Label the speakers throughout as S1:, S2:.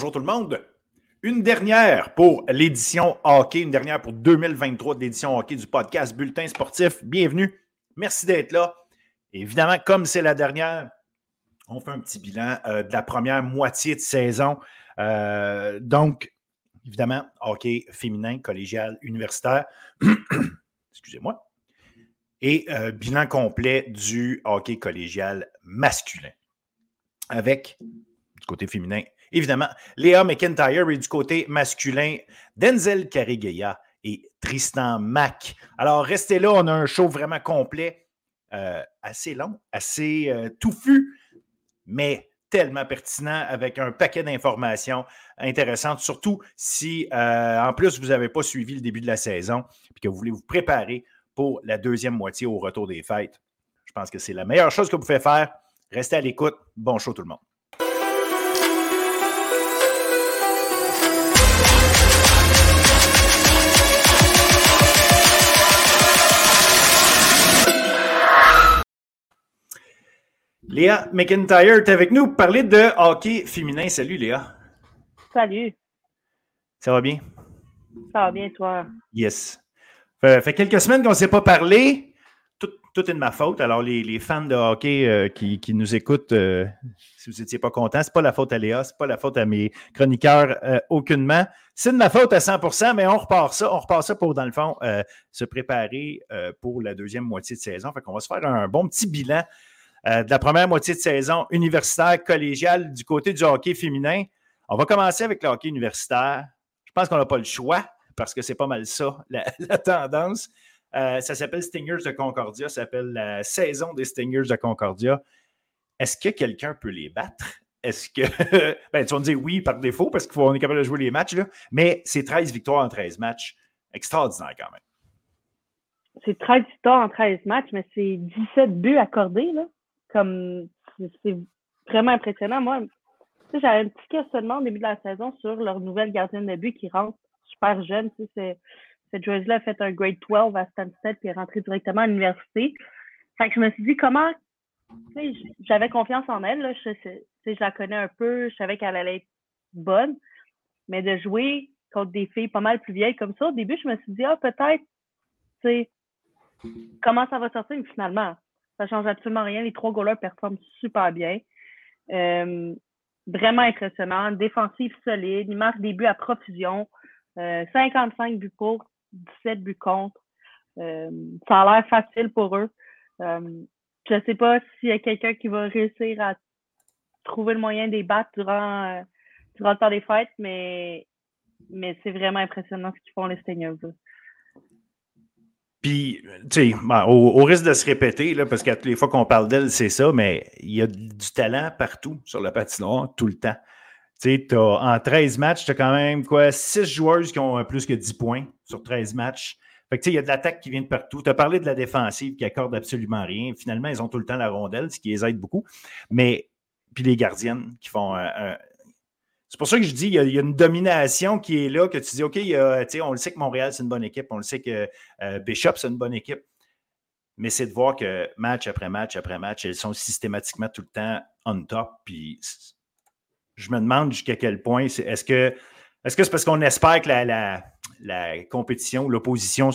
S1: Bonjour tout le monde. Une dernière pour l'édition hockey, une dernière pour 2023 de l'édition hockey du podcast Bulletin sportif. Bienvenue. Merci d'être là. Évidemment, comme c'est la dernière, on fait un petit bilan euh, de la première moitié de saison. Euh, donc, évidemment, hockey féminin, collégial, universitaire. Excusez-moi. Et euh, bilan complet du hockey collégial masculin. Avec, du côté féminin, évidemment, Léa McIntyre et du côté masculin, Denzel Carigueya et Tristan Mack. Alors, restez là, on a un show vraiment complet, euh, assez long, assez euh, touffu, mais tellement pertinent avec un paquet d'informations intéressantes, surtout si, euh, en plus, vous n'avez pas suivi le début de la saison et que vous voulez vous préparer pour la deuxième moitié au retour des fêtes. Je pense que c'est la meilleure chose que vous pouvez faire. Restez à l'écoute. Bon show tout le monde. Léa McIntyre est avec nous pour parler de hockey féminin. Salut Léa.
S2: Salut.
S1: Ça va bien?
S2: Ça va bien, toi?
S1: Yes. Ça fait quelques semaines qu'on ne s'est pas parlé. Tout, est de ma faute. Alors, les, fans de hockey euh, qui, nous écoutent, euh, si vous n'étiez pas contents, ce n'est pas la faute à Léa, ce n'est pas la faute à mes chroniqueurs euh, aucunement. C'est de ma faute à 100% mais on repart ça. On repart ça pour, dans le fond, se préparer pour la deuxième moitié de saison. Fait qu'on va se faire un bon petit bilan euh, de la première moitié de saison universitaire, collégiale du côté du hockey féminin. On va commencer avec le hockey universitaire. Je pense qu'on n'a pas le choix parce que c'est pas mal ça, la, tendance. Euh, ça s'appelle Stingers de Concordia, ça s'appelle la saison des Stingers de Concordia. Est-ce que quelqu'un peut les battre? Est-ce que. ben, tu vas me dire oui par défaut parce qu'on est capable de jouer les matchs, là, mais c'est 13 victoires en 13 matchs. Extraordinaire quand même.
S2: C'est 13 victoires en 13 matchs, mais c'est 17 buts accordés. Là. Comme c'est vraiment impressionnant. Moi, j'avais un petit questionnement au début de la saison sur leur nouvelle gardienne de but qui rentre super jeune. Tu sais, cette joueuse-là a fait un grade 12 à Stansted puis est rentrée directement à l'université. Fait que je me suis dit comment j'avais confiance en elle. Là. Je, je, la connais un peu, je savais qu'elle allait être bonne. Mais de jouer contre des filles pas mal plus vieilles comme ça, au début, je me suis dit, ah, peut-être, tu sais, comment ça va sortir, mais finalement, ça change absolument rien. Les trois goalers performent super bien. Euh, vraiment impressionnant. Défensive solide. Ils marquent des buts à profusion. 55 euh, buts pour, 17 buts contre. Euh, ça a l'air facile pour eux. je ne sais pas s'il y a quelqu'un qui va réussir à trouver le moyen de les battre durant, durant le temps des fêtes, mais, mais c'est vraiment impressionnant ce qu'ils font les Stingers.
S1: Puis, tu sais, ben, au, risque de se répéter, là, parce qu'à toutes les fois qu'on parle d'elle, c'est ça, mais il y a du talent partout sur la patinoire, tout le temps. Tu sais, en 13 matchs, tu as quand même quoi, 6 joueuses qui ont plus que 10 points sur 13 matchs. Fait que, tu sais, il y a de l'attaque qui vient de partout. Tu as parlé de la défensive qui accorde absolument rien. Finalement, ils ont tout le temps la rondelle, ce qui les aide beaucoup. Mais, puis les gardiennes qui font un, c'est pour ça que je dis, il y, a, une domination qui est là, que tu dis, OK, on le sait que Montréal, c'est une bonne équipe, on le sait que euh, Bishop, c'est une bonne équipe. Mais c'est de voir que match après match après match, elles sont systématiquement tout le temps on top. Puis je me demande jusqu'à quel point, est-ce que est-ce que c'est parce qu'on espère que la, compétition, l'opposition,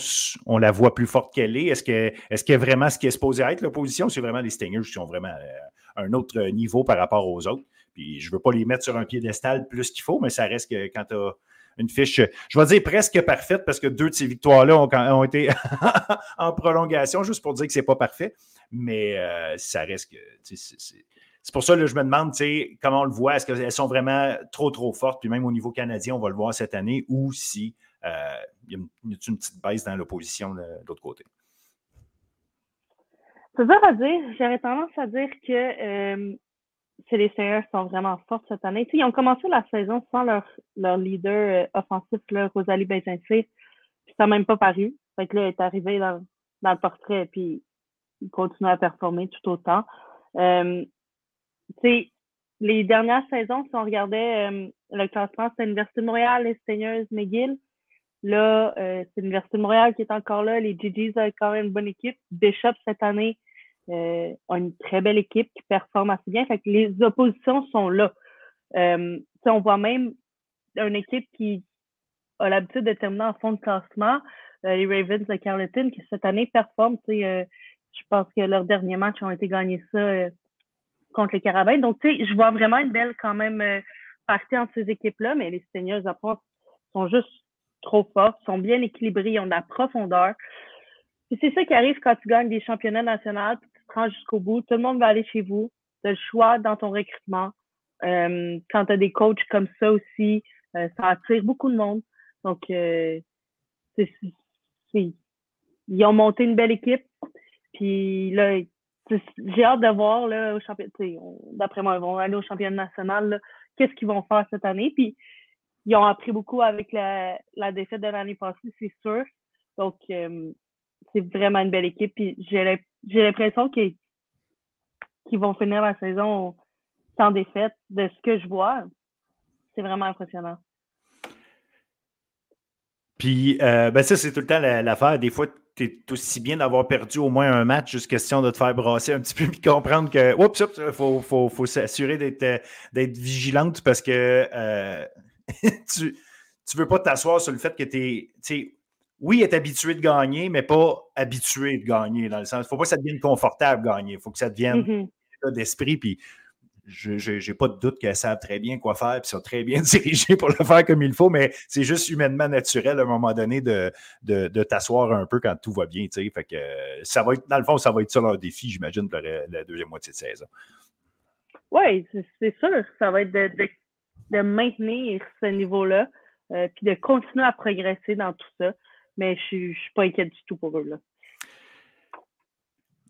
S1: on la voit plus forte qu'elle est? Est-ce que est-ce que vraiment ce qui est supposé être l'opposition, c'est vraiment les Stingers qui ont vraiment euh, un autre niveau par rapport aux autres? Puis je ne veux pas les mettre sur un piédestal plus qu'il faut, mais ça reste que quand tu as une fiche, je vais dire presque parfaite parce que deux de ces victoires-là ont, été en prolongation, juste pour dire que ce n'est pas parfait. Mais euh, ça reste que. C'est pour ça que je me demande comment on le voit. Est-ce qu'elles sont vraiment trop, trop fortes? Puis même au niveau canadien, on va le voir cette année, ou si euh, il y a une, petite baisse dans l'opposition de, l'autre côté.
S2: C'est dur à dire. J'aurais tendance à dire que euh, c'est les Seigneurs sont vraiment forts cette année. ils ont commencé la saison sans leur, leur leader euh, offensif, là, Rosalie Benjamin. Puis ça n'a même pas paru. Fait que là, elle est arrivée dans, dans le portrait puis il continue à performer tout autant. Euh, les dernières saisons, si on regardait euh, le classement, c'était l'Université de Montréal, les Seigneurs McGill. Là, c'est l'Université de Montréal qui est encore là. Les GGs ont quand même une bonne équipe. Bishop, cette année, euh, ont une très belle équipe qui performe assez bien. Fait que les oppositions sont là. Euh, on voit même une équipe qui a l'habitude de terminer en fond de classement, les Ravens de Carleton, qui cette année performent. je pense que leur dernier match ont été gagnés ça contre les Carabins. Donc, tu sais, je vois vraiment une belle quand même partie entre ces équipes-là, mais les Seigneurs après sont juste trop forts, sont bien équilibrés, ils ont de la profondeur. c'est ça qui arrive quand tu gagnes des championnats nationaux, te rends jusqu'au bout, tout le monde va aller chez vous, tu le choix dans ton recrutement. Euh, quand tu as des coachs comme ça aussi, euh, ça attire beaucoup de monde. Donc, euh, ils ont monté une belle équipe. Puis là, j'ai hâte de voir au championnat. D'après moi, ils vont aller au championnat national. Qu'est-ce qu'ils vont faire cette année? Puis ils ont appris beaucoup avec la, la défaite de l'année passée, c'est sûr. Donc, euh, c'est vraiment une belle équipe. Puis j'ai l'impression qu'ils vont finir la saison sans défaite. De ce que je vois, c'est vraiment impressionnant.
S1: Puis, euh, ben ça, c'est tout le temps l'affaire. Des fois, tu es aussi bien d'avoir perdu au moins un match, juste question de te faire brasser un petit peu et comprendre que, oups, il faut, faut, s'assurer d'être vigilante parce que euh, tu ne veux pas t'asseoir sur le fait que tu es. Oui, être habitué de gagner, mais pas habitué de gagner. Dans le sens, il ne faut pas que ça devienne confortable de gagner. Il faut que ça devienne mm-hmm. d'esprit. Puis je n'ai pas de doute qu'elles savent très bien quoi faire, puis sont très bien dirigées pour le faire comme il faut, mais c'est juste humainement naturel à un moment donné de, de, t'asseoir un peu quand tout va bien. Fait que ça va être, dans le fond, ça va être ça leur défi, j'imagine, pour la, deuxième moitié de saison.
S2: Oui, c'est sûr. Ça va être de, de maintenir ce niveau-là, euh, puis de continuer à progresser dans tout ça. Mais je ne suis pas inquiète du tout pour eux.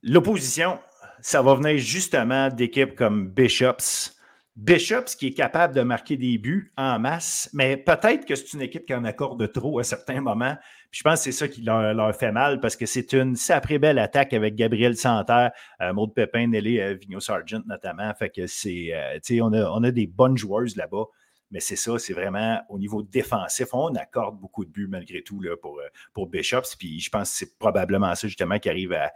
S1: L'opposition, ça va venir justement d'équipes comme Bishops. Bishops qui est capable de marquer des buts en masse, mais peut-être que c'est une équipe qui en accorde trop à certains moments. Puis je pense que c'est ça qui leur, fait mal parce que c'est une sacrée belle attaque avec Gabriel Santerre, euh, Maud Pépin, Nelly euh, Vigno Sargent notamment. Fait que c'est, euh, on a, on a des bonnes joueuses là-bas. Mais c'est ça, c'est vraiment au niveau défensif. On accorde beaucoup de buts malgré tout là, pour, pour Bishops. Puis je pense que c'est probablement ça justement qui arrive à,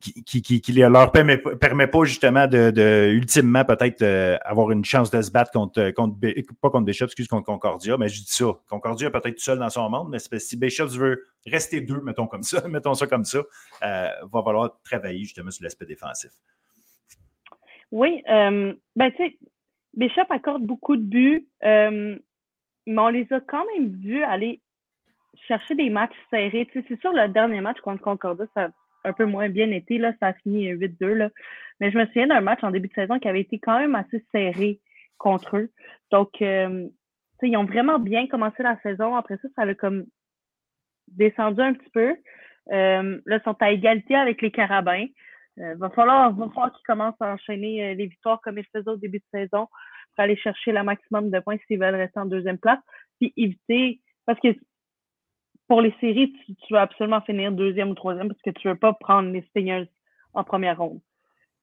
S1: qui, qui, leur permet, permet pas justement de, ultimement peut-être euh, avoir une chance de se battre contre, contre pas contre Bishop, excuse, contre Concordia, mais je dis ça. Concordia peut-être tout seul dans son monde, mais si Bishops veut rester deux, mettons comme ça, mettons ça comme ça, euh, va falloir travailler justement sur l'aspect défensif.
S2: Oui, euh, ben tu sais, Bishop accorde beaucoup de buts, mais on les a quand même vus aller chercher des matchs serrés. c'est sûr, le dernier match contre Concordia, ça un peu moins bien été. Là, ça a fini 8-2. Mais je me souviens d'un match en début de saison qui avait été quand même assez serré contre eux. Donc, euh, ils ont vraiment bien commencé la saison. Après ça, ça a comme descendu un petit peu. Euh, là, ils sont à égalité avec les Carabins. Euh, va falloir, qu'ils commencent à enchaîner les victoires comme ils faisaient au début de saison pour aller chercher le maximum de points s'ils veulent rester en deuxième place. Puis éviter, parce que pour les séries, tu, vas absolument finir deuxième ou troisième parce que tu veux pas prendre les Stingers en première ronde.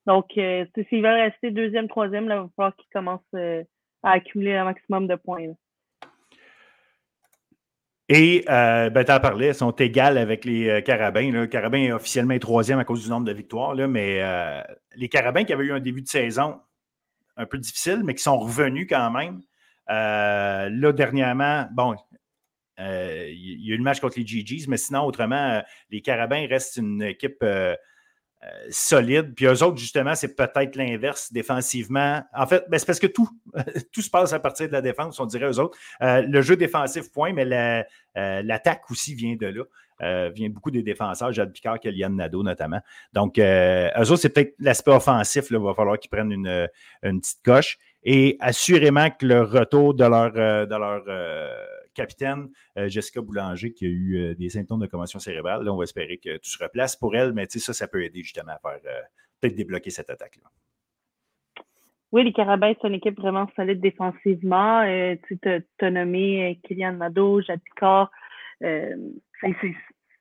S2: Donc, euh, s'ils veulent rester deuxième, troisième, il va falloir qu'ils commencent euh, à accumuler un maximum de points.
S1: Et euh, ben, tu en parlais, sont égales avec les euh, Carabins. Le Carabin est officiellement troisième à cause du nombre de victoires, là, mais les Carabins qui avaient eu un début de saison un peu difficile, mais qui sont revenus quand même. là, dernièrement, bon, euh, il y a eu le match contre les GGs, mais sinon, autrement, euh, les Carabins restent une équipe euh, solide. Puis eux autres, justement, c'est peut-être l'inverse défensivement. En fait, ben, c'est parce que tout, tout se passe à partir de la défense, on dirait eux autres. le jeu défensif, point, mais l'attaque aussi vient de là. vient beaucoup des défenseurs, Jade Picard, Kellyanne Nadeau notamment. Donc, eux autres, c'est peut-être l'aspect offensif, il va falloir qu'ils prennent une, une, petite coche. Et assurément que le retour de leur, de leur capitaine euh, Jessica Boulanger qui a eu euh, des symptômes de commotion cérébrale. Là, on va espérer que tout se replace pour elle, mais ça, ça peut aider justement à faire euh, peut-être débloquer cette attaque-là.
S2: Oui, les Carabins, c'est une équipe vraiment solide défensivement. tu as nommé Kylian Mado, Jade Picard. c'est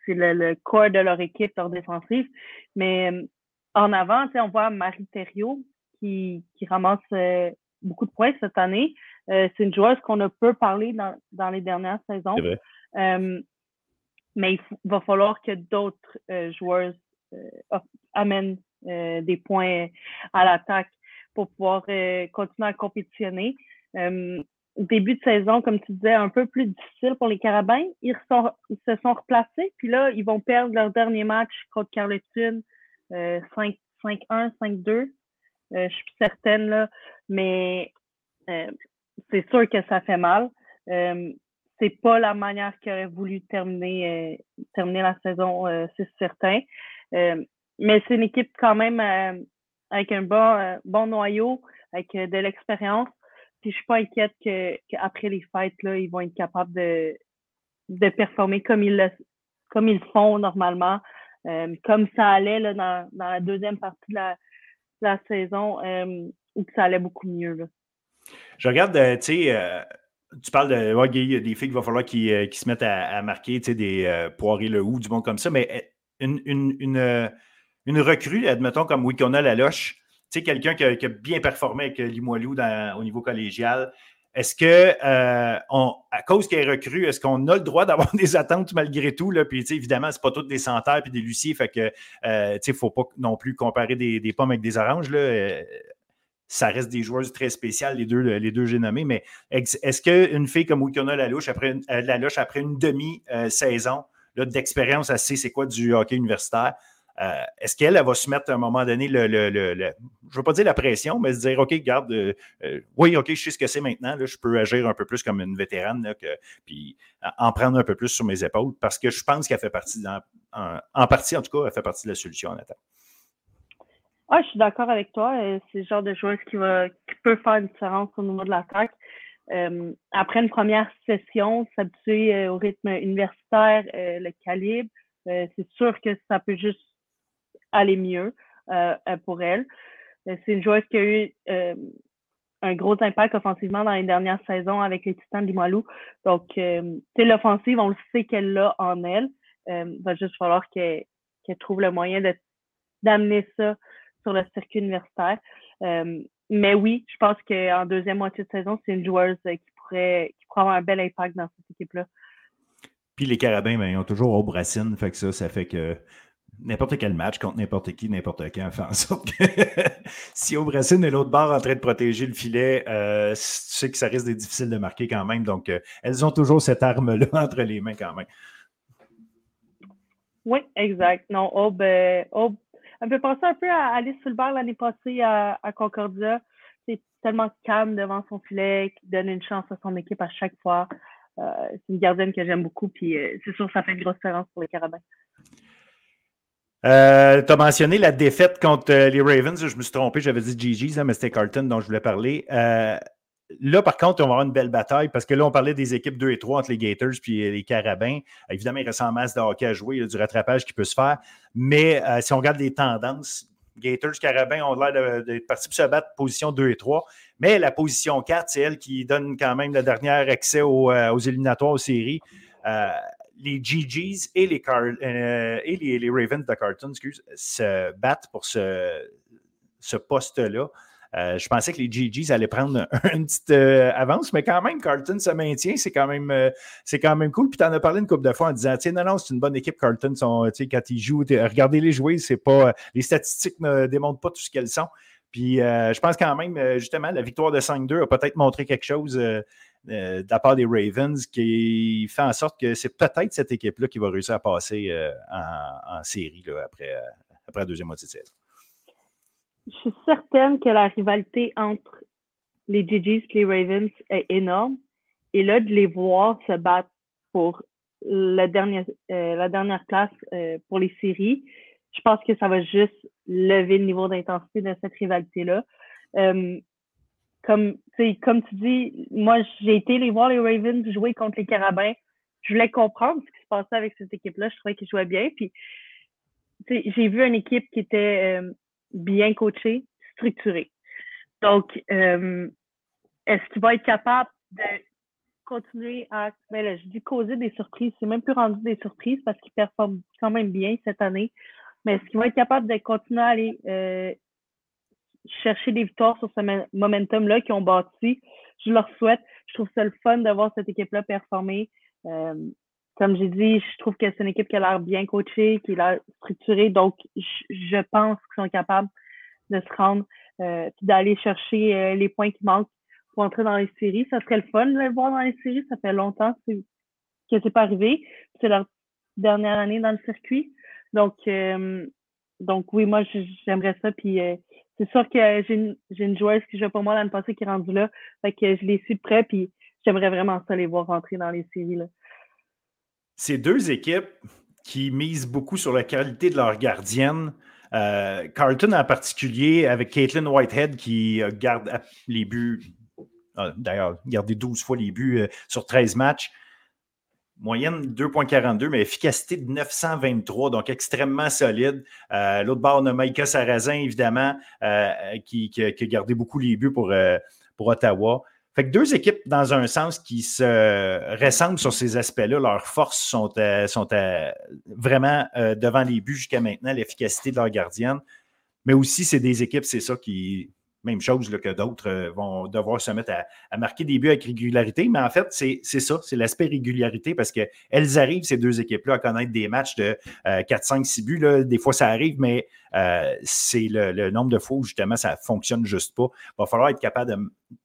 S2: le, corps de leur équipe, leur défensive. Mais en avant, on voit Marie Thériault qui, qui ramasse beaucoup de points cette année. Euh, c'est une joueuse qu'on a peu parlé dans, dans les dernières saisons. Euh, mais il va falloir que d'autres euh, joueuses amènent des points à l'attaque pour pouvoir continuer à compétitionner. début de saison, comme tu disais, un peu plus difficile pour les Carabins. Ils, se sont replacés, puis là, ils vont perdre leur dernier match contre Carleton 5-1, 5-2. je suis certaine, là, mais c'est sûr que ça fait mal. Euh, c'est pas la manière qu'il aurait voulu terminer, euh, terminer la saison, euh, c'est certain. Euh, mais c'est une équipe quand même avec un bon, bon noyau, avec de l'expérience. Puis je suis pas inquiète qu'après les fêtes, là, ils vont être capables de, de performer comme ils le comme ils font normalement, comme ça allait là, dans, dans la deuxième partie de la, la saison, où ça allait beaucoup mieux. Là.
S1: Je regarde, tu sais, tu parles de il y a des filles qu'il va falloir qu'ils euh, se mettent à, marquer des euh, poirés le ou du monde comme ça, mais euh, une, une, une, recrue, admettons, comme Wikona Laloche, quelqu'un qui, a bien performé avec Limoilou au niveau collégial, est-ce que, on, à cause qu'elle est recrue, est-ce qu'on a le droit d'avoir des attentes malgré tout? Là? Puis, évidemment, ce pas toutes des centaires et des luciers, fait que, il ne faut pas non plus comparer des, des, pommes avec des oranges. Là ça reste des joueurs très spéciales, les deux, les deux j'ai mais est-ce qu'une fille comme Wikona Lalouche, après une, euh, après une demi-saison d'expérience, sait c'est quoi du hockey universitaire, euh, est-ce qu'elle va se mettre à un moment donné, le, le, je ne veux pas dire la pression, mais se dire, OK, garde, euh, oui, OK, je sais ce que c'est maintenant, là, je peux agir un peu plus comme une vétérane, là, que, puis en prendre un peu plus sur mes épaules, parce que je pense qu'elle fait partie, en, en, partie en tout cas, elle fait partie de la solution en attente.
S2: Ah, je suis d'accord avec toi. Euh, c'est le genre de joueur qui, va, qui peut faire une différence au niveau de l'attaque. Euh, après une première session, s'habituer euh, au rythme universitaire, le calibre, c'est sûr que ça peut juste aller mieux pour elle. c'est une joueuse qui a eu un gros impact offensivement dans les dernières saisons avec les Titans de Limoilou. Donc, c'est l'offensive, on le sait qu'elle l'a en elle. il va juste falloir qu'elle trouve le moyen d'amener ça sur le circuit universitaire. Euh, mais oui, je pense qu'en deuxième moitié de saison, c'est une joueuse qui pourrait, qui pourrait avoir un bel impact dans cette équipe-là.
S1: Puis les Carabins, ben, ils ont toujours au Brassine, fait que ça, ça fait que n'importe quel match contre n'importe qui, n'importe quand, fait en sorte que si Aubracine est l'autre bord en train de protéger le filet, euh, tu sais que ça risque d'être difficile de marquer quand même. Donc, euh, elles ont toujours cette arme-là entre les mains quand même.
S2: Oui, exact. Non, Aube, Aube elle me fait penser un peu à Alice Fulbert l'année passée à, Concordia. C'est tellement calme devant son filet, qui donne une chance à son équipe à chaque fois. Euh, c'est une gardienne que j'aime beaucoup, puis euh, c'est sûr ça fait une grosse différence pour les Carabins.
S1: Euh, tu as mentionné la défaite contre les Ravens. Je me suis trompé, j'avais dit GG's, mais c'était Carlton dont je voulais parler. Là, par contre, on va avoir une belle bataille parce que là, on parlait des équipes 2 et 3 entre les Gators et les Carabins. Évidemment, il reste en masse de hockey à jouer, il y a du rattrapage qui peut se faire. Mais euh, si on regarde les tendances, Gators, Carabins ont l'air d'être partis pour se battre position 2 et 3. Mais la position 4, c'est elle qui donne quand même le dernier accès euh, aux, éliminatoires aux séries. Euh, les GGs et les, Ravens de Carton se battent pour ce poste-là. Euh, je pensais que les GGs allaient prendre une petite euh, avance, mais quand même, Carlton se maintient. C'est quand, même, euh, quand même cool. Puis tu en as parlé une couple de fois en disant Tiens, non, non, c'est une bonne équipe, Carlton. Quand ils jouent, regardez-les jouer, c'est pas. Les statistiques ne démontrent pas tout ce qu'elles sont. Puis je pense quand même, justement, la victoire de 5-2 a peut-être montré quelque chose de la part des Ravens qui fait en sorte que c'est peut-être cette équipe-là qui va réussir à passer en, série après, après la deuxième moitié de saison
S2: je suis certaine que la rivalité entre les GGs et les Ravens est énorme. Et là, de les voir se battre pour la dernière, euh, la dernière place euh, pour les séries, je pense que ça va juste lever le niveau d'intensité de cette rivalité-là. Euh, comme, comme tu dis, moi, j'ai été les voir les Ravens jouer contre les Carabins. Je voulais comprendre ce qui se passait avec cette équipe-là. Je trouvais qu'ils jouaient bien. Puis, j'ai vu une équipe qui était bien coaché, structuré. Donc, euh, est-ce qu'il va être capable de continuer à, ben là, je dis causer des surprises, c'est même plus rendu des surprises parce qu'il performe quand même bien cette année, mais est-ce qu'il va être capable de continuer à aller euh, chercher des victoires sur ce momentum-là qu'ils ont bâti? Je leur souhaite. Je trouve ça le fun de voir cette équipe-là performer. Euh, comme j'ai dit, je trouve que c'est une équipe qui a l'air bien coachée, qui a l'air structurée. Donc, je, pense qu'ils sont capables de se rendre euh, d'aller chercher euh, les points qui manquent pour entrer dans les séries. Ça serait le fun de le voir dans les séries. Ça fait longtemps que c'est pas arrivé. C'est leur dernière année dans le circuit. Donc, euh, donc oui, moi, j'aimerais ça. Puis euh, c'est sûr que j'ai une, une, joueuse qui joue pour moi l'année passée qui est rendue là. Fait que je les suis de près. Puis j'aimerais vraiment ça les voir rentrer dans les séries. Là.
S1: Ces deux équipes qui misent beaucoup sur la qualité de leur gardienne. Euh, Carlton en particulier, avec Caitlin Whitehead qui garde les buts, d'ailleurs, gardé 12 fois les buts sur 13 matchs. Moyenne 2,42, mais efficacité de 923, donc extrêmement solide. Euh, l'autre bord, on a Maïka Sarrazin, évidemment, euh, qui, a gardé beaucoup les buts pour, euh, pour Ottawa. Fait que deux équipes, dans un sens, qui se ressemblent sur ces aspects-là. Leurs forces sont, sont vraiment devant les buts jusqu'à maintenant, l'efficacité de leur gardienne. Mais aussi, c'est des équipes, c'est ça qui même chose que d'autres euh, vont devoir se mettre à, marquer des buts avec régularité. Mais en fait, c'est ça, c'est l'aspect régularité parce qu'elles arrivent, ces deux équipes-là, à connaître des matchs de 4, 5, 6 buts. Des fois, ça arrive, mais euh, c'est le, nombre de fois où justement ça ne fonctionne juste pas. Il va falloir être capable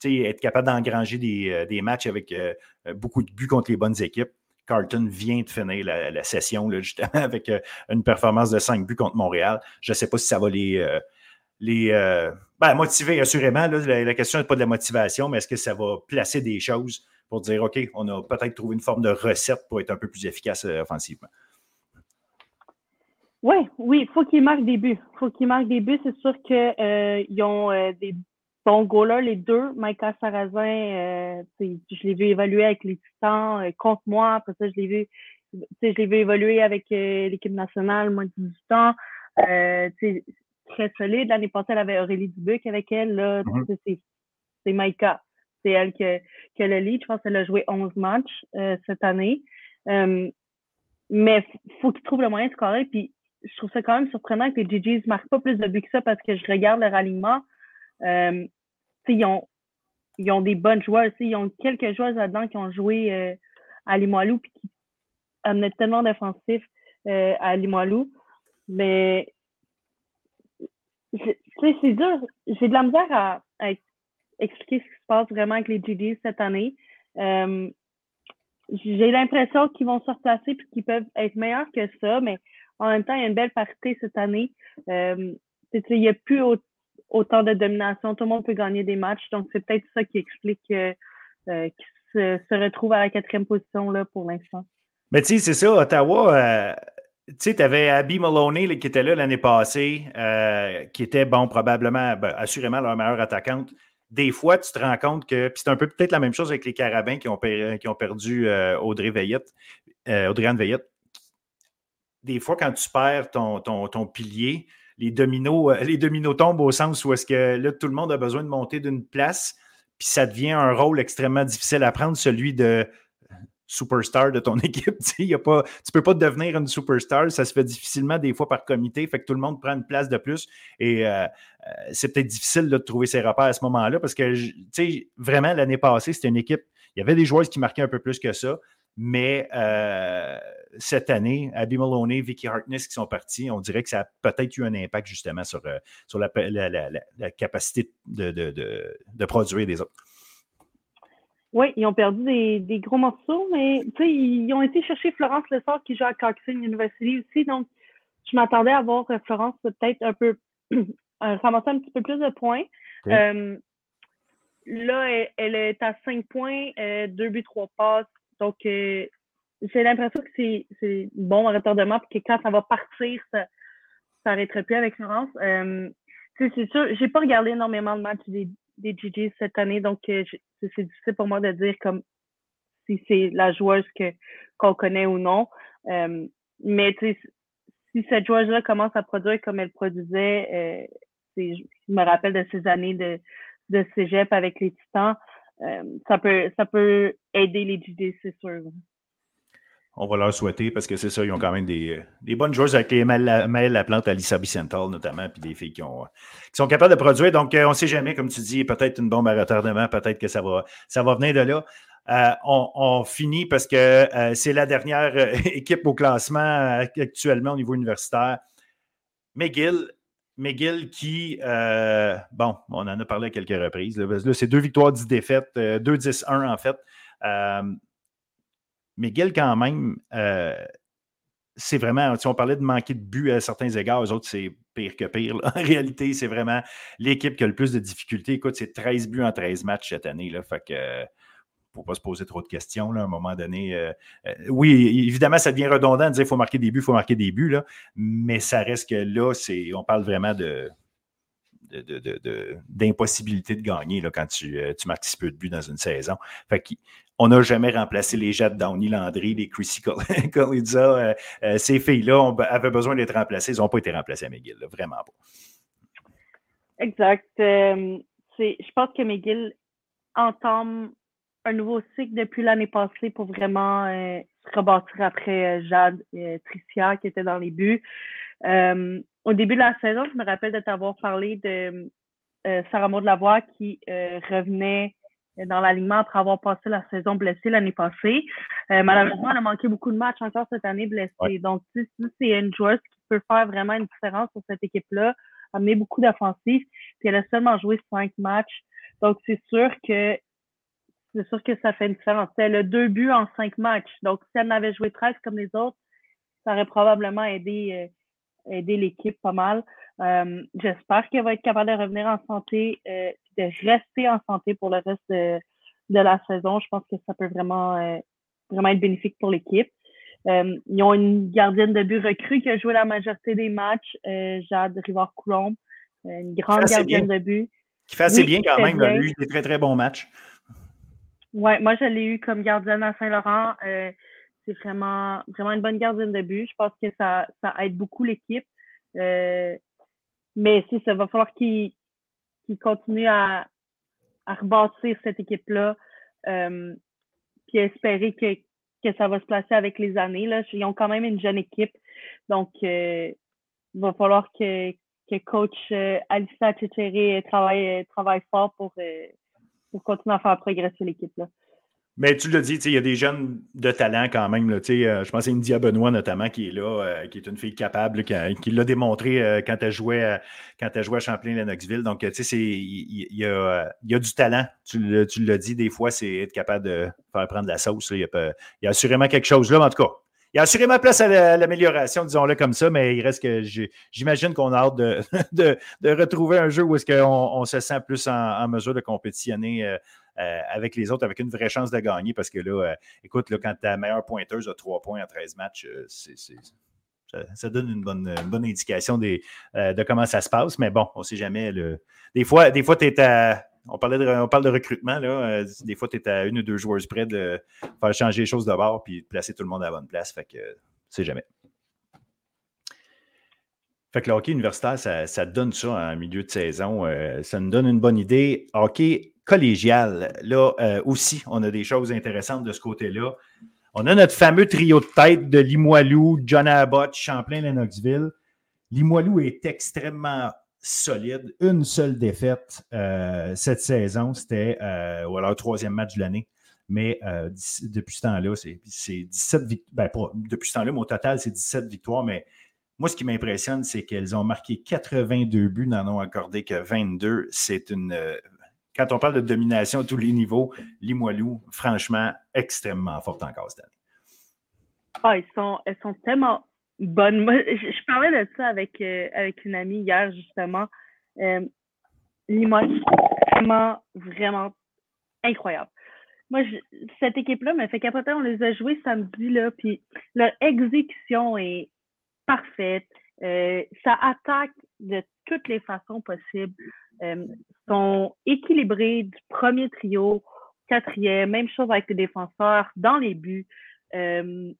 S1: être capable d'engranger des, euh, matchs avec beaucoup de buts contre les bonnes équipes. Carlton vient de finir la, session, justement, avec une performance de 5 buts contre Montréal. Je ne sais pas si ça va les, les euh, ben, motiver, assurément. la, question n'est pas de la motivation, mais est-ce que ça va placer des choses pour dire, OK, on a peut-être trouvé une forme de recette pour être un peu plus efficace euh, offensivement?
S2: Oui, oui, il faut qu'ils marquent des buts. Faut qu'ils marquent des buts. C'est sûr qu'ils euh, ont des bons goalers, les deux. Michael Sarrazin, je l'ai vu évaluer avec les Titans contre moi. Après ça, je l'ai vu, je l'ai vu évoluer avec l'équipe nationale, moins de 18 ans très solide. L'année passée, elle avait Aurélie Dubuc avec elle. Là, mm-hmm. C'est Maïka. C'est elle qui a le lead. Je pense qu'elle a joué 11 matchs euh, cette année. Euh, mais il faut qu'ils trouvent le moyen de scorer. Puis je trouve ça quand même surprenant que les GGs ne marquent pas plus de buts que ça parce que je regarde leur alignement. Euh, ils, ont, ils ont des bonnes joueurs. Ils ont quelques joueurs là-dedans qui ont joué euh, à Limoilou puis qui amenaient tellement d'offensifs euh, à Limoilou. Mais c'est dur. J'ai de la misère à, expliquer ce qui se passe vraiment avec les GDs cette année. Euh, j'ai l'impression qu'ils vont se replacer et qu'ils peuvent être meilleurs que ça, mais en même temps, il y a une belle parité cette année. Euh, il n'y a plus autant de domination. Tout le monde peut gagner des matchs. Donc, c'est peut-être ça qui explique euh, qu'ils se, se retrouvent à la quatrième position là, pour l'instant.
S1: Mais tu sais, c'est ça, Ottawa, tu sais, tu avais Abby Maloney qui était là l'année passée, euh, qui était, bon, probablement, ben, assurément leur meilleure attaquante. Des fois, tu te rends compte que, puis c'est un peu peut-être la même chose avec les Carabins qui ont, perdu euh, Audrey Veillette, euh, Audrey Anne Veillette. Des fois, quand tu perds ton, ton, ton pilier, les dominos, les dominos tombent au sens où est-ce que là, tout le monde a besoin de monter d'une place, puis ça devient un rôle extrêmement difficile à prendre, celui de superstar de ton équipe. tu ne peux pas devenir une superstar. Ça se fait difficilement des fois par comité. Fait que tout le monde prend une place de plus. Et euh, euh, c'est peut-être difficile de trouver ses repères à ce moment-là parce que, vraiment, l'année passée, c'était une équipe. Il y avait des joueurs qui marquaient un peu plus que ça. Mais euh, cette année, Abby Maloney, Vicky Harkness qui sont partis, on dirait que ça a peut-être eu un impact justement sur, sur la, capacité de, de produire des autres.
S2: Oui, ils ont perdu des, des gros morceaux, mais ils ont été chercher Florence Lessard qui joue à Coxon University aussi. Donc, je m'attendais à voir euh, Florence peut-être un peu ramasser un petit peu plus de points. Euh, là, elle, est à 5 points, euh, 2 buts, 3 passes. Donc, euh, j'ai l'impression que c'est bon en retardement, puis que quand ça va partir, ça n'arrêterait plus avec Florence. c'est sûr, j'ai pas regardé énormément de matchs des, des GG cette année, donc euh, c'est difficile pour moi de dire comme si c'est la joueuse qu'on connaît ou non. Euh, mais si cette joueuse-là commence à produire comme elle produisait, euh, je me rappelle de ces années de, de cégep avec les Titans, ça peut ça peut aider les GG, c'est sûr
S1: on va leur souhaiter parce que c'est ça, ils ont quand même des, bonnes joueuses avec les Maëlle Laplante, Alissa Bicental notamment, puis des filles qui, qui sont capables de produire. Donc, euh, on ne sait jamais, comme tu dis, peut-être une bombe à retardement, peut-être que ça va, venir de là. Euh, on, finit parce que euh, c'est la dernière équipe au classement actuellement au niveau universitaire. McGill, McGill qui, euh, bon, on en a parlé à quelques reprises. C'est deux victoires, dix défaites, euh, deux 10-1 en fait. Euh, McGill, quand même, c'est vraiment, on parlait de manquer de but à certains égards, eux autres, c'est pire que pire. En réalité, c'est vraiment l'équipe qui a le plus de difficultés. Écoute, c'est 13 buts en 13 matchs cette année. Là, fait que faut pas se poser trop de questions. Là, à un moment donné, euh, euh, oui, évidemment, ça devient redondant de dire qu'il faut marquer des buts, il faut marquer des buts, là, mais ça reste que là, on parle vraiment de, d'impossibilité de, gagner là, quand tu, euh, marques si peu de buts dans une saison. On n'a jamais remplacé les jets de Downey Landry, les Chrissy Collins, ces filles-là avaient besoin d'être remplacées. Ils n'ont pas été remplacées à McGill, vraiment pas.
S2: Exact. je pense que McGill entame un nouveau cycle depuis l'année passée pour vraiment euh, se rebâtir après euh, Jade et Tricia qui était dans les buts. Euh, au début de la saison, je me rappelle de t'avoir parlé de Sarah Maud Lavoie qui revenait dans l'alignement après avoir passé la saison blessée l'année passée. malheureusement, elle a manqué beaucoup de matchs encore cette année blessée. Donc, si, c'est une joueuse qui peut faire vraiment une différence pour cette équipe-là, amener beaucoup d'offensives, puis elle a seulement joué cinq matchs. Donc, c'est sûr que c'est sûr que ça fait une différence. Elle a deux buts en cinq matchs. Donc, si elle n'avait joué 13 comme les autres, ça aurait probablement aidé, euh, l'équipe pas mal. Euh, j'espère qu'elle va être capable de revenir en santé, euh, de rester en santé pour le reste de, la saison. Je pense que ça peut vraiment, vraiment être bénéfique pour l'équipe. ils ont une gardienne de but recrue qui a joué la majorité des matchs, Jade Rivard-Coulombe, une grande gardienne de but.
S1: Qui fait assez bien quand même. Elle a eu des très, très bons matchs.
S2: Ouais, moi, je l'ai eu comme gardienne à Saint-Laurent. Euh, c'est vraiment, vraiment une bonne gardienne de but. Je pense que ça, ça aide beaucoup l'équipe. Euh, mais si ça va falloir qu'il continue à, à rebâtir cette équipe-là, euh, puis espérer que, que ça va se placer avec les années. Là. Ils ont quand même une jeune équipe. Donc, il va falloir que, que coach Alissa Tchétchéré travaille, travaille fort pour, pour continuer à faire progresser l'équipe. là.
S1: Mais tu l'as dit, il y a des jeunes de talent quand même. Euh, je pense à India Benoît notamment qui est là, euh, qui est une fille capable, qui, l'a démontré euh, quand elle jouait quand elle jouait à Champlain-Lennoxville. Donc, tu sais, il y, a, du talent. Tu, l'as dit, des fois, c'est être capable de faire prendre la sauce. Il, y a, assurément quelque chose là, en tout cas. Il y a assurément place à l'amélioration, disons-le comme ça, mais il reste que j'imagine qu'on a hâte de, retrouver un jeu où est-ce qu'on se sent plus en, mesure de compétitionner avec les autres, avec une vraie chance de gagner. Parce que là, euh, écoute, là, quand ta meilleure pointeuse a trois points en 13 matchs, euh, ça, donne une bonne, bonne indication des, de comment ça se passe. Mais bon, on ne sait jamais. Le... Des fois, des fois tu es à. On, parlait de, on parle de recrutement, là. des fois, tu es à une ou deux joueuses près de faire changer les choses de bord puis de placer tout le monde à la bonne place. Fait que c'est jamais. Fait que le hockey universitaire, ça, donne ça en milieu de saison. ça nous donne une bonne idée. Hockey collégial. Là euh, aussi, on a des choses intéressantes de ce côté-là. On a notre fameux trio de tête de Limoilou, John Abbott, Champlain, Lennoxville. Limoilou est extrêmement solide. Une seule défaite euh, cette saison, c'était euh, troisième match de l'année. Mais euh, depuis ce temps-là, c'est 17 victoires. Ben, depuis ce temps-là, mon total, c'est 17 victoires. Mais moi, ce qui m'impressionne, c'est qu'elles ont marqué 82 buts, n'en ont accordé que 22. C'est une quand on parle de domination à tous les niveaux, Limoilou, franchement, extrêmement forte encore cette année.
S2: Ah, elles sont tellement bonnes. je, parlais de ça avec, euh, avec une amie hier, justement. Euh, Limoilou, vraiment, vraiment incroyable. Moi, cette équipe-là m'a fait capoter. On les a joués samedi, là, puis leur exécution est parfaite. Euh, ça attaque de toutes les façons possibles. Euh, sont équilibrés du premier trio, quatrième, même chose avec les défenseurs, dans les buts. Euh,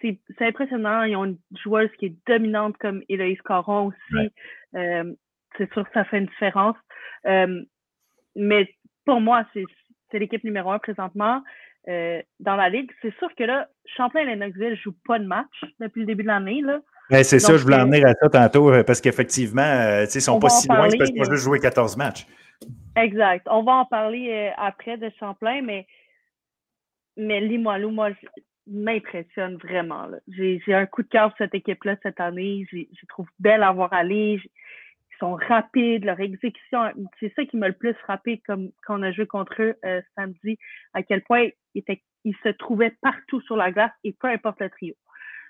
S2: c'est impressionnant. Ils ont une joueuse qui est dominante comme Héloïse Caron aussi. Euh, c'est sûr que ça fait une différence. mais pour moi, c'est l'équipe numéro un présentement dans la ligue. C'est sûr que là, Champlain et Lennoxville ne jouent pas de match depuis le début de l'année.
S1: Ben, c'est ça, je voulais en venir à ça tantôt, euh, parce qu'effectivement, euh, ils ne sont pas si loin, parce qu'ils vont juste jouer 14 matchs.
S2: Exact. On va en parler euh, après de Champlain, mais, mais Limoilou, moi, m'impressionne vraiment. J'ai un coup de cœur sur cette équipe-là cette année. Je trouve belle à voir aller. Ils sont rapides, leur exécution, c'est ça qui m'a le plus frappé comme quand on a joué contre eux euh, samedi, à quel point ils, ils, se trouvaient partout sur la glace et peu importe le trio.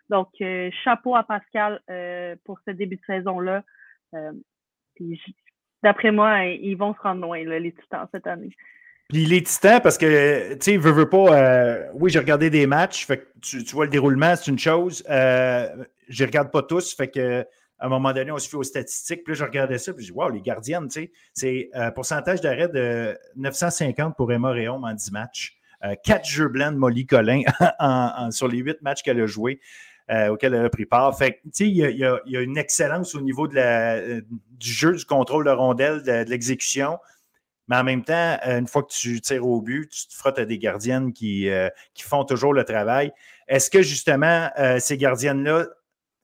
S2: Donc, euh, chapeau à Pascal euh, pour ce début de saison-là. D'après moi, ils vont se rendre loin, les Titans, cette année.
S1: Puis les Titans, parce que, tu sais, veux, veux pas. Euh, oui, j'ai regardé des matchs, fait que tu, vois le déroulement, c'est une chose. Euh, je ne regarde pas tous, fait que. À un moment donné, on se fait aux statistiques. Puis là, je regardais ça, puis je dis, wow, les gardiennes, tu sais, c'est un euh, pourcentage d'arrêt de 950 pour Emma Réaume en 10 matchs. Quatre jeux blancs de Molly Collin sur les huit matchs qu'elle a joués, auxquels elle a pris part. Fait tu sais, il y, a, une excellence au niveau de la, du jeu, du contrôle de rondelle, de l'exécution. Mais en même temps, euh, une fois que tu tires au but, tu te frottes à des gardiennes qui, euh, qui font toujours le travail. Est-ce que justement, euh, ces gardiennes-là,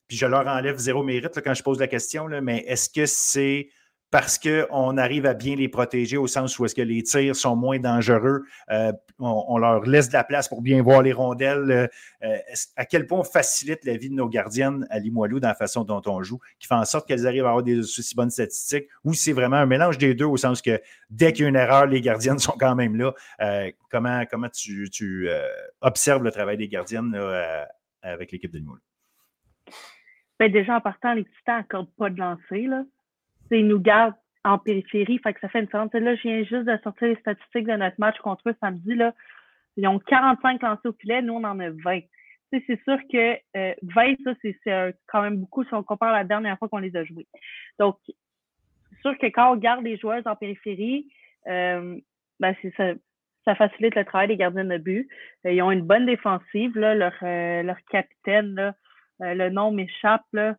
S1: puis je leur enlève zéro mérite quand je pose la question, mais est-ce que c'est parce qu'on arrive à bien les protéger au sens où est-ce que les tirs sont moins dangereux, euh, on, leur laisse de la place pour bien voir les rondelles. Euh, euh, à quel point on facilite la vie de nos gardiennes à Limoilou dans la façon dont on joue, qui fait en sorte qu'elles arrivent à avoir des aussi bonnes statistiques, ou c'est vraiment un mélange des deux au sens que dès qu'il y a une erreur, les gardiennes sont quand même là. comment, comment tu, observes le travail des gardiennes avec l'équipe de Limoilou?
S2: Ben déjà, en partant, les Titans n'accordent pas de lancer. Là ils nous gardent en périphérie. Fait que ça fait une différence. Là, je viens juste de sortir les statistiques de notre match contre eux samedi. Là. Ils ont 45 lancés au filet, nous, on en a 20. c'est sûr que 20, euh, ça, c'est quand même beaucoup si on compare la dernière fois qu'on les a joués. Donc, c'est sûr que quand on garde les joueurs en périphérie, euh, ben, ça, ça, facilite le travail des gardiens de but. Euh, ils ont une bonne défensive. Là, leur, leur capitaine, là, le nom m'échappe. Là,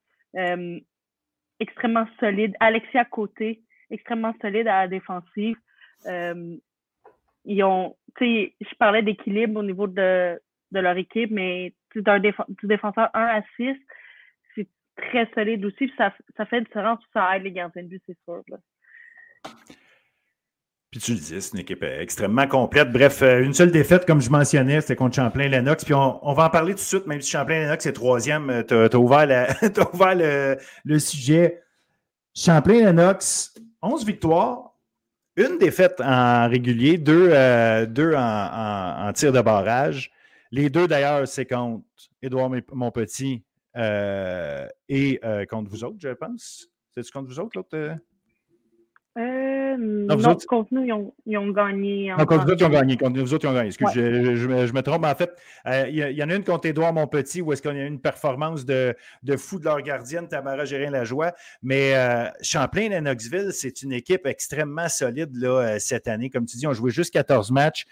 S2: extrêmement solide. Alexia Côté, extrêmement solide à la défensive. Euh, ils ont, tu sais, je parlais d'équilibre au niveau de, de leur équipe, mais du défenseur 1 à 6, c'est très solide aussi. Ça, ça fait une différence, ça aide les gardiens de but, c'est sûr.
S1: Puis tu le dis, c'est une équipe extrêmement complète. Bref, euh, une seule défaite, comme je mentionnais, c'était contre Champlain-Lennox. Puis on, va en parler tout de suite, même si Champlain-Lennox est troisième. Euh, tu as, ouvert, le, sujet. Champlain-Lennox, 11 victoires, une défaite en régulier, deux, euh, deux en, tir de barrage. Les deux, d'ailleurs, c'est contre Édouard Monpetit et contre vous autres, je pense. C'est-tu contre vous autres, l'autre?
S2: Euh, non, contre nous, ils ont, ils ont gagné.
S1: Non, contre nous, ils ont gagné. Contre nous autres, ils ont gagné. Excuse, je, je, me trompe. En fait, euh, il, y en a une contre Édouard Monpetit où est-ce qu'on a eu une performance de, de fou de leur gardienne, Tamara Gérin-Lajoie. Mais euh, Champlain et Knoxville, c'est une équipe extrêmement solide là, euh, cette année. Comme tu dis, on joué juste 14 matchs.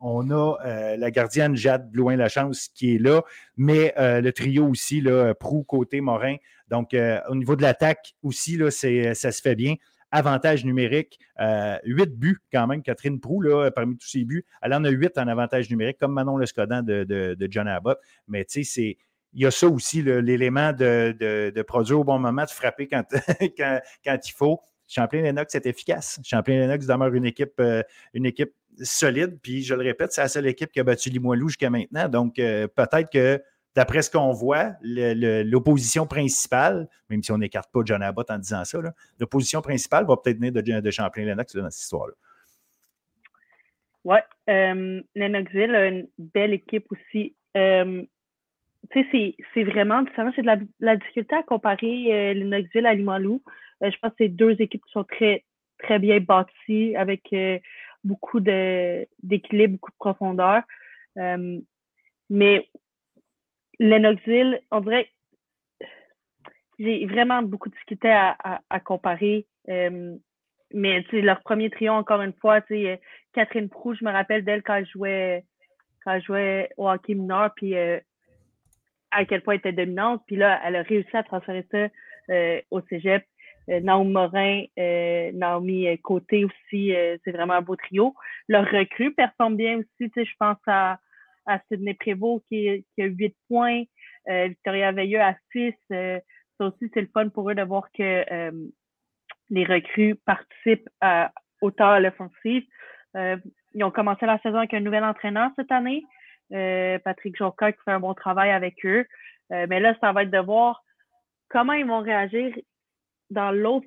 S1: On a la gardienne Jade Blouin-Lachance qui est là, mais le trio aussi, là, Prou, Côté, Morin. Donc, au niveau de l'attaque aussi, là, ça se fait bien avantage numérique. Euh, huit buts quand même, Catherine Prou, là, parmi tous ses buts. Elle en a huit en avantage numérique, comme Manon Lescodan de, de, John Abbott. Mais tu sais, il y a ça aussi, l'élément de, produire au bon moment, de frapper quand, quand, il faut. Champlain-Lennox est efficace. Champlain-Lennox demeure une équipe, euh, une équipe solide. Puis, je le répète, c'est la seule équipe qui a battu Limoilou jusqu'à maintenant. Donc, euh, peut-être que d'après ce qu'on voit, l'opposition principale, même si on n'écarte pas John Abbott en disant ça, l'opposition principale va peut-être venir de, Champlain-Lennox dans cette histoire-là.
S2: Oui. Euh, Lennoxville a une belle équipe aussi. Euh, tu sais, c'est vraiment différent. C'est de la, difficulté à comparer euh, Lennoxville à Limalou. je pense que c'est deux équipes qui sont très, très bien bâties avec beaucoup d'équilibre, beaucoup de profondeur. mais Lennoxville, on dirait j'ai vraiment beaucoup discuté à, à, comparer. Euh, mais leur premier trio, encore une fois, euh, Catherine Prou, je me rappelle d'elle quand elle jouait quand elle jouait au hockey mineur, puis euh, à quel point elle était dominante. Puis là, elle a réussi à transférer ça au Cégep. Naomi Morin, Naomi Côté aussi, c'est vraiment un beau trio. Leur recrue performe bien aussi, je pense à à Sidney Prévost qui, qui a 8 points, euh, Victoria Veilleux à 6. Euh, ça aussi, c'est le fun pour eux de voir que euh, les recrues participent à, autant à l'offensive. ils ont commencé la saison avec un nouvel entraîneur cette année. Patrick Joca qui fait un bon travail avec eux. mais là, ça va être de voir comment ils vont réagir dans l'autre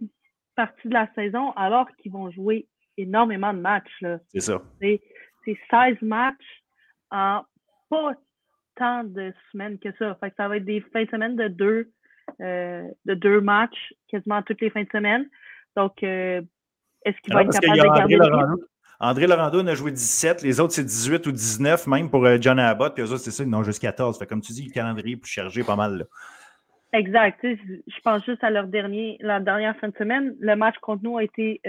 S2: partie de la saison alors qu'ils vont jouer énormément de matchs.
S1: C'est ça.
S2: C'est 16 matchs en pas tant de semaines que ça. Fait que ça va être des fins de semaine de deux, euh, de deux matchs quasiment toutes les fins de semaine. Donc, euh, est-ce qu'il va être capable de garder le
S1: André Laurando a joué 17, les autres c'est 18 ou 19, même pour euh, John Abbott, puis eux autres c'est ça, ils n'ont juste 14. Fait comme tu dis, le calendrier est plus chargé pas mal. Là.
S2: Exact. Je pense juste à leur dernier, la dernière fin de semaine. Le match contre nous a été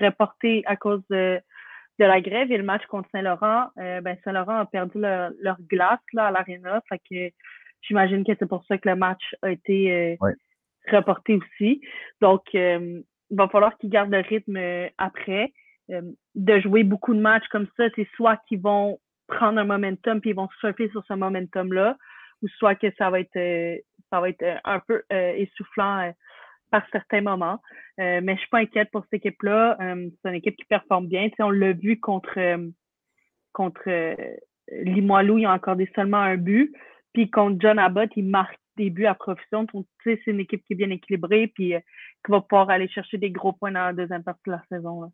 S2: reporté à cause de de la grève et le match contre Saint-Laurent, euh, ben Saint-Laurent a perdu leur, glace là, à l'aréna. Fait que j'imagine que c'est pour ça que le match a été euh, reporté aussi. Donc, euh, il va falloir qu'ils gardent le rythme après. de jouer beaucoup de matchs comme ça, c'est soit qu'ils vont prendre un momentum puis ils vont surfer sur ce momentum-là, ou soit que ça va être ça va être un peu essoufflant par certains moments. Euh, mais je suis pas inquiète pour cette équipe-là. Euh, c'est une équipe qui performe bien. on l'a vu contre, euh, contre Limoilou, ils ont accordé seulement un but. Puis contre John Abbott, il marque des buts à profession. Donc, c'est une équipe qui est bien équilibrée puis qui va pouvoir aller chercher des gros points dans la deuxième partie de la saison.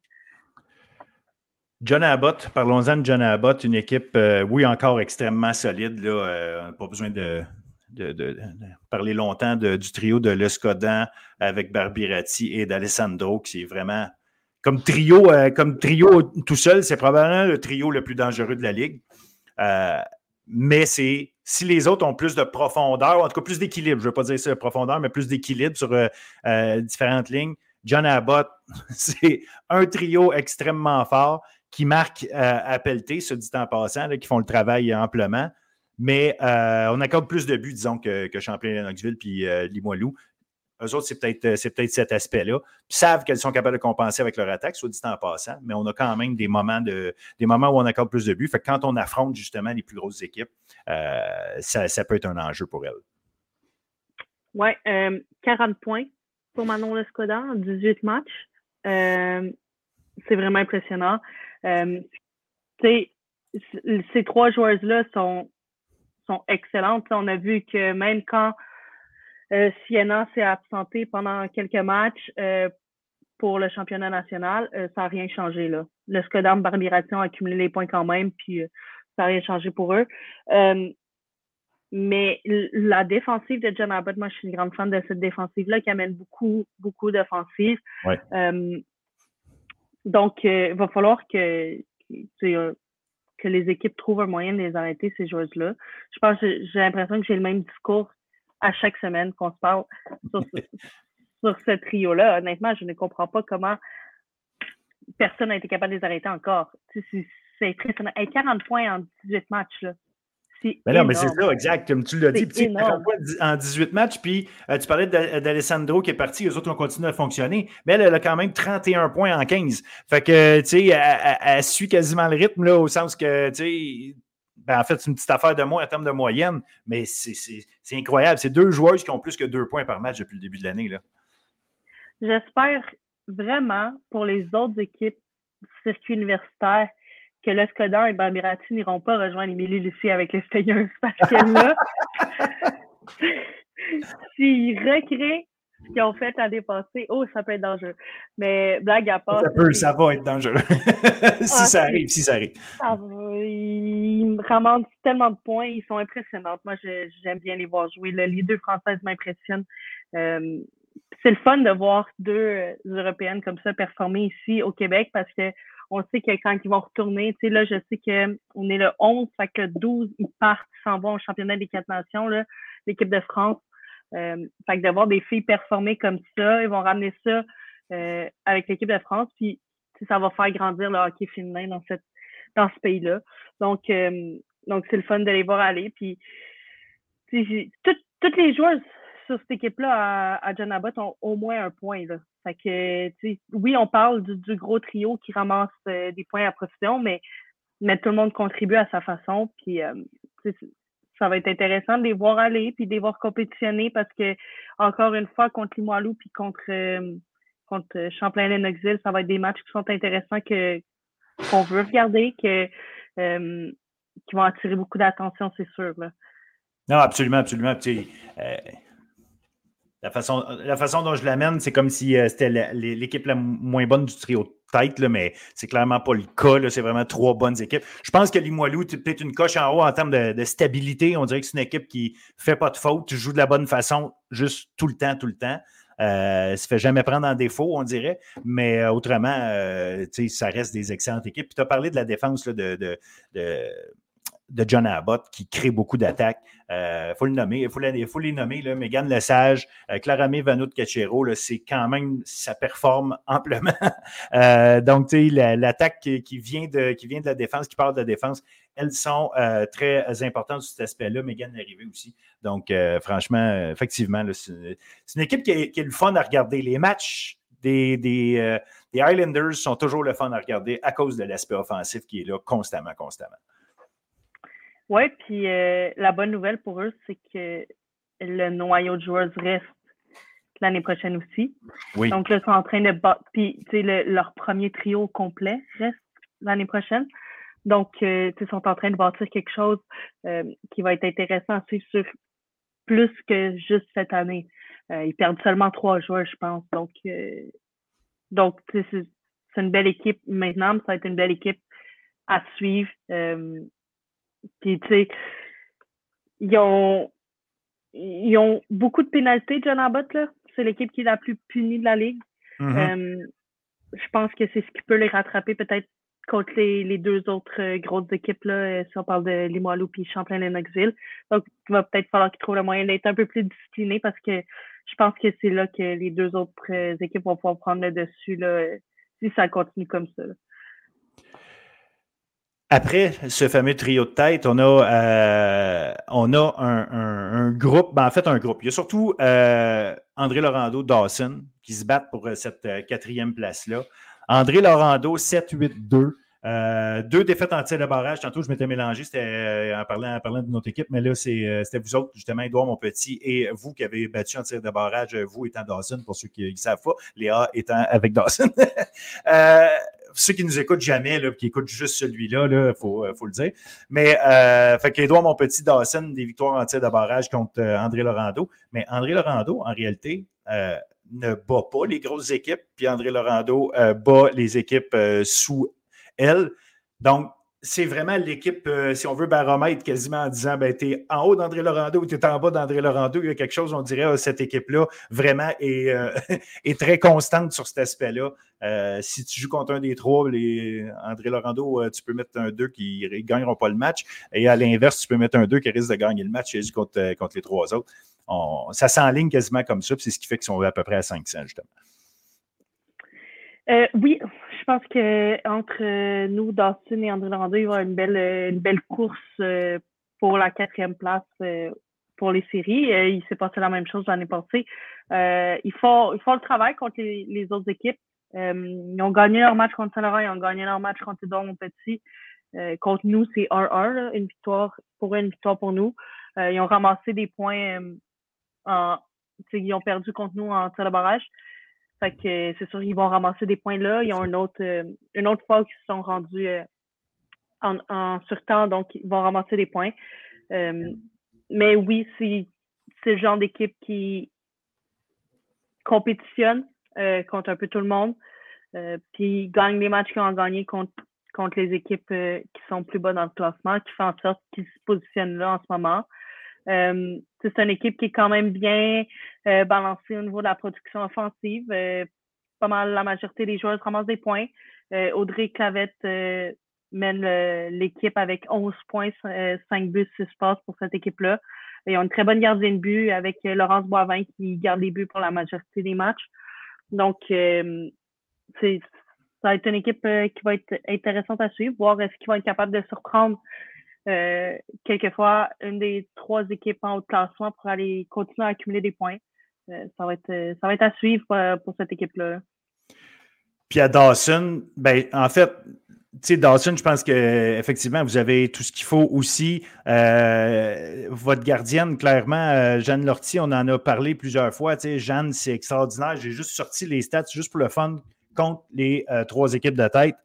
S1: John Abbott, parlons-en de John Abbott, une équipe, oui, encore extrêmement solide. Là, pas besoin de, de, parler longtemps du trio de Lescodan avec Barbirati et d'Alessandro, qui est vraiment comme trio, euh, comme trio tout seul, c'est probablement le trio le plus dangereux de la ligue. Euh, mais c'est si les autres ont plus de profondeur, en tout cas plus d'équilibre, je ne veux pas dire ça, profondeur, mais plus d'équilibre sur euh, différentes lignes. John Abbott, c'est un trio extrêmement fort qui marque à pelleter, ce dit en passant, qui font le travail amplement. Mais euh, on accorde plus de buts, disons, que, que Champlain-Lennoxville puis euh, Limoilou. Eux autres, c'est peut-être euh, peut cet aspect-là. Ils savent qu'elles sont capables de compenser avec leur attaque, soit dit en passant, mais on a quand même des moments, de, des moments où on accorde plus de buts. Fait que quand on affronte justement les plus grosses équipes, ça, peut être un enjeu pour elles.
S2: Oui, 40 points pour Manon Lescoda en 18 matchs. c'est vraiment impressionnant. ces trois joueuses-là sont sont excellentes. On a vu que même quand euh, Siena s'est absenté pendant quelques matchs euh, pour le championnat national, euh, ça n'a rien changé. Là. Le Skodam Barbiration a accumulé les points quand même, puis ça n'a rien changé pour eux. mais la défensive de John Abbott, moi, je suis une grande fan de cette défensive-là qui amène beaucoup, beaucoup d'offensives. donc, il va falloir que que les équipes trouvent un moyen de les arrêter, ces joueuses-là. Je pense j'ai l'impression que j'ai le même discours à chaque semaine qu'on se parle sur ce, trio-là. Honnêtement, je ne comprends pas comment personne n'a été capable de les arrêter encore. C'est impressionnant. 40 points en 18 matchs, là.
S1: Mais non, mais c'est ça, exact. Comme tu l'as dit, en 18 matchs, puis euh, tu parlais d'Alessandro qui est parti, les autres ont continué à fonctionner, mais elle, a quand même 31 points en 15. Fait que, tu sais, elle, suit quasiment le rythme, là, au sens que, tu sais, ben, en fait, c'est une petite affaire de moins en termes de moyenne, mais c'est incroyable. C'est deux joueuses qui ont plus que deux points par match depuis le début de l'année.
S2: J'espère vraiment pour les autres équipes du circuit universitaire que Lescodin et Bambirati n'iront pas rejoindre Émilie Lucie avec les Stayers parce que là, s'ils recréent ce qu'ils ont fait à dépasser, oh, ça peut être dangereux. Mais blague à part.
S1: Ça peut, ça va être dangereux. si ça arrive, si ça arrive.
S2: ils ramassent tellement de points, ils sont impressionnants. Moi, j'aime bien les voir jouer. Les deux Françaises m'impressionnent. Euh, c'est le fun de voir deux Européennes comme ça performer ici au Québec parce que on sait que quand ils vont retourner, tu sais, là, je sais qu'on est le 11, fait que le 12, ils partent, ils s'en vont au championnat des quatre nations, l'équipe de France. Euh, fait que d'avoir des filles performer comme ça, ils vont ramener ça euh, avec l'équipe de France, puis ça va faire grandir le hockey féminin dans cette dans ce pays-là. Donc, euh, c'est le fun de les voir aller. Puis, toutes les joueuses sur cette équipe-là à, à John Abbott ont au moins un point. Là. Que, oui, on parle du, gros trio qui ramasse euh, des points à profession, mais, mais tout le monde contribue à sa façon. Puis, euh, ça va être intéressant de les voir aller puis de les voir compétitionner parce que, encore une fois, contre Limoilou puis contre, euh, contre Champlain-Lennoxville, ça va être des matchs qui sont intéressants qu'on veut regarder, que, qui vont attirer beaucoup d'attention, c'est sûr.
S1: Non, absolument, absolument. La façon, la façon dont je l'amène, c'est comme si euh, c'était l'équipe la, moins bonne du trio de tête, là, mais c'est clairement pas le cas. C'est vraiment trois bonnes équipes. Je pense que Limoilou, tu peut-être une coche en haut en termes de, stabilité. On dirait que c'est une équipe qui fait pas de faute, joue de la bonne façon, juste tout le temps, tout le temps. Euh, se fait jamais prendre en défaut, on dirait. Mais euh, autrement, euh, ça reste des excellentes équipes. Puis tu as parlé de la défense de, de John Abbott qui crée beaucoup d'attaques. Il euh, faut le nommer, il faut, faut, les nommer. Là, Megan Lesage, euh, Claramé Vano de Cachero, c'est quand même, ça performe amplement. euh, donc, l'attaque qui, vient de, qui vient de la défense, qui parle de la défense, elles sont euh, très importantes sur cet aspect-là. Megan est arrivée aussi. Donc, franchement, effectivement, c'est une équipe qui est, le fun à regarder. Les matchs des, des, des Highlanders sont toujours le fun à regarder à cause de l'aspect offensif qui est là constamment, constamment.
S2: Oui, puis euh, la bonne nouvelle pour eux, c'est que le noyau de joueurs reste l'année prochaine aussi. Donc là, ils sont en train de battre. Puis, tu sais, leur premier trio complet reste l'année prochaine. Donc, euh, ils sont en train de bâtir quelque chose euh, qui va être intéressant à suivre sur plus que juste cette année. ils perdent seulement trois joueurs, je pense. Donc, donc c'est une belle équipe maintenant. Ça va être une belle équipe à suivre. Puis, tu sais, ils ont, ils ont beaucoup de pénalités, John Abbott, là. C'est l'équipe qui est la plus punie de la ligue. Mm-hmm. Euh, je pense que c'est ce qui peut les rattraper peut-être contre les, les, deux autres euh, grosses équipes, là, euh, si on parle de Limoilou puis Champlain-Lennoxville. Donc, il va peut-être falloir qu'ils trouvent le moyen d'être un peu plus disciplinés parce que je pense que c'est là que les deux autres équipes vont pouvoir prendre le dessus là, si ça continue comme ça.
S1: Après ce fameux trio de tête, on a, euh, on a un, groupe, ben en fait un groupe. Il y a surtout euh, André Laurando Dawson qui se battent pour euh, cette quatrième place-là. André Laurando, 7-8-2. deux défaites en tir de barrage. Tantôt, je m'étais mélangé, c'était en parlant, en parlant de notre équipe, mais là, c'était vous autres, justement, Edouard, mon petit, et vous qui avez battu en tir de barrage, vous étant Dawson, pour ceux qui ne savent pas, Léa étant avec Dawson. ceux qui nous écoutent jamais, là, qui écoutent juste celui-là, il euh, faut, le dire. Mais, euh, fait qu'Edouard, mon petit Dawson, des victoires en tir de barrage contre euh, André Laurando. Mais André Laurando, en réalité, euh, ne bat pas les grosses équipes, puis André Laurando bat les équipes sous elle. Donc, c'est vraiment l'équipe, euh, si on veut, baromètre quasiment en disant ben, tu en haut d'André Laurando ou tu es en bas d'André Laurando. Il y a quelque chose, on dirait, ah, cette équipe-là vraiment est, euh, est, très constante sur cet aspect-là. Euh, si tu joues contre un des trois, les, André Laurando, tu peux mettre un 2 qui ne gagneront pas le match. Et à l'inverse, tu peux mettre un 2 qui risque de gagner le match contre, contre les trois autres. ça s'enligne quasiment comme ça, c'est ce qui fait qu'ils sont à peu près à 500, justement.
S2: Oui, je pense que entre euh, nous, Dustin et André Landry, il y avoir une belle, euh, une belle course euh, pour la quatrième place pour les séries. il s'est passé la même chose l'année passée. il, faut, il faut le travail contre les, autres équipes. ils ont gagné leur match contre Saint-Laurent, ils ont gagné leur match contre Don Petit. contre nous, c'est 1-1, une victoire pour une victoire pour nous. ils ont ramassé des points en, ils ont perdu contre nous en tir de barrage. Que c'est sûr qu'ils vont ramasser des points là. Ils ont une autre, euh, une autre fois qu'ils se sont rendus euh, en, en surtemps, donc ils vont ramasser des points. Euh, mais oui, c'est le genre d'équipe qui compétitionne contre un peu tout le monde. puis gagne les matchs qu'ils ont gagnés contre, contre les équipes qui sont plus bas dans le classement, qui font en sorte qu'ils se positionnent là en ce moment. Euh, c'est une équipe qui est quand même bien euh, balancée au niveau de la production offensive. Euh, pas mal la majorité des joueurs ramassent des points. Audrey Clavette mène l'équipe avec 11 points, 5 buts, 6 passes pour cette équipe-là. Ils ont une très bonne gardienne de but avec Laurence Boivin qui garde les buts pour la majorité des matchs. Donc, ça va être une équipe qui va être intéressante à suivre, voir est-ce qu'ils vont être capables de surprendre euh, quelquefois une des trois équipes en haut de classement pour aller continuer à accumuler des points. Euh, ça, va être, euh, ça va être à suivre pour, cette équipe-là.
S1: Puis à Dawson, ben, en fait, tu sais, Dawson, je pense qu'effectivement, vous avez tout ce qu'il faut aussi. votre gardienne, clairement, Jeanne Lortie, on en a parlé plusieurs fois. Tu sais, Jeanne, c'est extraordinaire. J'ai juste sorti les stats juste pour le fun contre les trois équipes de tête.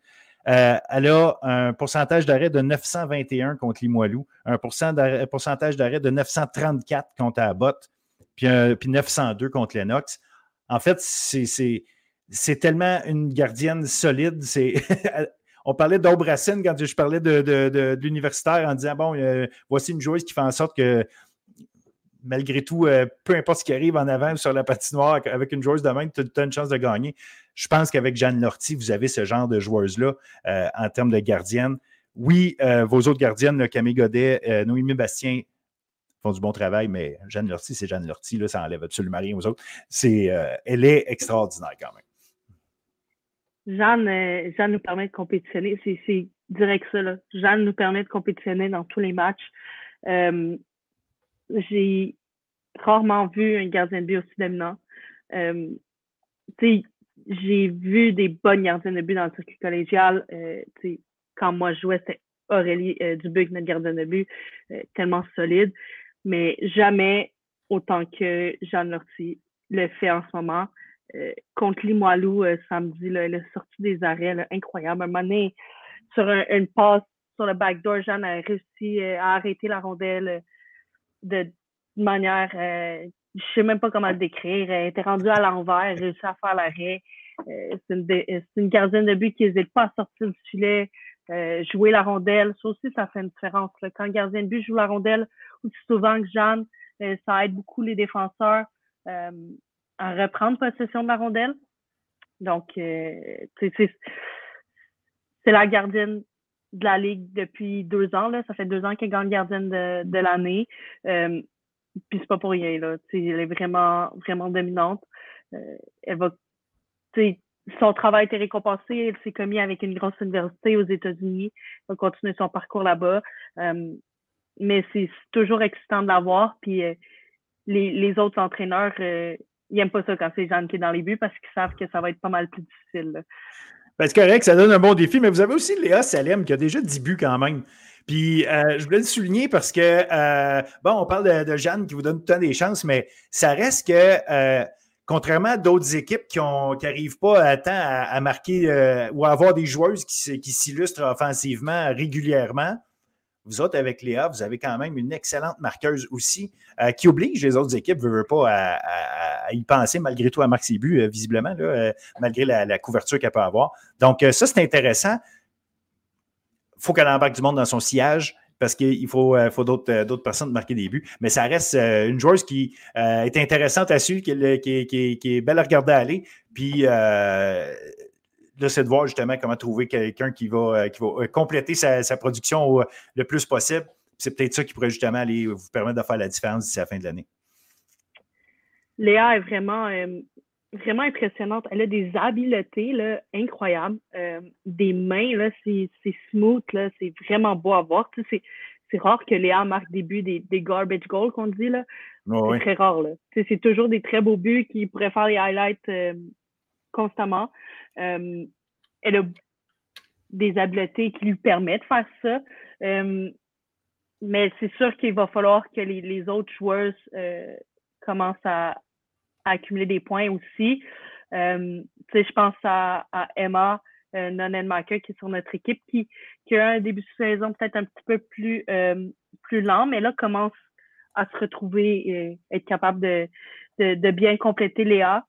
S1: Euh, elle a un pourcentage d'arrêt de 921 contre Limoilou, un pourcentage d'arrêt de 934 contre Abbott, puis, puis 902 contre Lennox. En fait, c'est tellement une gardienne solide. on parlait d'Aubracine quand je parlais de, l'universitaire en disant bon, euh, voici une joueuse qui fait en sorte que malgré tout, euh, peu importe ce qui arrive en avant sur la patinoire, avec une joueuse de main, tu as une chance de gagner. Je pense qu'avec Jeanne Lortie, vous avez ce genre de joueuse-là euh, en termes de gardienne. Oui, euh, vos autres gardiennes, Camille Godet, Noémie Bastien, font du bon travail, mais Jeanne Lortie, c'est Jeanne Lortie, là, ça enlève absolument rien aux autres. C'est, elle est extraordinaire quand même.
S2: Jeanne, Jeanne nous permet de compétitionner. C'est, direct ça. Là. Jeanne nous permet de compétitionner dans tous les matchs j'ai rarement vu un gardien de but aussi dominant. Euh, j'ai vu des bonnes gardiennes de but dans le circuit collégial. Euh, quand moi je jouais, c'était Aurélie euh, Dubuc, notre gardien de but, euh, tellement solide. Mais jamais autant que Jeanne Lortie le fait en ce moment. Euh, contre Limoilou samedi, là, elle a sorti des arrêts incroyables. Un moment donné, sur une passe sur le backdoor, Jeanne a réussi à arrêter la rondelle de manière, euh, je sais même pas comment le décrire. Elle était rendue à l'envers, réussi à faire l'arrêt. Euh, c'est une, gardienne de but qui n'hésite pas à sortir du filet, euh, jouer la rondelle. Ça aussi, ça fait une différence. Quand le gardien de but joue la rondelle, aussi souvent que Jeanne, ça aide beaucoup les défenseurs à reprendre possession de la rondelle. Donc, c'est la gardienne de la Ligue depuis deux ans. Là. Ça fait deux ans qu'elle gagne gardienne de, de l'année. Euh, puis c'est pas pour rien. Là. elle est vraiment, vraiment dominante. Euh, elle va. Son travail a été récompensé. Elle s'est commis avec une grosse université aux États-Unis. Elle va continuer son parcours là-bas. Euh, mais c'est toujours excitant de la voir. Puis euh, les, les autres entraîneurs, ils n'aiment pas ça quand c'est Jeanne qui est dans les buts parce qu'ils savent que ça va être pas mal plus difficile.
S1: Ben, c'est correct, ça donne un bon défi, mais vous avez aussi Léa Salem qui a déjà 10 buts quand même. Puis euh, je voulais le souligner parce que, euh, bon, on parle de, Jeanne qui vous donne tout le temps des chances, mais ça reste que, euh, contrairement à d'autres équipes qui n'arrivent pas à temps à, marquer ou à avoir des joueuses qui s'illustrent offensivement régulièrement, vous autres, avec Léa, vous avez quand même une excellente marqueuse aussi euh, qui oblige les autres équipes, ne veut pas, à, y penser malgré tout à marquer ses buts, euh, visiblement, euh, malgré la, couverture qu'elle peut avoir. Donc, ça, c'est intéressant. Il faut qu'elle embarque du monde dans son sillage parce qu'il faut, faut d'autres personnes marquer des buts. Mais ça reste une joueuse qui est intéressante à suivre, qui, est belle à regarder aller. Puis là, c'est de voir justement comment trouver quelqu'un qui va, euh, qui va euh, compléter sa, production le plus possible. C'est peut-être ça qui pourrait justement aller vous permettre de faire la différence d'ici la fin de l'année.
S2: Léa est vraiment, euh, vraiment impressionnante. Elle a des habiletés là, incroyables. des mains, là, c'est, smooth, là, c'est vraiment beau à voir. c'est, rare que Léa marque des buts, des, garbage goals qu'on dit. Là. c'est très rare. Là. c'est toujours des très beaux buts qui pourraient faire les highlights constamment. Euh, elle a des habiletés qui lui permettent de faire ça. Euh, mais c'est sûr qu'il va falloir que les, autres joueurs euh, commencent à, accumuler des points aussi. je pense à, Emma Nonenmaker qui est sur notre équipe, qui, a un début de saison peut-être un petit peu plus, plus lent, mais là commence à se retrouver et être capable de, de, bien compléter Léa.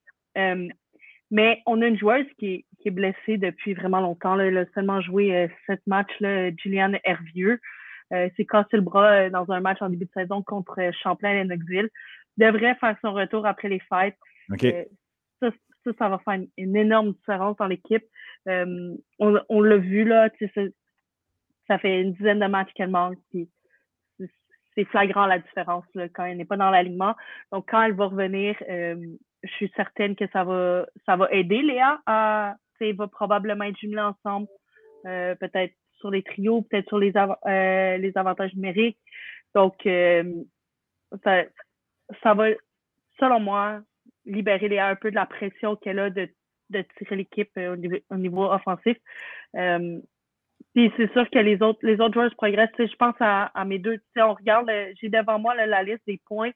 S2: Mais on a une joueuse qui est, blessée depuis vraiment longtemps. Elle a seulement joué euh, sept matchs, là, Juliane Hervieux. Euh, s'est cassé le bras euh, dans un match en début de saison contre Champlain et Knoxville. Devrait faire son retour après les fêtes. ça, ça, va faire une, énorme différence dans l'équipe. on, on l'a vu, là, ça, ça fait une dizaine de matchs qu'elle manque. C'est flagrant la différence là, quand elle n'est pas dans l'alignement. Donc, quand elle va revenir, je suis certaine que ça va, ça va aider Léa à, va probablement être jumelée ensemble, euh, peut-être sur les trios, peut-être sur les, euh, avantages numériques. Donc, euh, ça, va, selon moi, libérer Léa un peu de la pression qu'elle a de, tirer l'équipe au niveau, au, niveau, offensif. puis c'est sûr que les autres, les autres joueurs progressent. Je pense à, mes deux. On regarde, j'ai devant moi la liste des points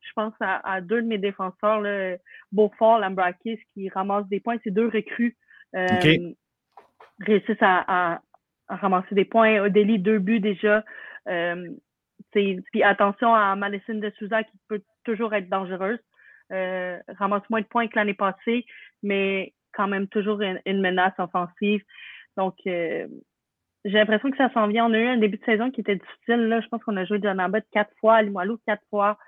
S2: je pense à, deux de mes défenseurs, là, Beaufort, Lambrakis, qui ramassent des points. C'est deux recrues. Euh, réussissent à, ramasser des points. Odeli, deux buts déjà. puis attention à Madison de Souza qui peut toujours être dangereuse. ramasse moins de points que l'année passée, mais quand même toujours une, menace offensive. Donc, j'ai l'impression que ça s'en vient. On a eu un début de saison qui était difficile. Là. Je pense qu'on a joué John Abbott quatre fois, à Limoilou quatre fois.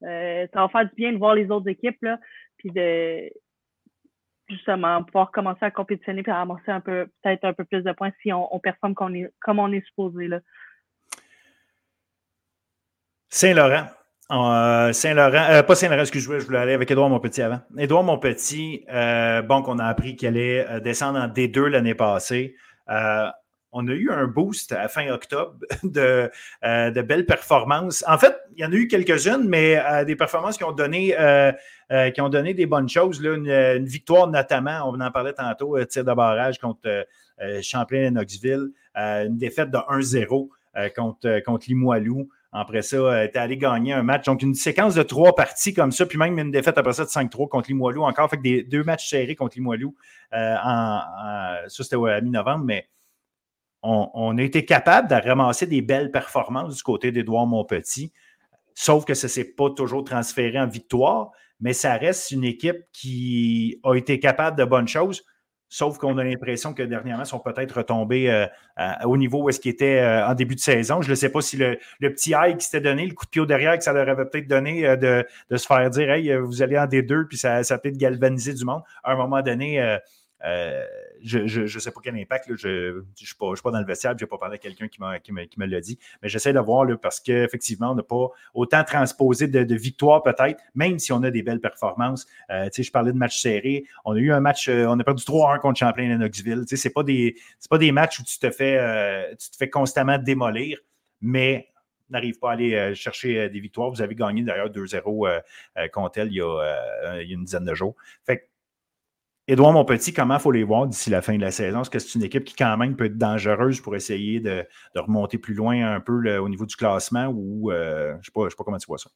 S2: Ça va faire du bien de voir les autres équipes. Là puis de justement pouvoir commencer à compétitionner et à amasser un peu, peut-être un peu plus de points si on, performe comme on est, supposé. Là.
S1: Saint-Laurent. Euh, Saint-Laurent, euh, pas Saint-Laurent, excuse-moi, je voulais aller avec Édouard Monpetit avant. Édouard Monpetit, euh, bon, qu'on a appris qu'elle allait descendre en D2 l'année passée on a eu un boost à fin octobre de, euh, de, belles performances. En fait, il y en a eu quelques-unes, mais euh, des performances qui ont donné, euh, qui ont donné des bonnes choses. Là, une, victoire notamment, on en parlait tantôt, tir de barrage contre Champlain et Knoxville, une défaite de 1-0 contre, contre Limoilou. Après ça, tu es allé gagner un match. Donc, une séquence de trois parties comme ça, puis même une défaite après ça de 5-3 contre Limoilou. Encore, fait des deux matchs serrés contre Limoilou. En, ça, c'était à mi-novembre, mais on, a été capable de ramasser des belles performances du côté d'Edouard Montpetit, sauf que ça ne s'est pas toujours transféré en victoire, mais ça reste une équipe qui a été capable de bonnes choses, sauf qu'on a l'impression que dernièrement, ils sont peut-être retombés euh, au niveau où est-ce qu'ils étaient euh, en début de saison. Je ne sais pas si le, petit high qui s'était donné, le coup de pied au derrière que ça leur avait peut-être donné euh, de, se faire dire Hey, vous allez en D2, puis ça, ça a peut-être galvanisé du monde. À un moment donné, euh, je ne sais pas quel impact. je ne suis, pas dans le vestiaire, je n'ai pas parlé à quelqu'un qui, me, l'a dit. Mais j'essaie de voir parce qu'effectivement, on n'a pas autant transposé de, victoires peut-être, même si on a des belles performances. Euh, je parlais de matchs serrés. On a eu un match, euh, on a perdu 3-1 contre Champlain et Knoxville. Ce n'est pas, des, pas des matchs où tu te fais, constamment démolir, mais n'arrive pas à aller chercher des victoires. Vous avez gagné d'ailleurs 2-0 contre elle il y, a, une dizaine de jours. Édouard Monpetit, comment il faut les voir d'ici la fin de la saison? Est-ce que c'est une équipe qui, quand même, peut être dangereuse pour essayer de, remonter plus loin un peu au niveau du classement ou euh, je ne sais, pas comment tu vois ça?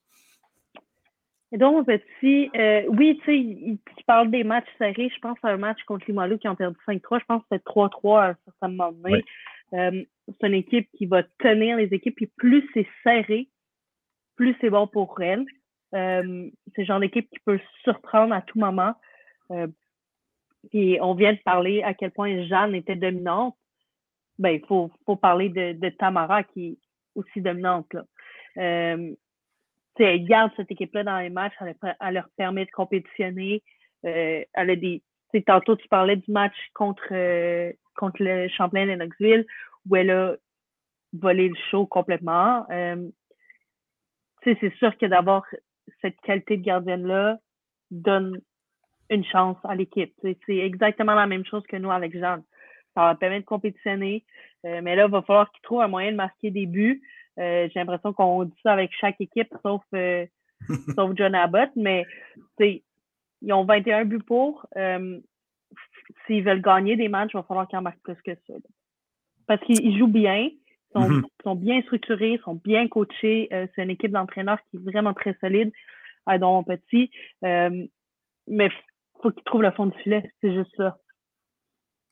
S2: Édouard Monpetit, euh, oui, tu sais, tu parles des matchs serrés. Je pense à un match contre Limoilou qui ont perdu 5-3. Je pense que c'était 3-3 à un certain moment donné. Euh, c'est une équipe qui va tenir les équipes. Puis plus c'est serré, plus c'est bon pour elle. c'est le genre d'équipe qui peut surprendre à tout moment. Puis on vient de parler à quel point Jeanne était dominante. Ben, il faut, faut parler de, Tamara qui est aussi dominante. Là. Euh, elle garde cette équipe-là dans les matchs, elle, leur permet de compétitionner. Euh, elle a des. Tantôt, tu parlais du match contre, euh, contre le Champlain de Knoxville où elle a volé le show complètement. Euh, c'est sûr que d'avoir cette qualité de gardienne-là donne une chance à l'équipe. C'est exactement la même chose que nous avec Jeanne. Ça va permettre de compétitionner, euh, mais là, il va falloir qu'ils trouvent un moyen de marquer des buts. Euh, j'ai l'impression qu'on dit ça avec chaque équipe, sauf, euh, sauf John Abbott, mais ils ont 21 buts pour. S'ils veulent gagner des matchs, il va falloir qu'ils en marquent plus que ça. Parce qu'ils jouent bien, ils sont, mm-hmm. sont, bien structurés, ils sont bien coachés. c'est une équipe d'entraîneurs qui est vraiment très solide, à Don Petit. mais faut qu'ils trouvent le fond du filet. C'est juste ça.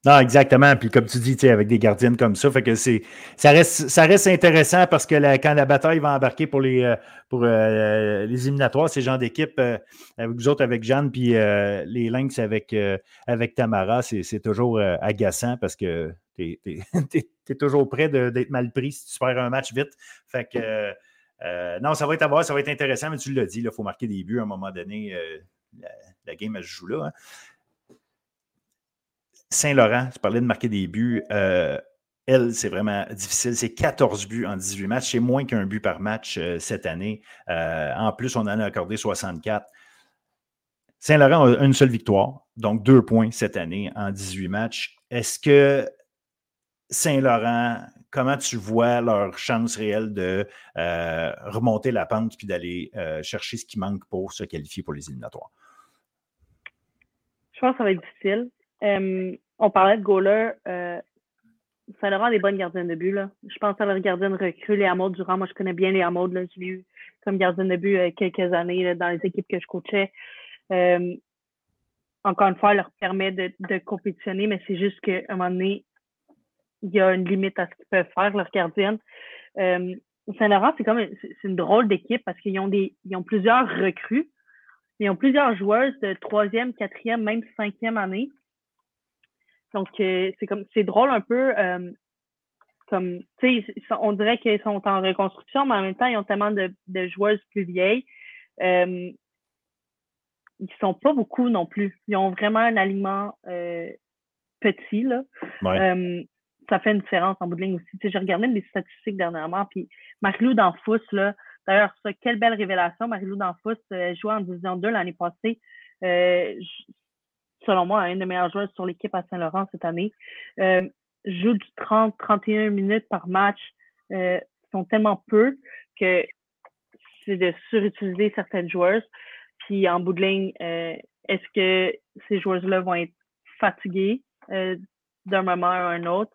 S1: Non, exactement. Puis comme tu dis, avec des gardiennes comme ça, fait que ça reste, ça reste intéressant parce que quand la bataille va embarquer pour les, euh, pour, euh, les éliminatoires, ces gens d'équipe, euh, avec vous autres, avec Jeanne, puis les Lynx avec, avec Tamara, c'est toujours agaçant parce que tu es, toujours prêt d'être mal pris si tu perds un match vite. Fait que non, ça va être à voir, ça va être intéressant, mais tu l'as dit, il faut marquer des buts à un moment donné la game, elle se joue là. Hein. Saint-Laurent, tu parlais de marquer des buts. Euh, elle, c'est vraiment difficile. C'est 14 buts en 18 matchs. C'est moins qu'un but par match euh, cette année. Euh, en plus, on en a accordé 64. Saint-Laurent a une seule victoire, donc deux points cette année en 18 matchs. Est-ce que Saint-Laurent, comment tu vois leur chance réelle de remonter la pente puis d'aller chercher ce qui manque pour se qualifier pour les éliminatoires?
S2: Je pense que ça va être difficile. Euh, on parlait de goaler. Euh, ça leur des bonnes gardiennes de but. Là. Je pense à leur gardienne recrue, les Maud Durand. Moi, je connais bien les Maud. Je l'ai eu comme gardienne de but euh, quelques années dans les équipes que je coachais. Euh, encore une fois, elle leur permet de, compétitionner, mais c'est juste qu'à un moment donné, il y a une limite à ce qu'ils peuvent faire, leurs gardiennes. Euh, Saint-Laurent, c'est comme c'est une drôle d'équipe parce qu'ils ont des ils ont plusieurs recrues. Ils ont plusieurs joueuses de troisième, quatrième, même cinquième année. Donc, euh, c'est comme c'est drôle un peu euh, comme tu sais, on dirait qu'ils sont en reconstruction, mais en même temps, ils ont tellement de, de joueuses plus vieilles. Euh, ils sont pas beaucoup non plus. Ils ont vraiment un aliment euh, petit, là. Ça fait une différence en bout de ligne aussi. j'ai regardé les statistiques dernièrement, puis Marilou Danfous, là, d'ailleurs, quelle belle révélation. Marilou Danfous euh, jouait en Division 2 l'année passée. Euh, selon moi, une des meilleures joueuses sur l'équipe à Saint-Laurent cette année. Euh, joue du 30-31 minutes par match. Euh, sont tellement peu que c'est de surutiliser certaines joueuses. Puis en bout de ligne, est-ce que ces joueuses-là vont être fatiguées d'un moment à un autre?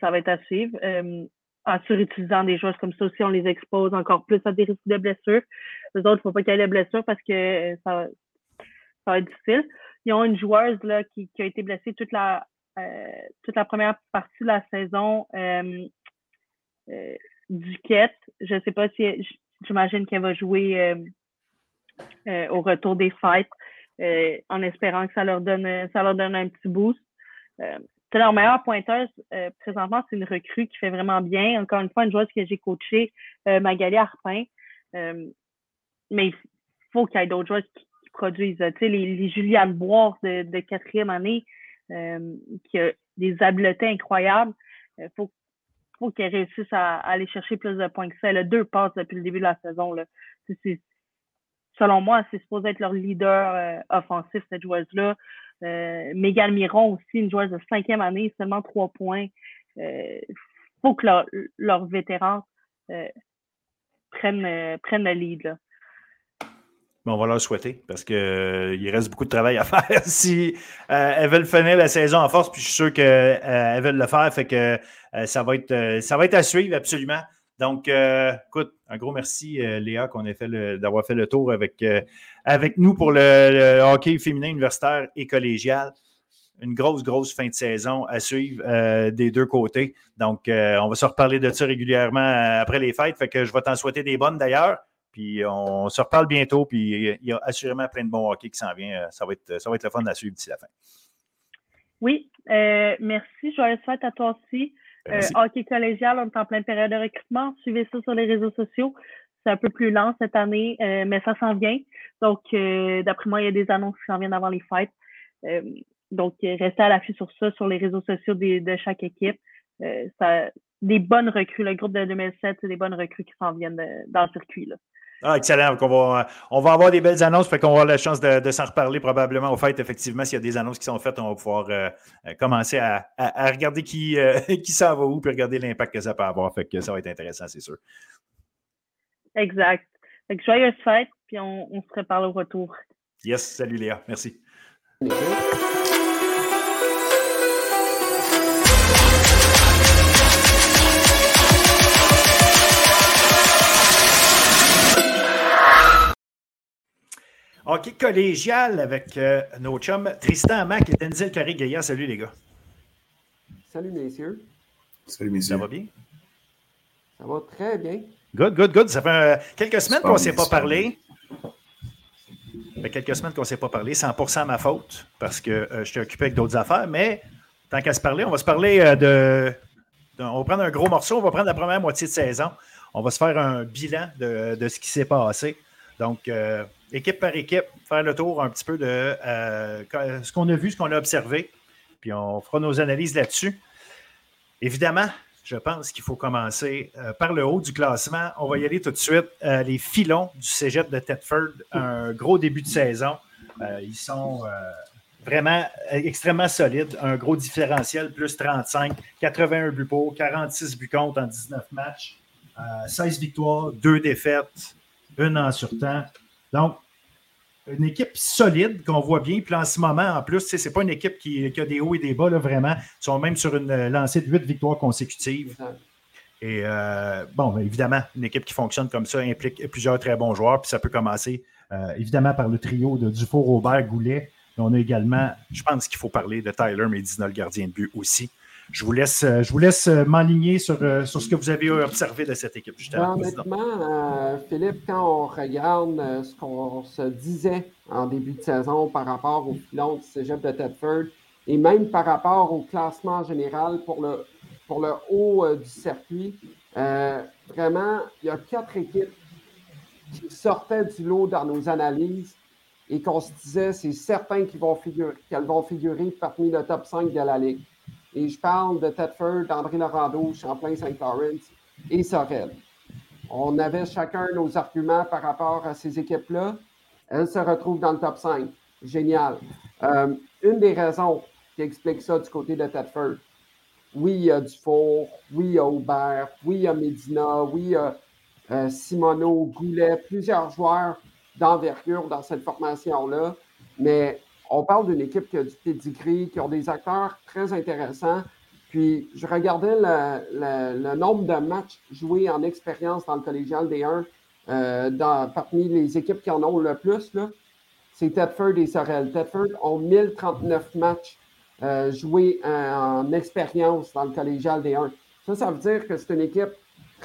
S2: Ça va être à suivre. En surutilisant des joueuses comme ça aussi, on les expose encore plus à des risques de blessures. Les autres, il ne faut pas qu'il y ait des blessures parce que ça, ça va être difficile. Ils ont une joueuse là, qui, qui a été blessée toute la, toute la première partie de la saison. Duquette, je ne sais pas si j'imagine qu'elle va jouer euh, au retour des fêtes, euh, en espérant que ça leur donne, ça leur donne un petit boost. Euh, c'est leur meilleure pointeuse présentement, c'est une recrue qui fait vraiment bien. Encore une fois, une joueuse que j'ai coachée, Magali Arpin. mais il faut qu'il y ait d'autres joueuses qui, produisent. Tu sais, les, les Juliane Boire de, quatrième année, qui a des habiletés incroyables. Il faut, faut qu'elle réussisse à, aller chercher plus de points que ça. Elle a deux passes depuis le début de la saison. Selon moi, c'est supposé être leur leader euh, offensif, cette joueuse-là. Euh, Miron aussi, une joueuse de cinquième année, seulement trois points. Il euh, faut que leurs vétérans euh, prennent, prennent le lead. Là.
S1: on va leur souhaiter parce qu'il reste beaucoup de travail à faire. si elles veulent finir la saison en force, puis je suis sûr qu'elles veulent le faire, fait que ça, va être, ça va être à suivre absolument. Donc, euh, écoute, un gros merci, euh, Léa, qu'on ait fait d'avoir fait le tour avec, euh, avec nous pour le, hockey féminin universitaire et collégial. Une grosse, grosse fin de saison à suivre des deux côtés. Donc, on va se reparler de ça régulièrement après les fêtes. Fait que je vais t'en souhaiter des bonnes d'ailleurs. Puis on se reparle bientôt. Puis il y a assurément plein de bons hockey qui s'en vient. Ça va, être, ça va être le fun à suivre d'ici la fin.
S2: Oui, merci. Joyeux fête à toi aussi. Euh, hockey collégial, on est en pleine période de recrutement. Suivez ça sur les réseaux sociaux. C'est un peu plus lent cette année, euh, mais ça s'en vient. Donc, euh, d'après moi, il y a des annonces qui s'en viennent avant les fêtes. donc, restez à l'affût sur ça, sur les réseaux sociaux de chaque équipe. ça, des bonnes recrues. Le groupe de 2007, c'est des bonnes recrues qui s'en viennent dans le circuit. Là.
S1: Ah, excellent. On va, on va avoir des belles annonces, fait qu'on va avoir la chance de, s'en reparler probablement au fait. Effectivement, s'il y a des annonces qui sont faites, on va pouvoir euh, euh, commencer à, regarder qui, euh, qui s'en va où, puis regarder l'impact que ça peut avoir. Fait que ça va être intéressant, c'est sûr.
S2: Exact. Fait que joyeuse fête, puis on, on se reparle au retour.
S1: Yes, salut Léa. Merci. Hockey collégial avec euh, nos chums Tristan Mac et Denzel Carré Salut les gars.
S3: Salut messieurs.
S4: Salut messieurs.
S1: Ça va bien?
S3: Ça va très bien.
S1: Good, good, good. Ça fait euh, quelques semaines qu'on ne s'est pas parlé. Ça fait quelques semaines qu'on ne s'est pas parlé. 100% ma faute parce que euh, je suis occupé avec d'autres affaires. Mais tant qu'à se parler, on va se parler de, On va prendre un gros morceau. On va prendre la première moitié de saison. On va se faire un bilan de, de ce qui s'est passé. Donc, équipe par équipe, faire le tour un petit peu de euh, ce qu'on a vu, ce qu'on a observé, puis on fera nos analyses là-dessus. Évidemment, je pense qu'il faut commencer euh, par le haut du classement. On va y aller tout de suite. Euh, les filons du cégep de Thetford, un gros début de saison. ils sont vraiment extrêmement solides. Un gros différentiel, plus 35, 81 buts pour, 46 buts contre en 19 matchs, 16 victoires, 2 défaites, une en surtemps. Donc, une équipe solide qu'on voit bien. Puis en ce moment, en plus, ce n'est pas une équipe qui, a des hauts et des bas, là, vraiment. Ils sont même sur une lancée de huit victoires consécutives. Et euh, bon, évidemment, une équipe qui fonctionne comme ça implique plusieurs très bons joueurs. Puis ça peut commencer euh, évidemment par le trio de Dufour, Robert, Goulet. Mais on a également, je pense qu'il faut parler de Tyler Medina, le gardien de but aussi. Je vous laisse, je vous laisse m'enligner sur, sur ce que vous avez observé de cette équipe.
S3: honnêtement, Philippe, quand on regarde ce qu'on se disait en début de saison par rapport au filon du cégep de Tedford et même par rapport au classement général pour le, pour le haut du circuit, vraiment, il y a quatre équipes qui sortaient du lot dans nos analyses et qu'on se disait, c'est certain qu'elles vont, figurer, vont figurer parmi le top 5 de la Ligue. Et je parle de Tedford, d'André Laurando, Champlain-Saint-Laurent et Sorel. On avait chacun nos arguments par rapport à ces équipes-là. Elles se retrouvent dans le top 5. Génial. Euh, une des raisons qui explique ça du côté de Tedford, oui, il y a Dufour, oui, il y a Aubert, oui, il y a Medina, oui, il y a euh, Simoneau, Goulet, plusieurs joueurs d'envergure dans cette formation-là. Mais on parle d'une équipe qui a du pedigree, qui ont des acteurs très intéressants. Puis je regardais le, nombre de matchs joués en expérience dans le collégial D1 euh, dans, parmi les équipes qui en ont le plus. C'est Tedford et Sorel. Tedford ont 1039 matchs euh, joués en, en expérience dans le collégial D1. Ça, ça veut dire que c'est une équipe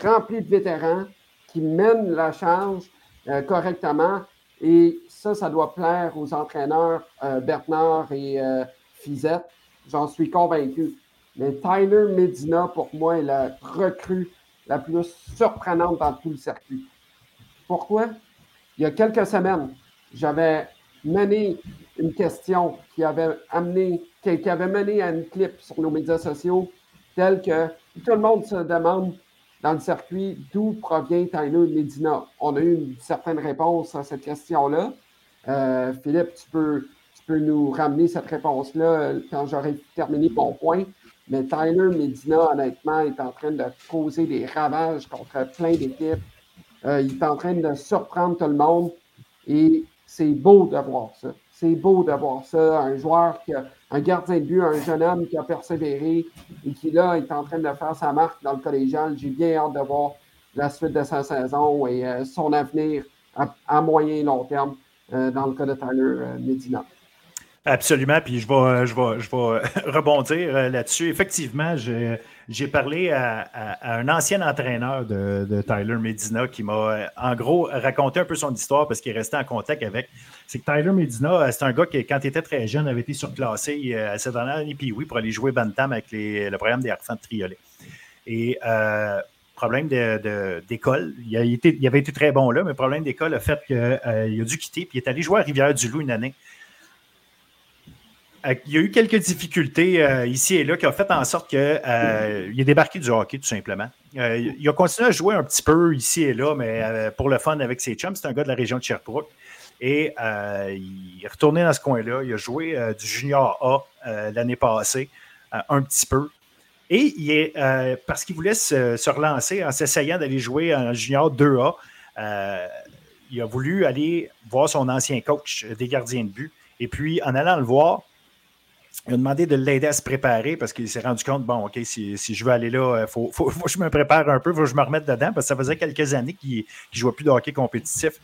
S3: remplie de vétérans qui mène la charge euh, correctement. Et ça, ça doit plaire aux entraîneurs euh, Bernard et euh, Fizette. J'en suis convaincu. Mais Tyler Medina, pour moi, est la recrue la plus surprenante dans tout le circuit. Pourquoi? Il y a quelques semaines, j'avais mené une question qui avait amené, qui avait mené à une clip sur nos médias sociaux, telle que tout le monde se demande dans le circuit d'où provient Tyler Medina? On a eu une certaine réponse à cette question-là. Euh, Philippe, tu peux, tu peux nous ramener cette réponse-là quand j'aurai terminé mon point. Mais Tyler Medina, honnêtement, est en train de causer des ravages contre plein d'équipes. Euh, il est en train de surprendre tout le monde. Et c'est beau de voir ça. C'est beau de voir ça. Un joueur qui a un gardien de but, un jeune homme qui a persévéré et qui, là, est en train de faire sa marque dans le collégial. J'ai bien hâte de voir la suite de sa saison et euh, son avenir à, moyen et long terme euh, dans le cas de Tyler euh, Medina.
S1: Absolument, puis je vais, je vais, je vais rebondir là-dessus. Effectivement, j'ai parlé à, un ancien entraîneur de, Tyler Medina qui m'a, en gros, raconté un peu son histoire parce qu'il est resté en contact avec. C'est que Tyler Medina, c'est un gars qui, quand il était très jeune, avait été surclassé à cette année, puis oui, pour aller jouer Bantam avec le programme des Harfans de Triolet. Et euh, problème d'école, il, il, avait été très bon là, mais problème d'école a fait qu'il a dû quitter, puis il est allé jouer à Rivière-du-Loup une année. Euh, il y a eu quelques difficultés euh, ici et là qui ont fait en sorte qu'il euh, est débarqué du hockey, tout simplement. il a continué à jouer un petit peu ici et là, mais pour le fun avec ses chums. C'est un gars de la région de Sherbrooke. Et il est retourné dans ce coin-là. Il a joué du junior A l'année passée, un petit peu. Et parce qu'il voulait se, se, relancer en s'essayant d'aller jouer en junior 2A, il a voulu aller voir son ancien coach des gardiens de but. Et puis, en allant le voir, il a demandé de l'aider à se préparer parce qu'il s'est rendu compte, bon, OK, si, je veux aller là, il faut, que je me prépare un peu, il faut que je me remette dedans parce que ça faisait quelques années qu'il ne jouait plus de hockey compétitif.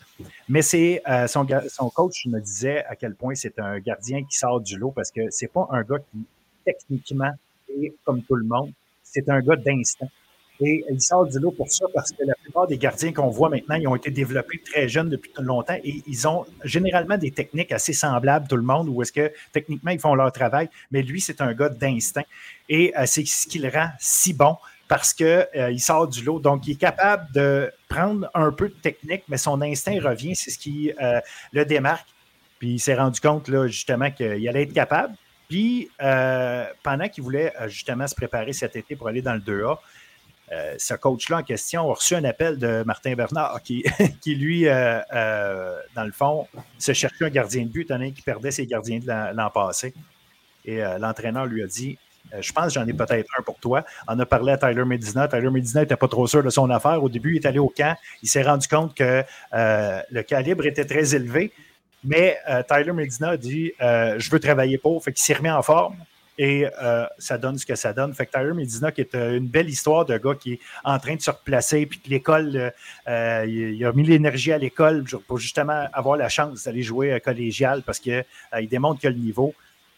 S1: Mais euh, son, son coach me disait à quel point c'est un gardien qui sort du lot parce que c'est pas un gars qui, techniquement, est comme tout le monde. C'est un gars d'instinct. Et il sort du lot pour ça parce que la plupart des gardiens qu'on voit maintenant, ils ont été développés très jeunes depuis longtemps et ils ont généralement des techniques assez semblables, tout le monde, où est-ce que techniquement ils font leur travail, mais lui, c'est un gars d'instinct. Et euh, c'est ce qui le rend si bon parce qu'il euh, sort du lot. Donc, il est capable de prendre un peu de technique, mais son instinct revient. C'est ce qui euh, le démarque. Puis il s'est rendu compte, là, justement, qu'il allait être capable. Puis, pendant qu'il voulait justement se préparer cet été pour aller dans le 2A, euh, ce coach-là en question a reçu un appel de Martin Bernard qui, lui, euh, euh, dans le fond, se cherchait un gardien de but, étant qui perdait ses gardiens de l'an passé. Et l'entraîneur lui a dit Je pense que j'en ai peut-être un pour toi. On a parlé à Tyler Medina. Tyler Medina n'était pas trop sûr de son affaire. Au début, il est allé au camp. Il s'est rendu compte que le calibre était très élevé. Mais Tyler Medina a dit Je veux travailler pour. Fait qu'il s'est remis en forme. Et euh, ça donne ce que ça donne. Fait que Tyler Medina, qui est euh, une belle histoire de gars qui est en train de se replacer, puis que l'école, euh, il, a mis l'énergie à l'école pour justement avoir la chance d'aller jouer collégial parce qu'il il démontre que le niveau.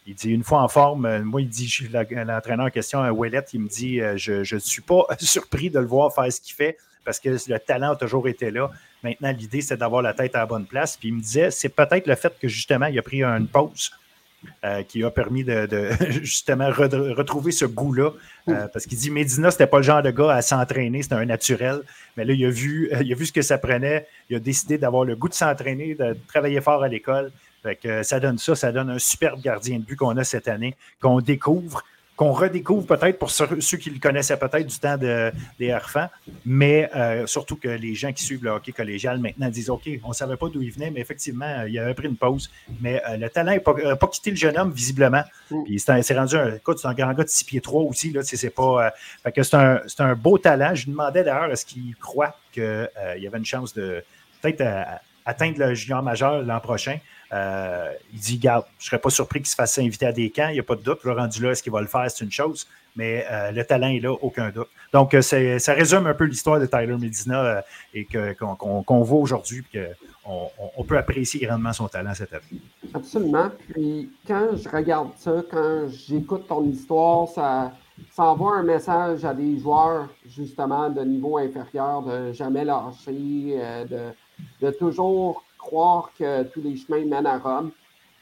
S1: Il dit une fois en forme, moi, il dit, l'entraîneur en question, Ouellet, il me dit Je ne suis pas surpris de le voir faire ce qu'il fait parce que le talent a toujours été là. Maintenant, l'idée, c'est d'avoir la tête à la bonne place. Puis il me disait, c'est peut-être le fait que justement, il a pris une pause euh, qui a permis de, justement retrouver ce goût-là. Euh, parce qu'il dit Medina, c'était pas le genre de gars à s'entraîner, c'était un naturel. Mais là, il a, vu, il a vu ce que ça prenait. Il a décidé d'avoir le goût de s'entraîner, de travailler fort à l'école. ça donne ça, ça donne un superbe gardien de but qu'on a cette année, qu'on découvre qu'on redécouvre peut-être pour ceux, qui le connaissaient peut-être du temps des Harfans, mais euh, surtout que les gens qui suivent le hockey collégial maintenant disent OK, on ne savait pas d'où il venait, mais effectivement, il avait pris une pause. Mais euh, le talent n'a pas, quitté le jeune homme, visiblement. Mm. Puis c'est rendu un, écoute, c'est un grand gars de 6 pieds 3 aussi. Là, c'est pas, euh, que c'est un, un, beau talent. Je lui demandais d'ailleurs est-ce qu'il croit qu'il y avait une chance de peut-être atteindre le junior majeur l'an prochain? Euh, il dit, garde, je ne serais pas surpris qu'il se fasse inviter à des camps, il n'y a pas de doute. Le rendu là, est-ce qu'il va le faire, c'est une chose, mais euh, le talent est là, aucun doute. Donc, euh, ça résume un peu l'histoire de Tyler Medina et qu'on voit aujourd'hui, qu'on on peut apprécier grandement son talent cette année.
S3: Absolument. Puis, quand je regarde ça, quand j'écoute ton histoire, ça, ça envoie un message à des joueurs, justement, de niveau inférieur, de jamais lâcher, de toujours croire que tous les chemins mènent à Rome.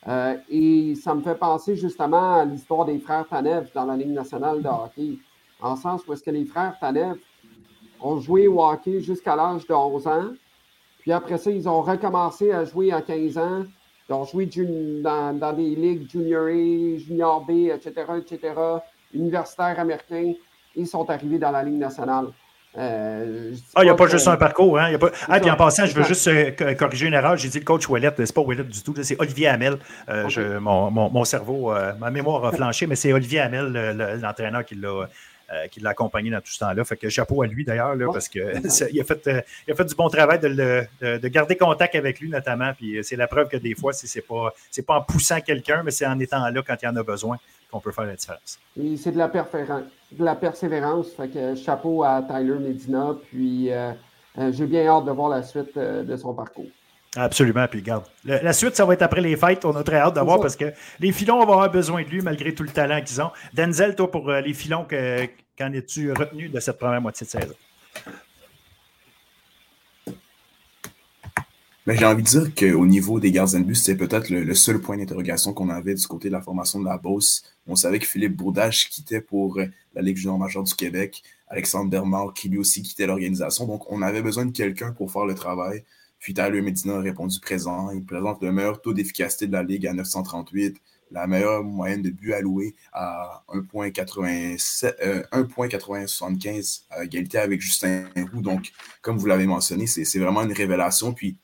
S3: Euh, et ça me fait penser justement à l'histoire des frères Tanev dans la Ligue nationale de hockey. En sens où que les frères Tanev ont joué au hockey jusqu'à l'âge de 11 ans. Puis après ça, ils ont recommencé à jouer à 15 ans. Ils ont joué dans, dans des ligues Junior A, Junior B, etc., etc., universitaires américains. Ils sont arrivés dans la Ligue nationale.
S1: Euh, ah, il n'y a pas juste un parcours. Hein? Ah, puis en passant, je veux juste euh, corriger une erreur. J'ai dit le coach Ouellet. C'est pas Ouellet du tout. C'est Olivier Hamel. Euh, mon, cerveau, ma mémoire a flanché, mais c'est Olivier Hamel, l'entraîneur qui l'a. qui l'a accompagné dans tout ce temps-là. Fait que chapeau à lui d'ailleurs, parce qu'il a, fait, a fait du bon travail de, garder contact avec lui notamment. Puis c'est la preuve que des fois, c'est pas, pas en poussant quelqu'un, mais c'est en étant là quand il en a besoin qu'on peut faire la différence.
S3: c'est de la, de la persévérance. Fait que chapeau à Tyler Medina. Puis euh, euh, j'ai bien hâte de voir la suite euh, de son parcours.
S1: Absolument. Puis regarde, la suite, ça va être après les fêtes. On a très hâte de voir parce que les filons vont avoir besoin de lui malgré tout le talent qu'ils ont. Denzel, toi, pour les filons, qu'en es-tu retenu de cette première moitié de saison?
S4: Mais j'ai envie de dire qu'au niveau des gardiens de but, c'était peut-être le, seul point d'interrogation qu'on avait du côté de la formation de la Beauce. On savait que Philippe Bourdage quittait pour euh, la Ligue junior majeure du Québec, Alexandre Bernard qui lui aussi quittait l'organisation. Donc, on avait besoin de quelqu'un pour faire le travail. Puis Tyler Medina a répondu présent. Il présente le meilleur taux d'efficacité de la Ligue à 938, la meilleure moyenne de but alloué à 1,75 euh, à égalité avec Justin Roux. Donc, comme vous l'avez mentionné, c'est vraiment une révélation. Puis,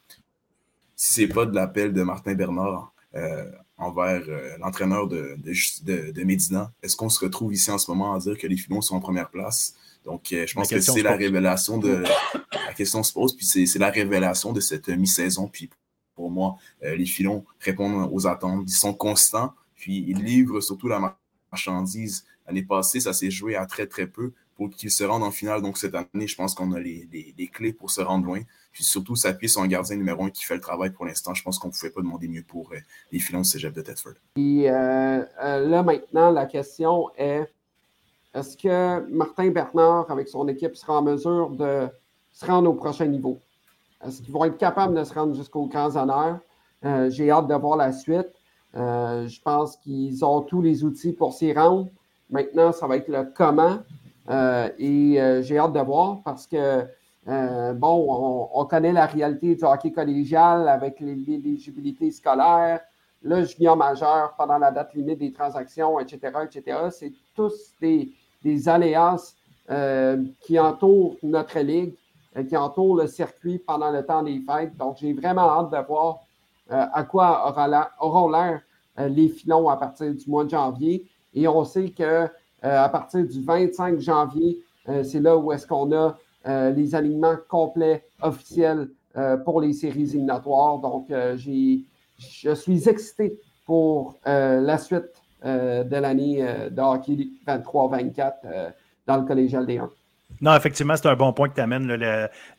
S4: si c'est pas de l'appel de Martin Bernard euh, envers euh, l'entraîneur de, de, de, Médina, est-ce qu'on se retrouve ici en ce moment à dire que les Filons sont en première place? Donc, euh, je pense que c'est la révélation de. La question se pose, puis c'est la révélation de cette mi-saison. Puis pour moi, les Filons répondent aux attentes. Ils sont constants, puis ils livrent surtout la marchandise. L'année passée, ça s'est joué à très, très peu pour qu'ils se rendent en finale. Donc, cette année, je pense qu'on a les, les, clés pour se rendre loin. Puis surtout, s'appuyer sur un gardien numéro un qui fait le travail pour l'instant. Je pense qu'on ne pouvait pas demander mieux pour euh, les filons de cégep de Thetford.
S3: Et euh, euh, là, maintenant, la question est est-ce que Martin Bernard, avec son équipe, sera en mesure de se rendre au prochain niveau? Est-ce qu'ils vont être capables de se rendre jusqu'au grands honneurs? J'ai hâte de voir la suite. je pense qu'ils ont tous les outils pour s'y rendre. Maintenant, ça va être le comment. et j'ai hâte de voir parce que euh, bon, on, connaît la réalité du hockey collégial avec l'éligibilité scolaire, le junior majeur pendant la date limite des transactions, etc., etc. C'est tous des, des euh, qui entourent notre ligue, euh, qui entourent le circuit pendant le temps des fêtes. Donc, j'ai vraiment hâte de voir à quoi auront l'air les filons à partir du mois de janvier. Et on sait que à partir du 25 janvier, c'est là où est-ce qu'on a les alignements complets officiels euh, pour les séries éliminatoires. Donc, euh, je suis excité pour la suite de l'année de hockey 23-24 dans le collégial des 1.
S1: Non, effectivement, c'est un bon point que tu amènes,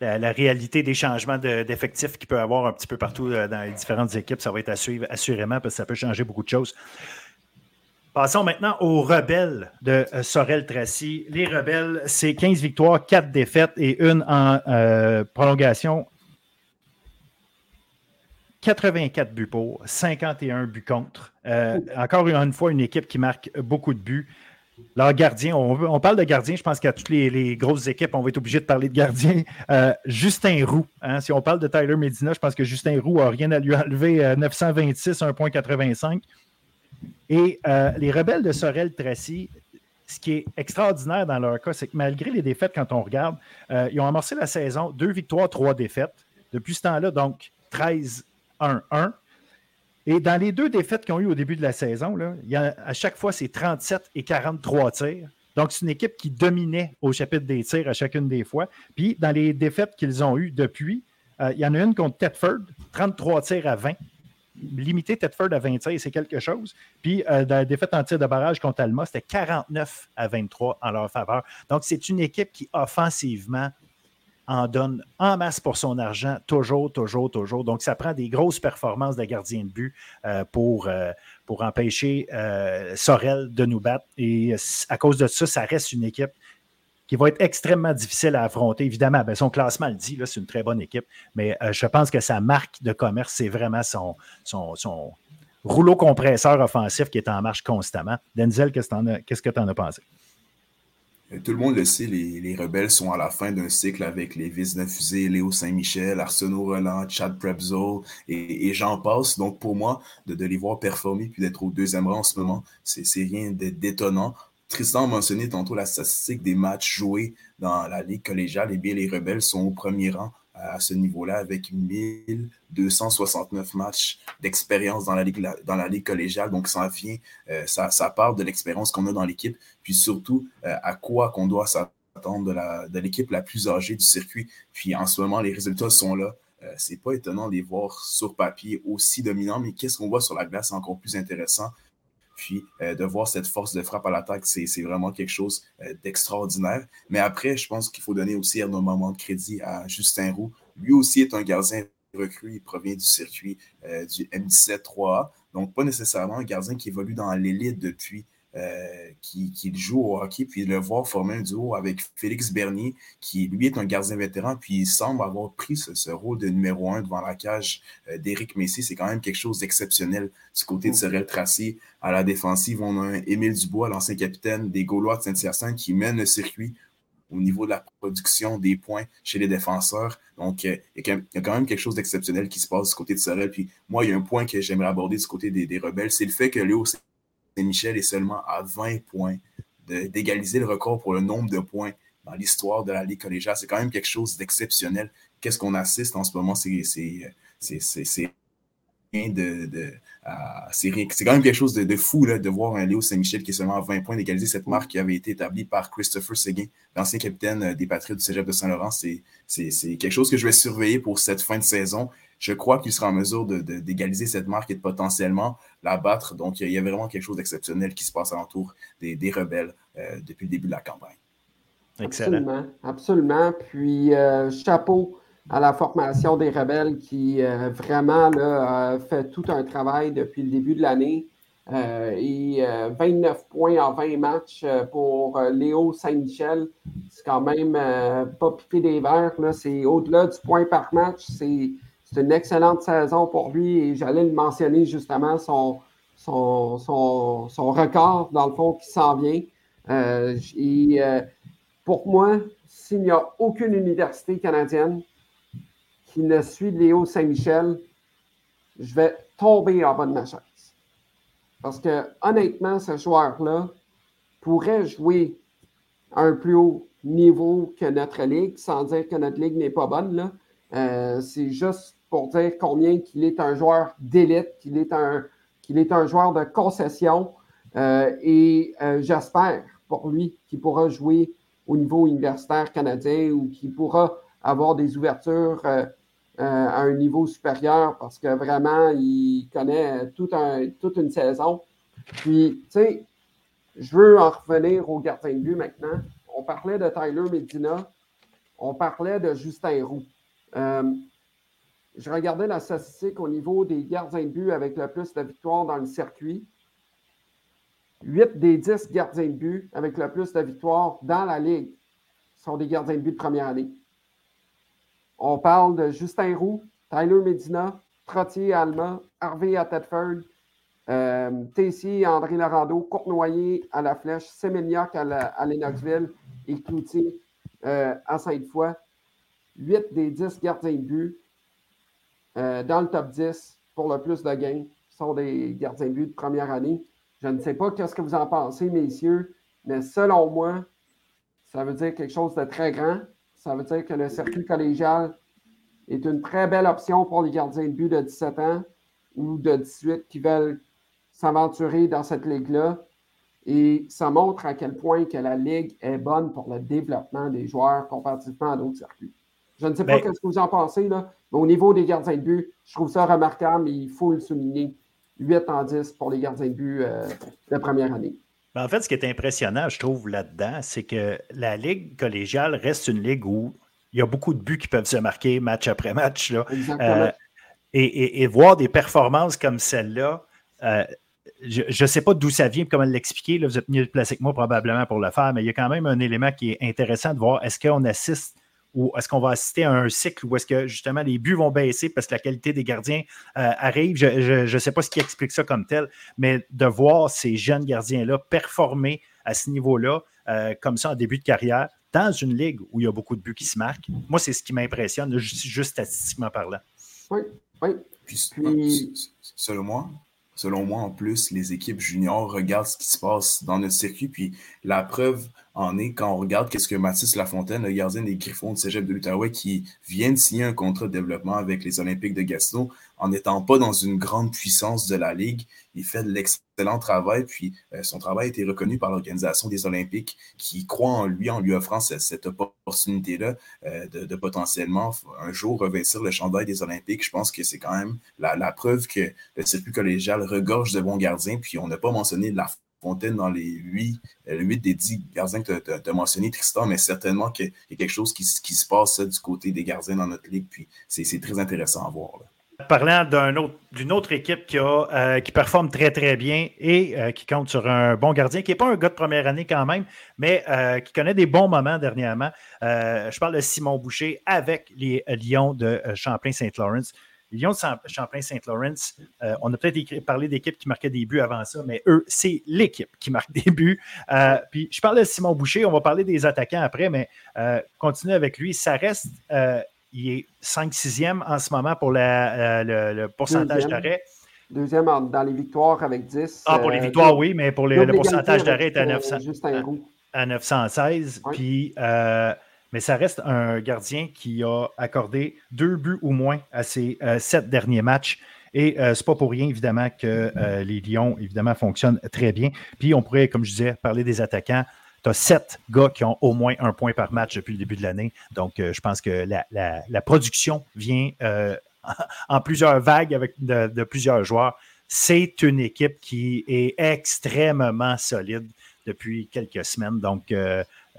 S1: la, réalité des changements d'effectifs qu'il peut y avoir un petit peu partout dans les différentes équipes. Ça va être à suivre assurément parce que ça peut changer beaucoup de choses. Passons maintenant aux rebelles de euh, Sorel-Tracy. Les rebelles, c'est 15 victoires, 4 défaites et une en euh, prolongation. 84 buts pour, 51 buts contre. Euh, encore une fois, une équipe qui marque beaucoup de buts. Leur gardien, on, parle de gardien, je pense qu'à toutes les, grosses équipes, on va être obligé de parler de gardien. Justin Roux, hein, si on parle de Tyler Medina, je pense que Justin Roux n'a rien à lui enlever. 926, 1,85. Et euh, les rebelles de Sorel-Tracy, ce qui est extraordinaire dans leur cas, c'est que malgré les défaites, quand on regarde, euh, ils ont amorcé la saison, deux victoires, trois défaites. Depuis ce temps-là, donc 13-1-1. Et dans les deux défaites qu'ils ont eues au début de la saison, là, à chaque fois, c'est 37 et 43 tirs. Donc, c'est une équipe qui dominait au chapitre des tirs à chacune des fois. Puis, dans les défaites qu'ils ont eues depuis, euh, il y en a une contre Tetford, 33 tirs à 20 limiter Tedford à 26, c'est quelque chose. Puis, euh, la défaite en tir de barrage contre Alma, c'était 49 à 23 en leur faveur. Donc, c'est une équipe qui, offensivement, en donne en masse pour son argent, toujours, toujours, toujours. Donc, ça prend des grosses performances de gardien de but euh, euh, pour empêcher Sorel de nous battre. Et à cause de ça, ça reste une équipe qui va être extrêmement difficile à affronter. Évidemment, ben, son classement le dit, c'est une très bonne équipe, mais euh, je pense que sa marque de commerce, c'est vraiment son, rouleau compresseur offensif qui est en marche constamment. Denzel, qu'est-ce que tu en, as pensé?
S4: Euh, tout le monde le sait, les, rebelles sont à la fin d'un cycle avec les Vis fusée, Léo Saint-Michel, Arsenault Roland, Chad Prebzo et, j'en passe. Donc pour moi, de, de les voir performer puis d'être au deuxième rang en ce moment, c'est rien d'étonnant. Tristan a mentionné tantôt la statistique des matchs joués dans la Ligue collégiale. Et bien, les Rebelles sont au premier rang à ce niveau-là avec 1269 matchs d'expérience dans la Ligue, dans la Ligue collégiale. Donc, ça vient, euh, ça, part de l'expérience qu'on a dans l'équipe, puis surtout euh, à quoi qu'on doit s'attendre de l'équipe la, plus âgée du circuit. Puis en ce moment, les résultats sont là. Euh, c'est pas étonnant de les voir sur papier aussi dominants, mais qu'est-ce qu'on voit sur la glace encore plus intéressant. Puis euh, de voir cette force de frappe à l'attaque, c'est vraiment quelque chose euh, d'extraordinaire. Mais après, je pense qu'il faut donner aussi un moment de crédit à Justin Roux. Lui aussi est un gardien recru, il provient du circuit euh, du M17 3A. Donc, pas nécessairement un gardien qui évolue dans l'élite depuis euh, qui, joue au hockey, puis le voir former un duo avec Félix Bernier, qui lui est un gardien vétéran, puis il semble avoir pris ce, rôle de numéro un devant la cage euh, d'Éric Messier. C'est quand même quelque chose d'exceptionnel du côté de Sorel Tracé. À la défensive, on a Émile Dubois, l'ancien capitaine des Gaulois de Saint-Hyacinthe, qui mène le circuit au niveau de la production des points chez les défenseurs. Donc, euh, il y, a quand même quelque chose d'exceptionnel qui se passe du côté de Sorel. Puis moi, il y a un point que j'aimerais aborder du côté des, des rebelles, c'est le fait que Léo Saint-Michel est seulement à 20 points d'égaliser le record pour le nombre de points dans l'histoire de la Ligue collégiale. C'est quand même quelque chose d'exceptionnel. Qu'est-ce qu'on assiste en ce moment? C'est de, de c'est quand même quelque chose de, fou là, de voir un Léo Saint-Michel qui est seulement à 20 points d'égaliser cette marque qui avait été établie par Christopher Seguin, l'ancien capitaine euh, des Patriotes du Cégep de Saint-Laurent. C'est quelque chose que je vais surveiller pour cette fin de saison. Je crois qu'il sera en mesure d'égaliser cette marque et de potentiellement la battre. Donc, il y a vraiment quelque chose d'exceptionnel qui se passe alentour des, des rebelles euh, depuis le début de la campagne.
S3: Excellent. Absolument. Absolument. Puis, euh, chapeau à la formation des rebelles qui euh, vraiment là, fait tout un travail depuis le début de l'année. Euh, et 29 euh, points en 20 matchs pour Léo Saint-Michel. C'est quand même pas piqué des verres. C'est au-delà du point par match. C'est une excellente saison pour lui et j'allais le mentionner justement, son, son, son, record, dans le fond, qui s'en vient. et pour moi, s'il n'y a aucune université canadienne qui ne suit Léo Saint-Michel, je vais tomber en bas de ma chaise. Parce que honnêtement, ce joueur-là pourrait jouer à un plus haut niveau que notre ligue, sans dire que notre ligue n'est pas bonne. Euh, c'est juste pour dire combien qu'il est un joueur d'élite, qu'il est un, est un joueur de concession. Euh, et euh, j'espère pour lui qu'il pourra jouer au niveau universitaire canadien ou qu'il pourra avoir des ouvertures euh, à un niveau supérieur parce que vraiment, il connaît un, toute une saison. Puis, tu sais, je veux en revenir au gardien de but maintenant. On parlait de Tyler Medina, on parlait de Justin Roux. Je regardais la statistique au niveau des gardiens de but avec le plus de victoires dans le circuit. 8 des 10 gardiens de but avec le plus de victoires dans la Ligue sont des gardiens de but de première année. On parle de Justin Roux, Tyler Medina, Trottier Alma, Harvey à Tedford, euh, Tessy, André Larando, Cournoyer à la Flèche, Semignac à, à Lennoxville et Cloutier euh, à Sainte-Foy. 8 des 10 gardiens de but euh, dans le top 10 pour le plus de gains sont des gardiens de but de première année. Je ne sais pas ce que vous en pensez, messieurs, mais selon moi, ça veut dire quelque chose de très grand. Ça veut dire que le circuit collégial est une très belle option pour les gardiens de but de 17 ans ou de 18 qui veulent s'aventurer dans cette ligue-là. Et ça montre à quel point que la ligue est bonne pour le développement des joueurs comparativement à d'autres circuits. Je ne sais pas ben ce que vous en pensez, là, mais au niveau des gardiens de but, je trouve ça remarquable et il faut le souligner. 8 en 10 pour les gardiens de but euh, de première année.
S1: Ben, en fait, ce qui est impressionnant, je trouve, là-dedans, c'est que la Ligue collégiale reste une ligue où il y a beaucoup de buts qui peuvent se marquer match après match. Là. Euh, et, voir des performances comme celle-là, euh, je ne sais pas d'où ça vient, comment l'expliquer. Vous êtes mieux placé que moi probablement pour le faire, mais il y a quand même un élément qui est intéressant de voir. Est-ce qu'on assiste ou est-ce qu'on va assister à un cycle où est-ce que justement les buts vont baisser parce que la qualité des gardiens euh, arrive? Je ne sais pas ce qui explique ça comme tel, mais de voir ces jeunes gardiens-là performer à ce niveau-là, euh, comme ça en début de carrière, dans une ligue où il y a beaucoup de buts qui se marquent, moi, c'est ce qui m'impressionne, juste statistiquement parlant.
S3: Oui, oui.
S4: Puis, selon moi, selon moi, en plus, les équipes juniors regardent ce qui se passe dans notre circuit. Puis la preuve en est quand on regarde qu'est-ce que Mathis Lafontaine, le gardien des Griffons de Cégep de l'Outaouais, qui vient de signer un contrat de développement avec les Olympiques de Gatineau, en n'étant pas dans une grande puissance de la Ligue, il fait de l'excellent travail. Puis euh, son travail a été reconnu par l'organisation des Olympiques qui croit en lui en lui offrant cette, opportunité-là euh, de, potentiellement un jour revêtir le chandail des Olympiques. Je pense que c'est quand même la, la, preuve que le circuit collégial regorge de bons gardiens. Puis on n'a pas mentionné la Fontaine dans les 8, 8 euh, des 10 gardiens que tu as, mentionné, Tristan, mais certainement qu'il y a quelque chose qui, se passe du côté des gardiens dans notre ligue, puis c'est très intéressant à voir.
S1: Parlant d'une autre, équipe qui, a, euh, qui performe très, très bien et euh, qui compte sur un bon gardien, qui n'est pas un gars de première année quand même, mais qui connaît des bons moments dernièrement. je parle de Simon Boucher avec les Lions de Champlain-Saint-Lawrence. Lyon Champlain-Saint-Laurent, euh, on a peut-être parlé d'équipes qui marquaient des buts avant ça, mais eux, c'est l'équipe qui marque des buts. Euh, puis je parle de Simon Boucher, on va parler des attaquants après, mais euh, continuer avec lui. Ça reste, il est 5-6e en ce moment pour le, pourcentage d'arrêt.
S3: Deuxième dans les victoires avec 10.
S1: Ah, pour les victoires, oui, mais pour le pourcentage d'arrêt est à, 900, à, 916. Puis mais ça reste un gardien qui a accordé deux buts ou moins à ses euh, sept derniers matchs. Et euh, c'est pas pour rien, évidemment, que euh, les Lions, évidemment, fonctionnent très bien. Puis on pourrait, comme je disais, parler des attaquants. Tu as sept gars qui ont au moins un point par match depuis le début de l'année. Donc, je pense que la, production vient en plusieurs vagues avec de plusieurs joueurs. C'est une équipe qui est extrêmement solide depuis quelques semaines. Donc,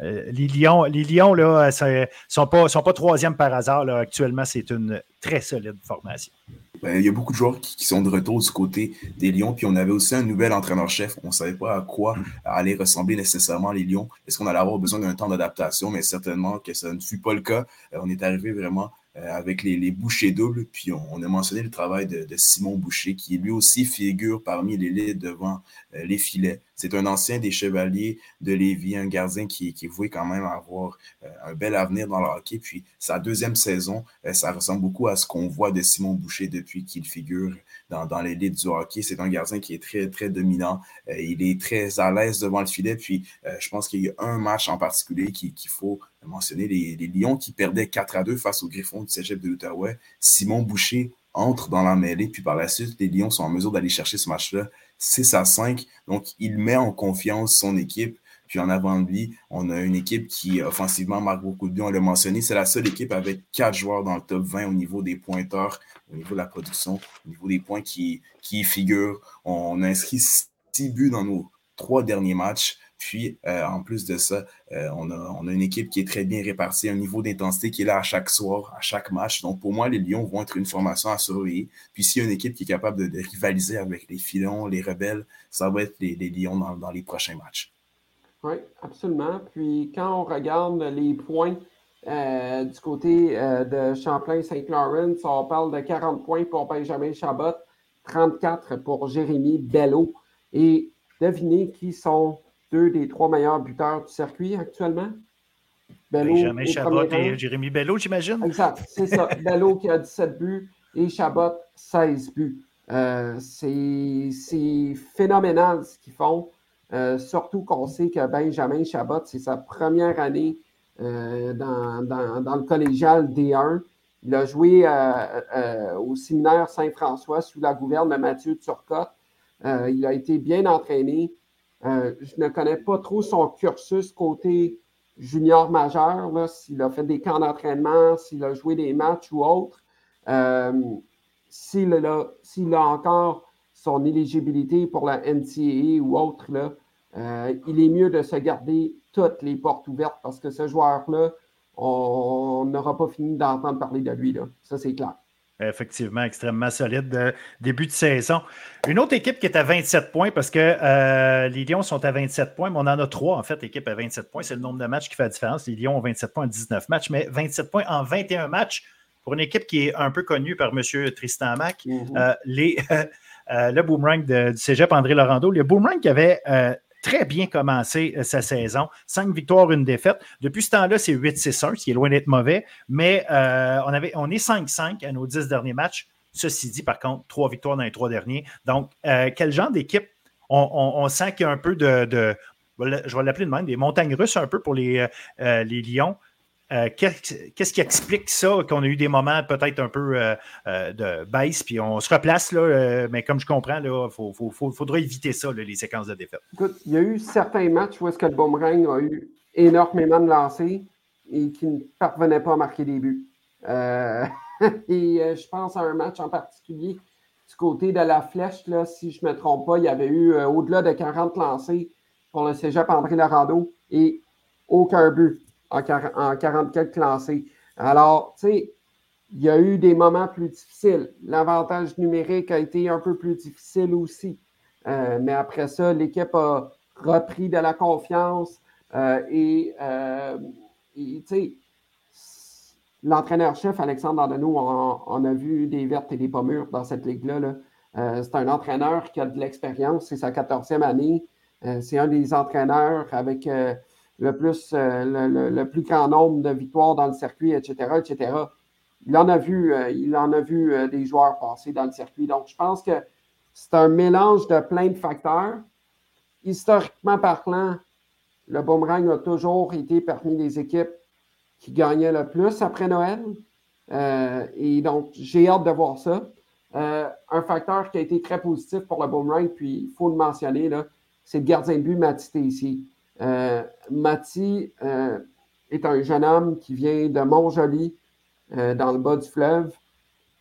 S1: euh, les Lions, les Lions là, ne sont pas, sont pas troisième par hasard. Actuellement, c'est une très solide formation.
S4: Ben, il y a beaucoup de joueurs qui, sont de retour du côté des Lions. Puis on avait aussi un nouvel entraîneur-chef. On ne savait pas à quoi allaient ressembler nécessairement les Lions. Est-ce qu'on allait avoir besoin d'un temps d'adaptation? Mais certainement que ça ne fut pas le cas. Euh, on est arrivé vraiment avec les, les, bouchers doubles. Puis on, a mentionné le travail de, Simon Boucher, qui lui aussi figure parmi les lits devant euh, les filets. C'est un ancien des Chevaliers de Lévis, un gardien qui, qui quand même avoir euh, un bel avenir dans le hockey. Puis sa deuxième saison, ça ressemble beaucoup à ce qu'on voit de Simon Boucher depuis qu'il figure dans, l'élite du hockey. C'est un gardien qui est très, très dominant. il est très à l'aise devant le filet. Puis je pense qu'il y a un match en particulier qu'il faut mentionner, les, les, Lions qui perdaient 4 à 2 face aux Griffons du Cégep de l'Outaouais. Simon Boucher entre dans la mêlée, puis par la suite, les Lions sont en mesure d'aller chercher ce match-là 6 à 5. Donc, il met en confiance son équipe. Puis en avant de lui, on a une équipe qui offensivement marque beaucoup de buts. On l'a mentionné, c'est la seule équipe avec quatre joueurs dans le top 20 au niveau des pointeurs, au niveau de la production, au niveau des points qui, figurent. On a inscrit six buts dans nos trois derniers matchs. Puis, en plus de ça, on a, on, a, une équipe qui est très bien répartie, un niveau d'intensité qui est là à chaque soir, à chaque match. Donc, pour moi, les Lions vont être une formation à surveiller. Puis, s'il y a une équipe qui est capable de, rivaliser avec les Filons, les Rebelles, ça va être les, Lions dans, les prochains matchs.
S3: Oui, absolument. Puis, quand on regarde les points euh, du côté euh, de Champlain-Saint-Laurent, on parle de 40 points pour Benjamin Chabot, 34 pour Jérémy Bello. Et devinez qui sont deux des trois meilleurs buteurs du circuit actuellement?
S1: Benjamin Chabot et Jérémy Bello, j'imagine?
S3: Exact, c'est ça. Bello qui a 17 buts et Chabot 16 buts. Euh, c'est phénoménal ce qu'ils font. Surtout qu'on sait que Benjamin Chabot, c'est sa première année euh, dans, le collégial D1. Il a joué euh, euh, au séminaire Saint-François sous la gouverne de Mathieu Turcotte. il a été bien entraîné. je ne connais pas trop son cursus côté junior majeur, s'il a fait des camps d'entraînement, s'il a joué des matchs ou autre. s'il, a, a, encore son éligibilité pour la NCAA ou autre, là, il est mieux de se garder toutes les portes ouvertes parce que ce joueur-là, on n'aura pas fini d'entendre parler de lui. Là. Ça, c'est clair.
S1: Effectivement, extrêmement solide euh, début de saison. Une autre équipe qui est à 27 points parce que euh, les Lions sont à 27 points, mais on en a trois en fait, équipe à 27 points. C'est le nombre de matchs qui fait la différence. Les Lions ont 27 points en 19 matchs, mais 27 points en 21 matchs pour une équipe qui est un peu connue par M. Tristan Mack. Mm-hmm. Euh, les, le boomerang du cégep André Laurando. Le boomerang qui avait très bien commencé euh, sa saison. Cinq victoires, une défaite. Depuis ce temps-là, c'est 8-6-1, ce qui est loin d'être mauvais, mais euh, on, est 5-5 à nos dix derniers matchs. Ceci dit, par contre, trois victoires dans les trois derniers. Donc, euh, quel genre d'équipe? On, sent qu'il y a un peu de, je vais l'appeler de même, des montagnes russes un peu pour les, les Lions. Euh, qu'est-ce qui explique ça, qu'on a eu des moments peut-être un peu euh, euh, de baisse, puis on se replace, là, mais comme je comprends, il faudra éviter ça, les séquences de défaite.
S3: Écoute, il y a eu certains matchs où est-ce que le boomerang a eu énormément de lancers et qui ne parvenait pas à marquer des buts. et je pense à un match en particulier du côté de la flèche, là, si je ne me trompe pas, il y avait eu au-delà de 40 lancés pour le cégep André Larando et aucun but en, 44 classés. Alors, tu sais, il y a eu des moments plus difficiles. L'avantage numérique a été un peu plus difficile aussi. Euh, mais après ça, l'équipe a repris de la confiance euh, et, euh, tu sais, l'entraîneur-chef Alexandre Dandenou, on, a vu des vertes et des pommures dans cette ligue-là. c'est un entraîneur qui a de l'expérience, c'est sa 14e année. c'est un des entraîneurs avec le plus, euh, le, plus grand nombre de victoires dans le circuit, etc., etc. Il en a vu, euh, euh, des joueurs passer dans le circuit. Donc, je pense que c'est un mélange de plein de facteurs. Historiquement parlant, le boomerang a toujours été parmi les équipes qui gagnaient le plus après Noël. et donc, j'ai hâte de voir ça. un facteur qui a été très positif pour le boomerang, puis il faut le mentionner, c'est le gardien de but Matité ici. Euh, Mati euh, est un jeune homme qui vient de Montjoli, euh, dans le bas du fleuve.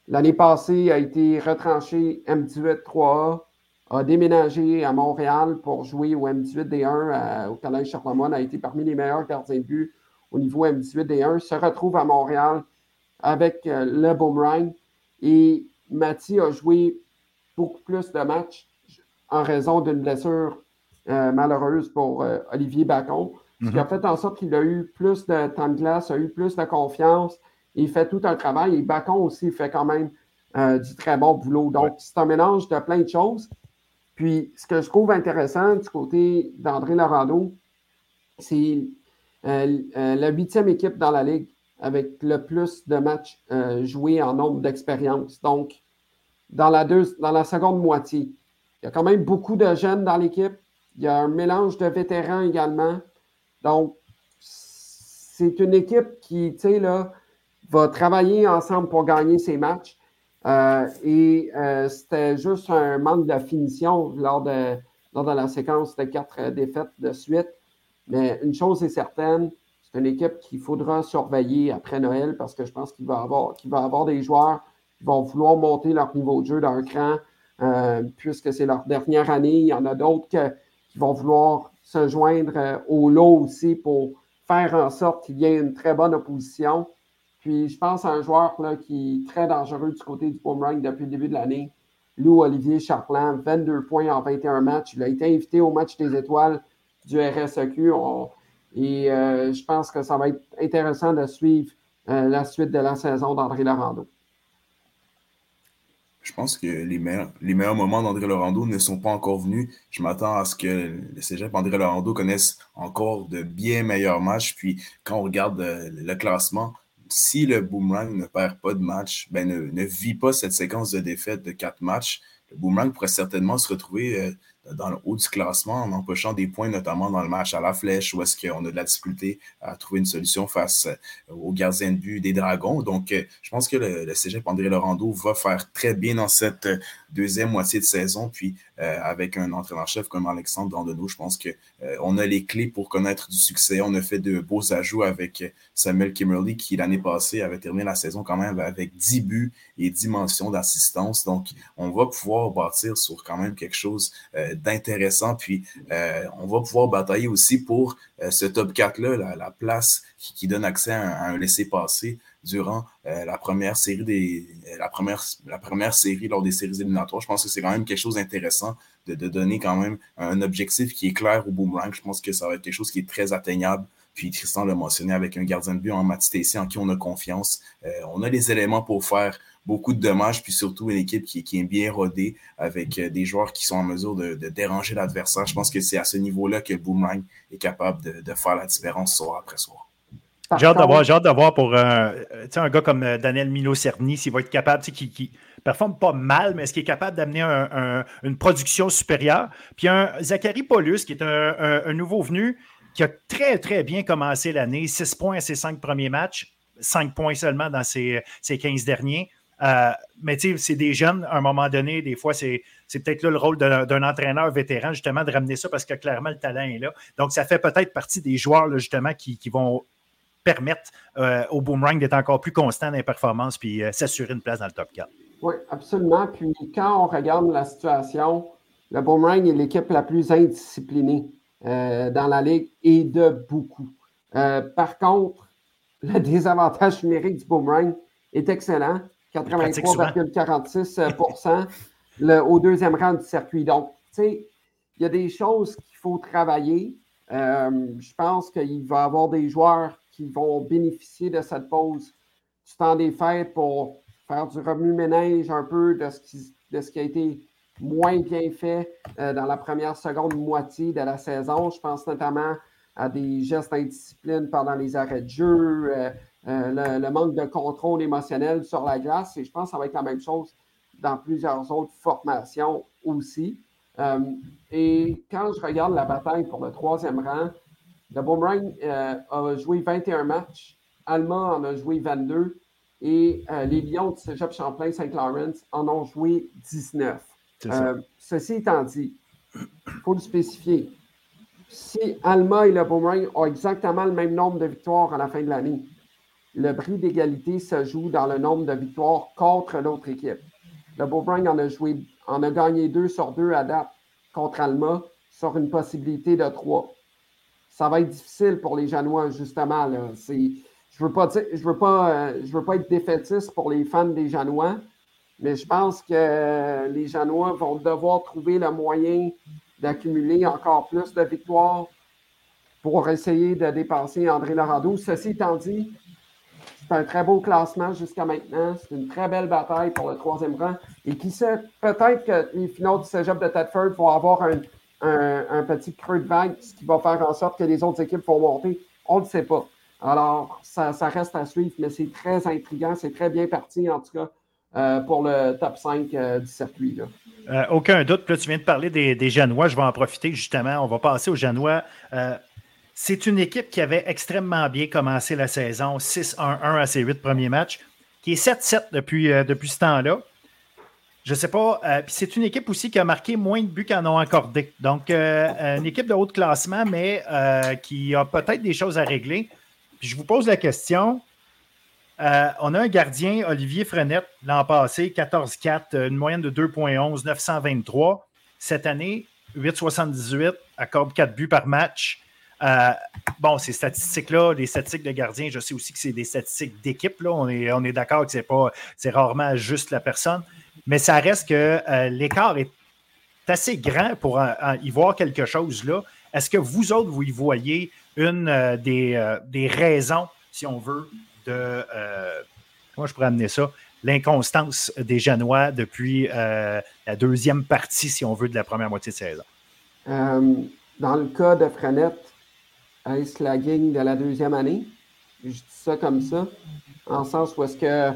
S3: L'année passée, a été retranché M18 3A, a déménagé à Montréal pour jouer au M18 D1 au Collège Charlemagne, a été parmi les meilleurs gardiens de but au niveau M18 D1, se retrouve à Montréal avec le Boomerang et Mati a joué beaucoup plus de matchs en raison d'une blessure euh, malheureuse pour euh, Olivier Bacon. Ce qui a mhm. fait en sorte qu'il a eu plus de temps de glace, a eu plus de confiance. Il fait tout un travail. Et Bacon aussi fait quand même euh, du très bon boulot. Donc, c'est un mélange de plein de choses. Puis, ce que je trouve intéressant du côté d'André Larando, c'est la huitième équipe dans la Ligue avec le plus de matchs joués en nombre d'expériences. Donc, dans la, dans la seconde moitié, il y a quand même beaucoup de jeunes dans l'équipe. Il y a un mélange de vétérans également. Donc, c'est une équipe qui, tu sais, là, va travailler ensemble pour gagner ses matchs. Euh, et euh, c'était juste un manque de finition lors de, lors de la séquence de quatre défaites de suite. Mais une chose est certaine, c'est une équipe qu'il faudra surveiller après Noël parce que je pense qu'il va avoir, avoir des joueurs qui vont vouloir monter leur niveau de jeu d'un cran euh, puisque c'est leur dernière année. Il y en a d'autres que, qui vont vouloir se joindre au lot aussi pour faire en sorte qu'il y ait une très bonne opposition. Puis je pense à un joueur là, qui est très dangereux du côté du boomerang depuis le début de l'année, Lou Olivier Charplan, 22 points en 21 matchs. Il a été invité au match des étoiles du RSEQ. et euh, je pense que ça va être intéressant de suivre euh, la suite de la saison d'André Laurando.
S4: Je pense que les meilleurs, moments d'André Laurando ne sont pas encore venus. Je m'attends à ce que le cégep André Laurando connaisse encore de bien meilleurs matchs. Puis quand on regarde euh, le classement, si le Boomerang ne perd pas de match, ben ne, vit pas cette séquence de défaites de quatre matchs, le Boomerang pourrait certainement se retrouver euh, dans le haut du classement en empochant des points, notamment dans le match à la flèche, où est-ce qu'on a de la difficulté à trouver une solution face euh, aux gardiens de but des Dragons. Donc, euh, je pense que le, le cégep André Laurando va faire très bien dans cette deuxième moitié de saison. Puis, euh, avec un entraîneur-chef comme Alexandre Dandeno, je pense qu'on a les clés pour connaître du succès. On a fait de beaux ajouts avec Samuel Kimmerly, qui l'année passée avait terminé la saison quand même avec 10 buts et 10 mentions d'assistance. Donc, on va pouvoir bâtir sur quand même quelque chose d'intéressant. Puis, euh, on va pouvoir batailler aussi pour euh, ce top 4-là, la, place qui, donne accès à, un laisser-passer durant euh, la première série des la première la première série lors des séries éliminatoires. Je pense que c'est quand même quelque chose d'intéressant de, donner quand même un objectif qui est clair au boomerang. Je pense que ça va être quelque chose qui est très atteignable. Puis Tristan l'a mentionné avec un gardien de but en Matt en qui on a confiance. on a les éléments pour faire beaucoup de dommages, puis surtout une équipe qui, est bien rodée avec euh, des joueurs qui sont en mesure de, déranger l'adversaire. Je pense que c'est à ce niveau-là que le Boomerang est capable de, faire la différence soir après soir.
S1: J'ai hâte d'avoir, pour un, un gars comme euh, Daniel Milo-Cerny, s'il va être capable, qui, qui performe pas mal, mais est-ce qu'il est capable d'amener une production supérieure? Puis un Zachary Paulus, qui est un, nouveau venu, qui a très, très bien commencé l'année, 6 points à ses 5 premiers matchs, 5 points seulement dans ses, ses 15 derniers. Euh, mais tu sais, c'est des jeunes, à un moment donné, des fois, c'est, peut-être là le rôle d'un entraîneur vétéran, justement, de ramener ça parce que clairement, le talent est là. Donc, ça fait peut-être partie des joueurs, justement, qui, vont permettre euh, au Boomerang d'être encore plus constant dans les performances puis euh, s'assurer une place dans le top 4.
S3: Oui, absolument. Puis quand on regarde la situation, le Boomerang est l'équipe la plus indisciplinée dans la ligue et de beaucoup. par contre, le désavantage numérique du Boomerang est excellent. 83,46% au deuxième rang du circuit. Donc, tu sais, il y a des choses qu'il faut travailler. Euh, je pense qu'il va y avoir des joueurs qui vont bénéficier de cette pause du temps des fêtes pour faire du remue-ménage un peu de ce, qui, de ce qui a été moins bien fait euh, dans la première seconde moitié de la saison. Je pense notamment à des gestes d'indiscipline pendant les arrêts de jeu, euh, euh, le, manque de contrôle émotionnel sur la glace. Et je pense que ça va être la même chose dans plusieurs autres formations aussi. Et quand je regarde la bataille pour le troisième rang, le Boomerang euh, a joué 21 matchs, Alma en a joué 22 et les Lions de Cégep Champlain-Saint-Laurent en ont joué 19. ceci étant dit, il faut le spécifier. Si Alma et le Boomerang ont exactement le même nombre de victoires à la fin de l'année, le prix d'égalité se joue dans le nombre de victoires contre l'autre équipe. Le Boomerang en a joué, en a gagné deux sur deux à date contre Alma sur une possibilité de trois. Ça va être difficile pour les Janois, justement. Je ne veux, pas je veux, euh, veux pas être défaitiste pour les fans des Janois, mais je pense que les Janois vont devoir trouver le moyen d'accumuler encore plus de victoires pour essayer de dépasser André Laurando. Ceci étant dit, c'est un très beau classement jusqu'à maintenant. C'est une très belle bataille pour le troisième rang. Et qui sait, peut-être que les finaux du cégep de Tedford vont avoir un, petit creux de vague, ce qui va faire en sorte que les autres équipes vont monter. On ne sait pas. Alors, ça, reste à suivre, mais c'est très intriguant. C'est très bien parti, en tout cas, euh, pour le top 5 euh, du circuit.
S1: Euh, aucun doute. Là, tu viens de parler des, des. Je vais en profiter, justement. On va passer aux Janois. C'est une équipe qui avait extrêmement bien commencé la saison, 6-1-1 à ses huit premiers matchs, qui est 7-7 depuis, depuis ce temps-là. Je ne sais pas. Euh, c'est une équipe aussi qui a marqué moins de buts qu'en ont accordé. Donc, euh, une équipe de haut classement, mais qui a peut-être des choses à régler. Puis je vous pose la question. on a un gardien, Olivier Frenette, l'an passé, 14-4, une moyenne de 2,11, 923. Cette année, 8,78, accorde 4 buts par match. Euh, bon, ces statistiques-là, les statistiques de gardien, je sais aussi que c'est des statistiques d'équipe. On est, on est d'accord que c'est rarement juste la personne, mais ça reste que euh, l'écart est assez grand pour y voir quelque chose là. Est-ce que vous autres, vous y voyez une euh, des, des, raisons, si on veut, de comment je pourrais amener ça? L'inconstance des Genois depuis la deuxième partie, si on veut, de la première moitié de saison?
S3: dans le cas de Frenette, est-ce de la deuxième année? Je dis ça comme ça, en sens où est-ce que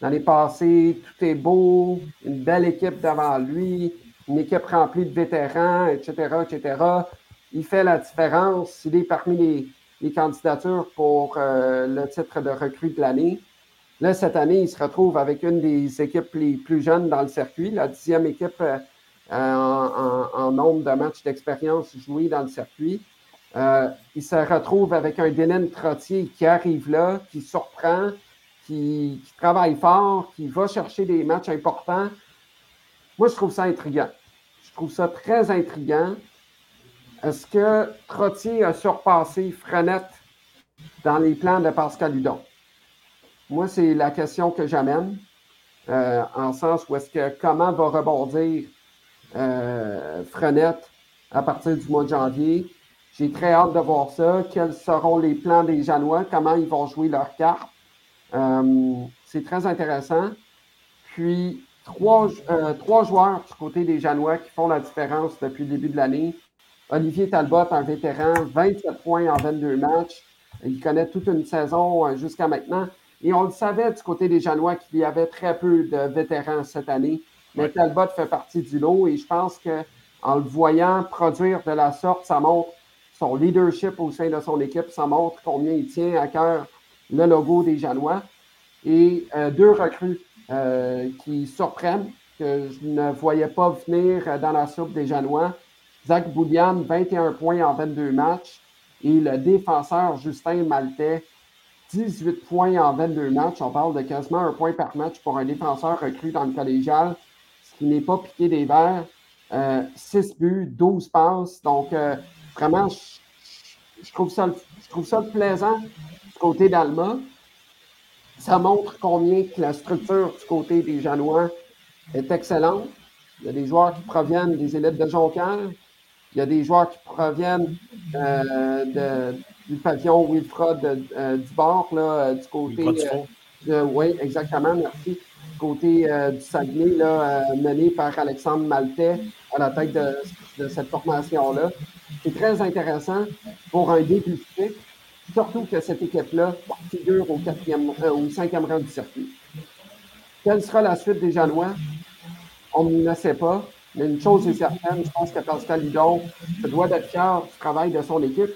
S3: l'année passée, tout est beau, une belle équipe devant lui, une équipe remplie de vétérans, etc., etc. Il fait la différence. Il est parmi les, candidatures pour euh, le titre de recrue de l'année. Là, cette année, il se retrouve avec une des équipes les plus jeunes dans le circuit, la dixième équipe euh, en, nombre de matchs d'expérience joués dans le circuit. Euh, il se retrouve avec un Denon Trottier qui arrive là, qui surprend, qui, travaille fort, qui va chercher des matchs importants. Moi, je trouve ça intriguant. Je trouve ça très intriguant. Est-ce que Trottier a surpassé Frenette dans les plans de Pascal Hudon? Moi, c'est la question que j'amène, euh, en sens où est-ce que comment va rebondir euh, Frenette à partir du mois de janvier? J'ai très hâte de voir ça. Quels seront les plans des Janois? Comment ils vont jouer leurs cartes? Euh, c'est très intéressant. Puis, trois, euh, trois, joueurs du côté des Janois qui font la différence depuis le début de l'année. Olivier Talbot, un vétéran, 27 points en 22 matchs. Il connaît toute une saison euh, jusqu'à maintenant. Et on le savait du côté des Janois qu'il y avait très peu de vétérans cette année. Mais Talbot fait partie du lot et je pense qu'en le voyant produire de la sorte, ça montre son leadership au sein de son équipe. Ça montre combien il tient à cœur le logo des Janois. Et euh, deux recrues euh, qui surprennent, que je ne voyais pas venir dans la soupe des Janois. Zach Boulian, 21 points en 22 matchs. Et le défenseur Justin Maltais, 18 points en 22 matchs. On parle de quasiment un point par match pour un défenseur recru dans le collégial, ce qui n'est pas piqué des verres. 6 euh, buts, 12 passes. Donc, vraiment, je, trouve ça, je trouve ça plaisant du côté d'Alma. Ça montre combien que la structure du côté des Janois est excellente. Il y a des joueurs qui proviennent des élites de Jonquière. Il y a des joueurs qui proviennent euh, du pavillon Wilfred euh, du bord, là, euh, du côté. oui, exactement, merci. Du côté du Saguenay, là, mené par Alexandre Maltais à la tête de, de cette formation-là. C'est très intéressant pour un début surtout que cette équipe-là figure au, quatrième, euh, cinquième rang du circuit. Quelle sera la suite des Janois? On ne sait pas. Mais une chose est certaine, je pense que Pascal Lidon se doit d'être fier du travail de son équipe.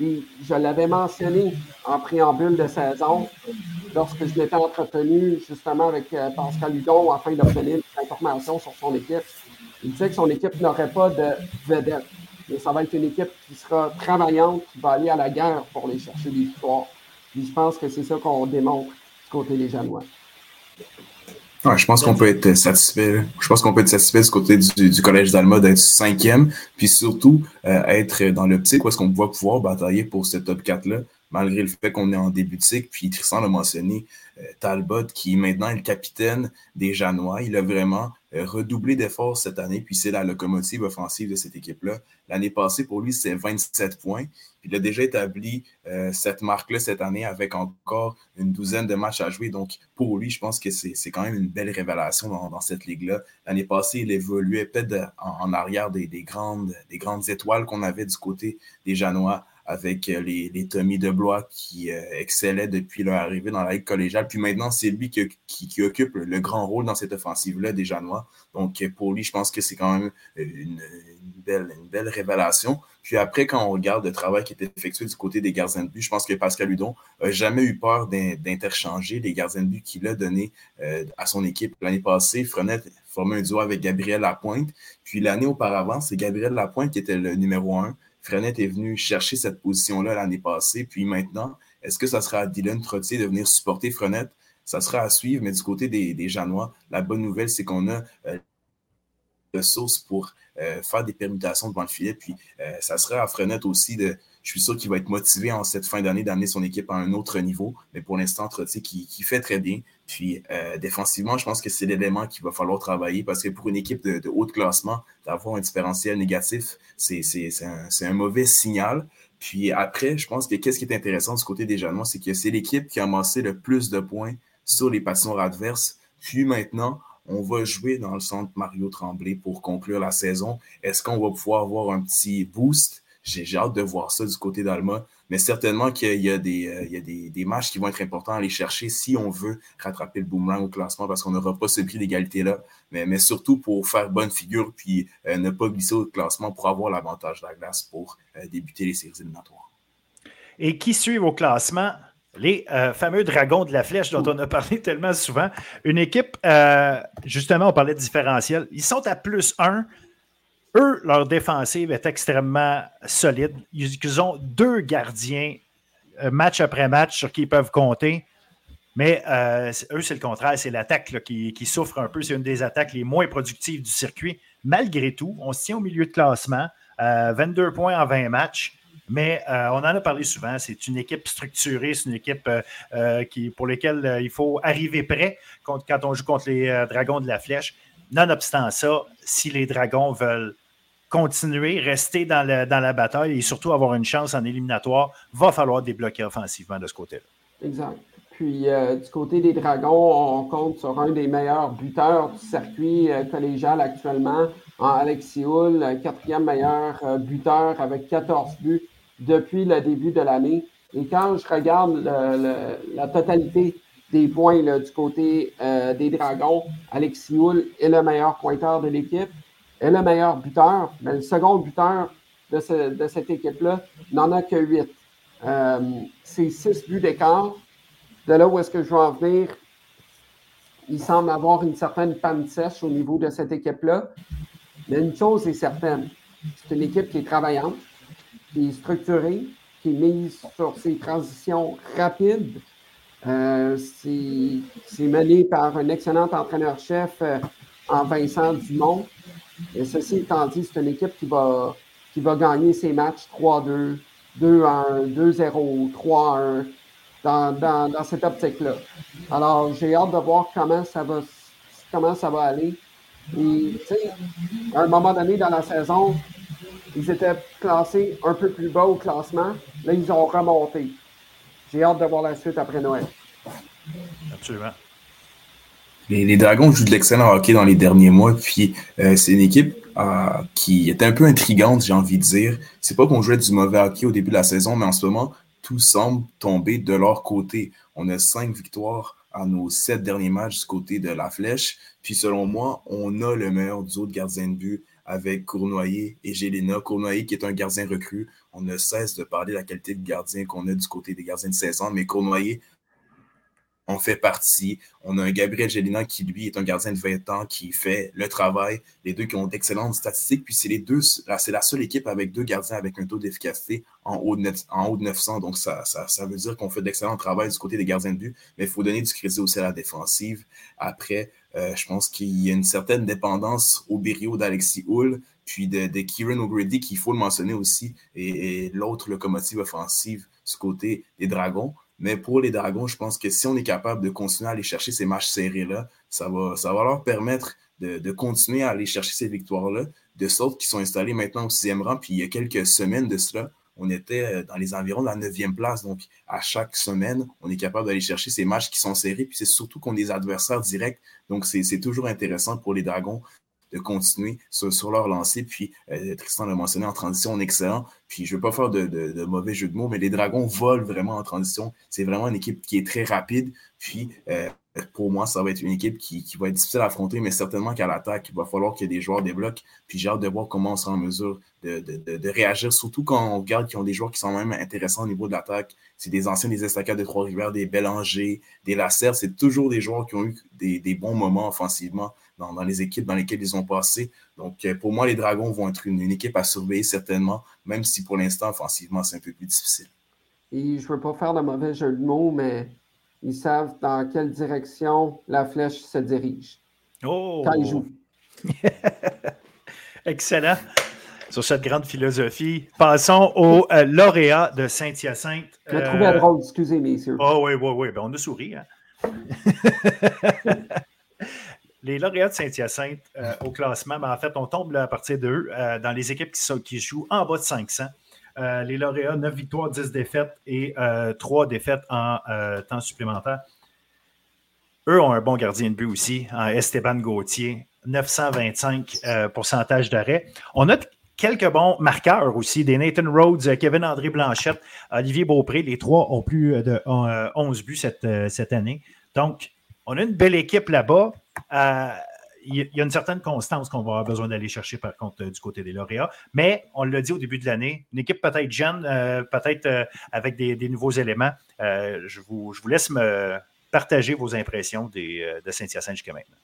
S3: Et je l'avais mentionné en préambule de saison lorsque je m'étais entretenu justement avec euh, Pascal Lidon afin d'obtenir des informations sur son équipe. Il disait que son équipe n'aurait pas de vedette mais ça va être une équipe qui sera travaillante, qui va aller à la guerre pour aller chercher des victoires. je pense que c'est ça qu'on démontre du côté des Janois.
S4: je pense qu'on peut être satisfait. Je pense qu'on peut être satisfait du côté du, Collège d'Alma d'être cinquième, puis surtout euh, être dans l'optique où est-ce qu'on va pouvoir batailler pour ce top 4-là, malgré le fait qu'on est en début de cycle. Puis Tristan l'a mentionné, euh, Talbot, qui maintenant est le capitaine des Janois, il a vraiment euh, redoublé d'efforts cette année, puis c'est la locomotive offensive de cette équipe-là. L'année passée, pour lui, c'est 27 points. Il a déjà établi euh, cette marque-là cette année avec encore une douzaine de matchs à jouer. Donc, pour lui, je pense que c'est quand même une belle révélation dans, cette ligue-là. L'année passée, il évoluait peut-être en, arrière des, grandes, des grandes étoiles qu'on avait du côté des Janois avec euh, les, les Tommy Deblois qui euh, excellaient depuis leur arrivée dans la Ligue collégiale. Puis maintenant, c'est lui qui, qui, occupe le grand rôle dans cette offensive-là des Janois. Donc, euh, pour lui, je pense que c'est quand même une, belle, une belle révélation. Puis après, quand on regarde le travail qui est effectué du côté des gardiens de but, je pense que Pascal Hudon n'a jamais eu peur d'interchanger les gardiens de but qu'il a donnés à son équipe. L'année passée, Frenette formait un duo avec Gabriel Lapointe. Puis l'année auparavant, c'est Gabriel Lapointe qui était le numéro un. Frenette est venu chercher cette position-là l'année passée. Puis maintenant, est-ce que ça sera à Dylan Trottier de venir supporter Frenette? Ça sera à suivre, mais du côté des, des Janois, la bonne nouvelle, c'est qu'on a euh, ressources pour faire des permutations devant le filet. Puis ça serait à Frenette aussi de je suis sûr qu'il va être motivé en cette fin d'année d'amener son équipe à un autre niveau. Mais pour l'instant, Trottier qui, qui, fait très bien. Puis euh, défensivement, je pense que c'est l'élément qu'il va falloir travailler parce que pour une équipe de, haut classement, d'avoir un différentiel négatif, c'est un, mauvais signal. Puis après, je pense que qu'est-ce qui est intéressant du côté des Janois, c'est que c'est l'équipe qui a amassé le plus de points sur les passions adverses. Puis maintenant, on va jouer dans le centre Mario Tremblay pour conclure la saison. Est-ce qu'on va pouvoir avoir un petit boost? J'ai hâte de voir ça du côté d'Alma. Mais certainement qu'il y a, des, euh, il y a des, des, matchs qui vont être importants à aller chercher si on veut rattraper le boomerang au classement parce qu'on n'aura pas ce prix d'égalité-là. Mais, mais surtout pour faire bonne figure puis euh, ne pas glisser au classement pour avoir l'avantage de la glace pour euh, débuter les séries éliminatoires.
S1: Et qui suivent au classement? Les fameux dragons de la flèche dont on a parlé tellement souvent. Une équipe, justement, on parlait de différentiel. Ils sont à plus 1 eux, leur défensive est extrêmement solide. Ils, ont deux gardiens euh, match après match sur qui ils peuvent compter. Mais euh, eux, c'est le contraire. C'est l'attaque qui, souffre un peu. C'est une des attaques les moins productives du circuit. Malgré tout, on se tient au milieu de classement. 22 euh, points en 20 matchs. Mais on en a parlé souvent. C'est une équipe structurée. C'est une équipe qui, pour laquelle il faut arriver prêt quand on joue contre les Dragons de la Flèche. Nonobstant ça, si les Dragons veulent continuer, rester dans, la bataille et surtout avoir une chance en éliminatoire, va falloir débloquer offensivement de ce côté-là.
S3: Exact. Puis euh, du côté des Dragons, on compte sur un des meilleurs buteurs du circuit euh, collégial actuellement, en Alexis quatrième meilleur euh, buteur avec 14 buts depuis le début de l'année. Et quand je regarde la totalité des points du côté des Dragons, Alexis est le meilleur pointeur de l'équipe est le meilleur buteur, mais le second buteur de, cette équipe-là n'en a que huit. Euh, c'est six buts d'écart. De là où est-ce que je veux en venir, il semble avoir une certaine panne sèche au niveau de cette équipe-là. Mais une chose est certaine, c'est une équipe qui est travaillante, qui est structurée, qui est mise sur ses transitions rapides. Euh, c'est mené par un excellent entraîneur-chef euh, en Vincent Dumont. Et ceci étant dit, c'est une équipe qui va, qui va gagner ses matchs 3-2, 2-1, 2-0, 3-1 dans, dans, dans, cette optique-là. Alors, j'ai hâte de voir comment ça va, comment ça va aller. Et, à un moment donné dans la saison, ils étaient classés un peu plus bas au classement. Là, ils ont remonté. J'ai hâte de voir la suite après Noël.
S1: Absolument.
S4: Les, Dragons jouent de l'excellent hockey dans les derniers mois, puis euh, c'est une équipe euh, qui est un peu intrigante, j'ai envie de dire. C'est pas qu'on jouait du mauvais hockey au début de la saison, mais en ce moment, tout semble tomber de leur côté. On a cinq victoires à nos sept derniers matchs du côté de la flèche. Puis selon moi, on a le meilleur duo de gardiens de but avec Cournoyer et Gélina. Cournoyer qui est un gardien recru. On ne cesse de parler de la qualité de gardien qu'on a du côté des gardiens de 16 ans, mais Cournoyer on fait partie. On a un Gabriel Gelina qui, lui, est un gardien de 20 ans qui fait le travail. Les deux qui ont d'excellentes statistiques. Puis c'est les deux, c'est la seule équipe avec deux gardiens avec un taux d'efficacité en, haut de en haut de 900. Donc ça, ça, veut dire qu'on fait d'excellent travail du côté des gardiens de but. Mais il faut donner du crédit aussi à la défensive. Après, euh, je pense qu'il y a une certaine dépendance au Berio d'Alexis Hull, puis de, de Kieran O'Grady, qu'il faut le mentionner aussi, et, et l'autre locomotive offensive du côté des Dragons. Mais pour les Dragons, je pense que si on est capable de continuer à aller chercher ces matchs serrés-là, ça va, leur permettre de, continuer à aller chercher ces victoires-là, de sorte qu'ils sont installés maintenant au sixième rang. Puis il y a quelques semaines de cela, on était euh, dans les environs de la neuvième place. Donc, à chaque semaine, on est capable d'aller chercher ces matchs qui sont serrés. Puis c'est surtout qu'on des adversaires directs. Donc, c'est toujours intéressant pour les Dragons de continuer sur, leur lancée. Puis euh, Tristan l'a mentionné en transition, excellent. Puis je ne veux pas faire de, mauvais jeu de mots, mais les Dragons volent vraiment en transition. C'est vraiment une équipe qui est très rapide. Puis euh, pour moi, ça va être une équipe qui, va être difficile à affronter, mais certainement qu'à l'attaque, il va falloir ait des joueurs débloquent. Puis j'ai hâte de voir comment on sera en mesure de, réagir, surtout quand on regarde qu'ils ont des joueurs qui sont même intéressants au niveau de l'attaque. C'est des anciens des Estacades de Trois-Rivières, des Bélanger, des Lacers. C'est toujours des joueurs qui ont eu des, bons moments offensivement dans, les équipes dans lesquelles ils ont passé. Donc euh, pour moi, les Dragons vont être une, équipe à surveiller certainement, même si pour l'instant, offensivement, c'est un peu plus difficile.
S3: Et je ne veux pas faire de mauvais jeu de mots, mais ils savent dans quelle direction la flèche se dirige
S1: oh!
S3: quand ils jouent.
S1: Excellent. Sur cette grande philosophie, passons au euh, lauréat de Saint-Hyacinthe.
S3: Je euh... trouvé drôle, excusez, messieurs.
S1: Oh oui, oui, oui. Ben, on a souri. Hein? les lauréats de Saint-Hyacinthe euh, au classement, ben, en fait, on tombe à partir d'eux euh, dans les équipes qui, qui, jouent en bas de 500. Euh, les lauréats, 9 victoires, 10 défaites et 3 défaites en temps supplémentaire. Eux ont un bon gardien de but aussi, Esteban Gauthier, 925 pourcentage d'arrêt. On a quelques bons marqueurs aussi, des Nathan Rhodes, Kevin André Blanchette, Olivier Beaupré. Les trois ont plus de 11 buts cette, cette année. Donc, on a une belle équipe là-bas. Euh, il y a une certaine constance qu'on va avoir besoin d'aller chercher, par contre, euh, du côté des lauréats. Mais on l'a dit au début de l'année, une équipe peut-être jeune, euh, peut-être avec des, nouveaux éléments. je, vous, laisse me partager vos impressions des, de Saint-Hyacinthe jusqu'à maintenant.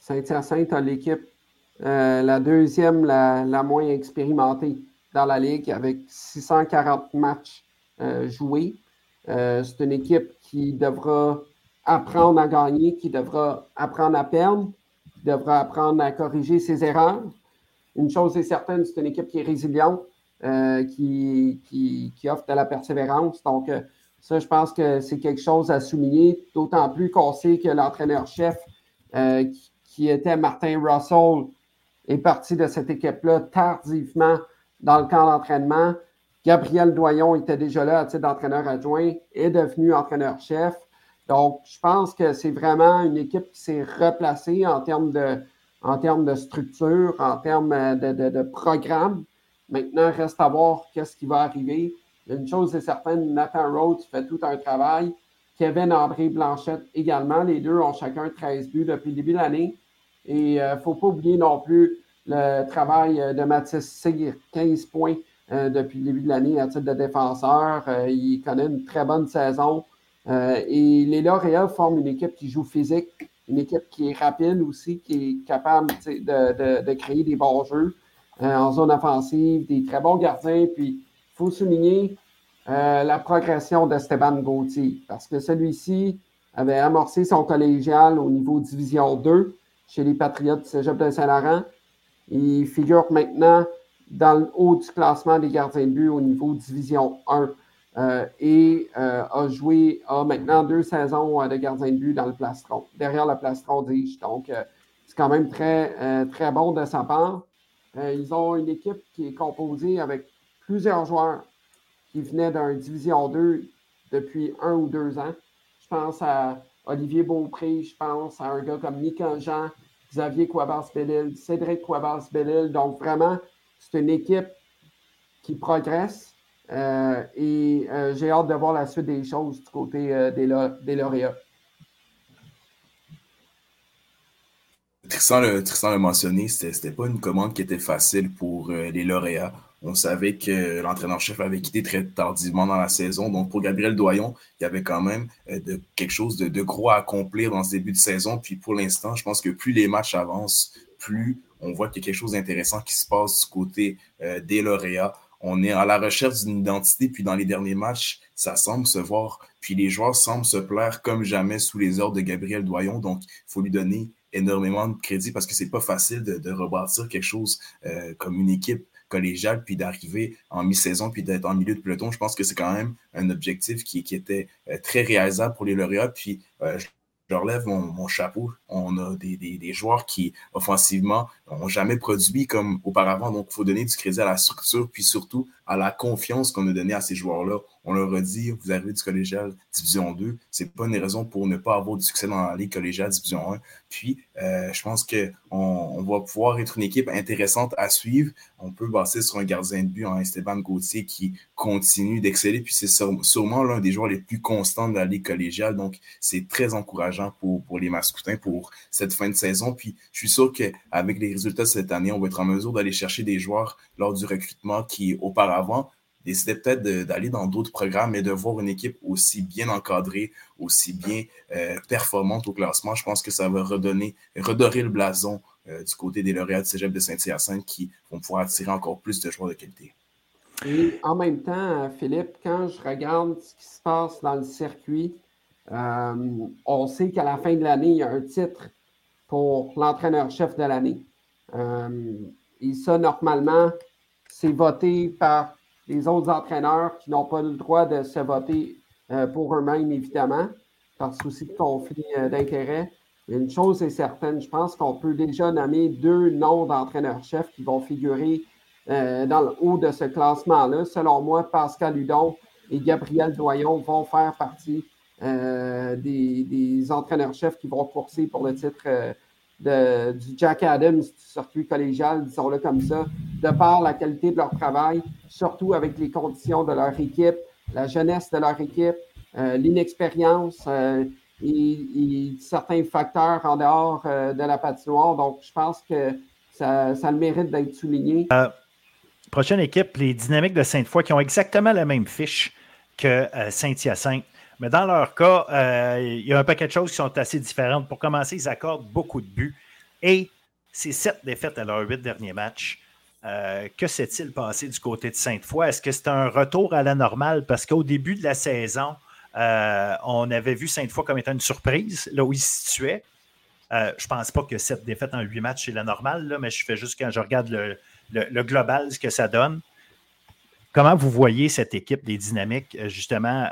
S3: Saint-Hyacinthe a l'équipe la deuxième, la, moins expérimentée dans la Ligue, avec 640 matchs joués. C'est une équipe qui devra apprendre à gagner, qui devra apprendre à perdre, qui devra apprendre à corriger ses erreurs. Une chose est certaine, c'est une équipe qui est résiliente, euh, qui, qui, offre de la persévérance. Donc, euh, ça, je pense que c'est quelque chose à souligner, d'autant plus qu'on sait que l'entraîneur-chef, euh, qui, était Martin Russell, est parti de cette équipe-là tardivement dans le camp d'entraînement. Gabriel Doyon était déjà là à titre d'entraîneur adjoint, est devenu entraîneur-chef. Donc, je pense que c'est vraiment une équipe qui s'est replacée en termes de, en termes de structure, en termes de, de, programme. Maintenant, reste à voir qu'est-ce qui va arriver. Une chose est certaine, Nathan Rhodes fait tout un travail. Kevin André Blanchette également. Les deux ont chacun 13 buts depuis le début de l'année. Et il euh, ne faut pas oublier non plus le travail de Mathis Cyr, 15 points euh, depuis le début de l'année à titre de défenseur. Euh, il connaît une très bonne saison. Euh, et les lauréats forment une équipe qui joue physique, une équipe qui est rapide aussi, qui est capable de, créer des bons jeux euh, en zone offensive, des très bons gardiens. Puis, il faut souligner euh, la progression d'Esteban Gauthier, parce que celui-ci avait amorcé son collégial au niveau Division 2 chez les Patriotes du de Saint-Laurent. Il figure maintenant dans le haut du classement des gardiens de but au niveau Division 1. Euh, et euh, a joué, a maintenant deux saisons euh, de gardien de but dans le plastron, derrière le plastron, dis-je. Donc, c'est quand même très, très bon de sa part. ils ont une équipe qui est composée avec plusieurs joueurs qui venaient d'un Division 2 depuis un ou deux ans. Je pense à Olivier Beaupré, je pense à un gars comme Nicolas Jean, Xavier Quabas-Bellil, Cédric Quabas-Bellil. Donc, vraiment, c'est une équipe qui progresse, euh, et euh, j'ai hâte de voir la suite des choses du côté euh, des, des, lauréats.
S4: Tristan l'a mentionné, ce n'était pas une commande qui était facile pour les lauréats. On savait que l'entraîneur-chef avait quitté très tardivement dans la saison. Donc, pour Gabriel Doyon, il y avait quand même de, quelque chose de, de, gros à accomplir dans ce début de saison. Puis pour l'instant, je pense que plus les matchs avancent, plus on voit qu'il y a quelque chose d'intéressant qui se passe du côté des lauréats on est à la recherche d'une identité, puis dans les derniers matchs, ça semble se voir. Puis les joueurs semblent se plaire comme jamais sous les ordres de Gabriel Doyon. Donc, il faut lui donner énormément de crédit parce que c'est pas facile de, rebâtir quelque chose euh, comme une équipe collégiale, puis d'arriver en mi-saison, puis d'être en milieu de peloton. Je pense que c'est quand même un objectif qui, était euh, très réalisable pour les lauréats. Puis euh, relève mon, chapeau. On a des, des, joueurs qui, offensivement, n'ont jamais produit comme auparavant. Donc, il faut donner du crédit à la structure, puis surtout à la confiance qu'on a donnée à ces joueurs-là. On leur a dit, vous arrivez du collégial Division 2, c'est pas une raison pour ne pas avoir du succès dans la Ligue collégiale Division 1. Puis, euh, je pense qu'on on va pouvoir être une équipe intéressante à suivre. On peut passer sur un gardien de but en Esteban Gauthier qui continue d'exceller. Puis, c'est sûrement l'un des joueurs les plus constants de la Ligue collégiale. Donc, c'est très encourageant pour, pour les Mascoutins pour cette fin de saison. Puis, je suis sûr qu'avec les résultats de cette année, on va être en mesure d'aller chercher des joueurs lors du recrutement qui, auparavant, décidaient peut-être d'aller dans d'autres programmes, mais de voir une équipe aussi bien encadrée, aussi bien euh, performante au classement, je pense que ça va redonner, redorer le blason euh, du côté des lauréats de Cégep de Saint-Hyacinthe qui vont pouvoir attirer encore plus de joueurs de qualité.
S3: Et en même temps, Philippe, quand je regarde ce qui se passe dans le circuit, euh, on sait qu'à la fin de l'année, il y a un titre pour l'entraîneur-chef de l'année. Et ça, normalement, c'est voté par les autres entraîneurs qui n'ont pas le droit de se voter euh, pour eux-mêmes, évidemment, par souci de conflit euh, d'intérêt. Une chose est certaine, je pense qu'on peut déjà nommer deux noms d'entraîneurs-chefs qui vont figurer euh, dans le haut de ce classement-là. Selon moi, Pascal Hudon et Gabriel Doyon vont faire partie des, entraîneurs-chefs qui vont courser pour le titre du Jack Adams du circuit collégial, disons-le comme ça, de par la qualité de leur travail, surtout avec les conditions de leur équipe, la jeunesse de leur équipe, euh, l'inexpérience euh, et, certains facteurs en dehors euh, de la patinoire. Donc, je pense que ça, ça le mérite d'être souligné.
S1: prochaine équipe, les Dynamiques de Sainte-Foy, qui ont exactement la même fiche que Saint-Hyacinthe. Mais dans leur cas, il y a un paquet de choses qui sont assez différentes. Pour commencer, ils accordent beaucoup de buts. Et c'est sept défaites à leurs huit derniers matchs. Euh, que s'est-il passé du côté de Sainte-Foy? Est-ce que c'est un retour à la normale? Parce qu'au début de la saison, euh, on avait vu Sainte-Foy comme étant une surprise, là où il se situait. Euh, je ne pense pas que cette défaite en huit matchs, c'est la normale, là, mais je fais juste quand je regarde le, global, ce que ça donne. Comment vous voyez cette équipe des dynamiques, justement,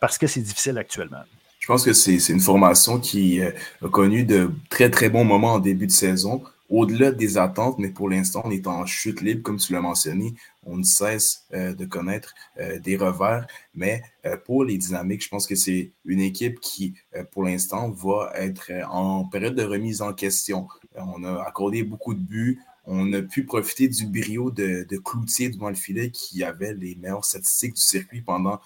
S1: parce que c'est difficile actuellement?
S4: Je pense que c'est une formation qui a connu de très, très bons moments en début de saison au-delà des attentes, mais pour l'instant, on est en chute libre, comme tu l'as mentionné. On ne cesse euh, de connaître euh, des revers. Mais euh, pour les dynamiques, je pense que c'est une équipe qui, pour l'instant, va être en période de remise en question. On a accordé beaucoup de buts. On a pu profiter du brio de, Cloutier devant le filet qui avait les meilleures statistiques du circuit pendant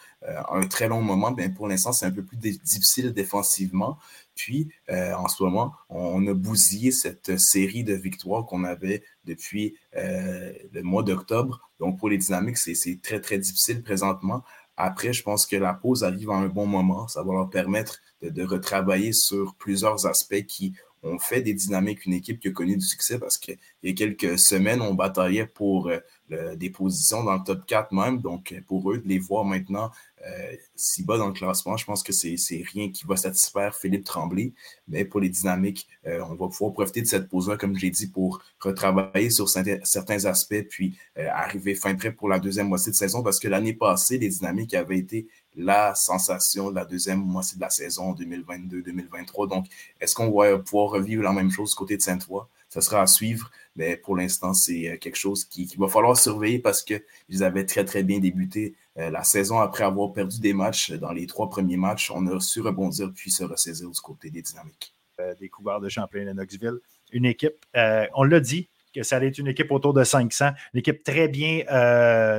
S4: un très long moment. Bien, pour l'instant, c'est un peu plus difficile défensivement. Puis, euh, en ce moment, on a bousillé cette série de victoires qu'on avait depuis euh, le mois d'octobre. Donc, pour les dynamiques, c'est très, très difficile présentement. Après, je pense que la pause arrive à un bon moment. Ça va leur permettre de retravailler sur plusieurs aspects qui ont fait des dynamiques une équipe qui a connu du succès parce qu'il y a quelques semaines, on bataillait pour euh, des positions dans le top 4 même. Donc, pour eux, de les voir maintenant euh, si bas dans le classement, je pense que c'est rien qui va satisfaire Philippe Tremblay. Mais pour les dynamiques, euh, on va pouvoir profiter de cette pause-là, comme je l'ai dit, pour retravailler sur certains aspects, puis euh, arriver fin prêt pour la deuxième moitié de saison, parce que l'année passée, les dynamiques avaient été la sensation de la deuxième moitié de la saison 2022-2023. Donc, est-ce qu'on va pouvoir revivre la même chose côté de Sainte-Foy? Ça sera à suivre, mais pour l'instant, c'est quelque chose qui, va falloir surveiller parce qu'ils avaient très, très bien débuté euh, la saison après avoir perdu des matchs dans les trois premiers matchs. On a su rebondir puis se ressaisir du côté des dynamiques.
S1: Euh, découvert de Champlain de Knoxville. Une équipe, euh, on l'a dit, que ça allait être une équipe autour de 500, une équipe très bien,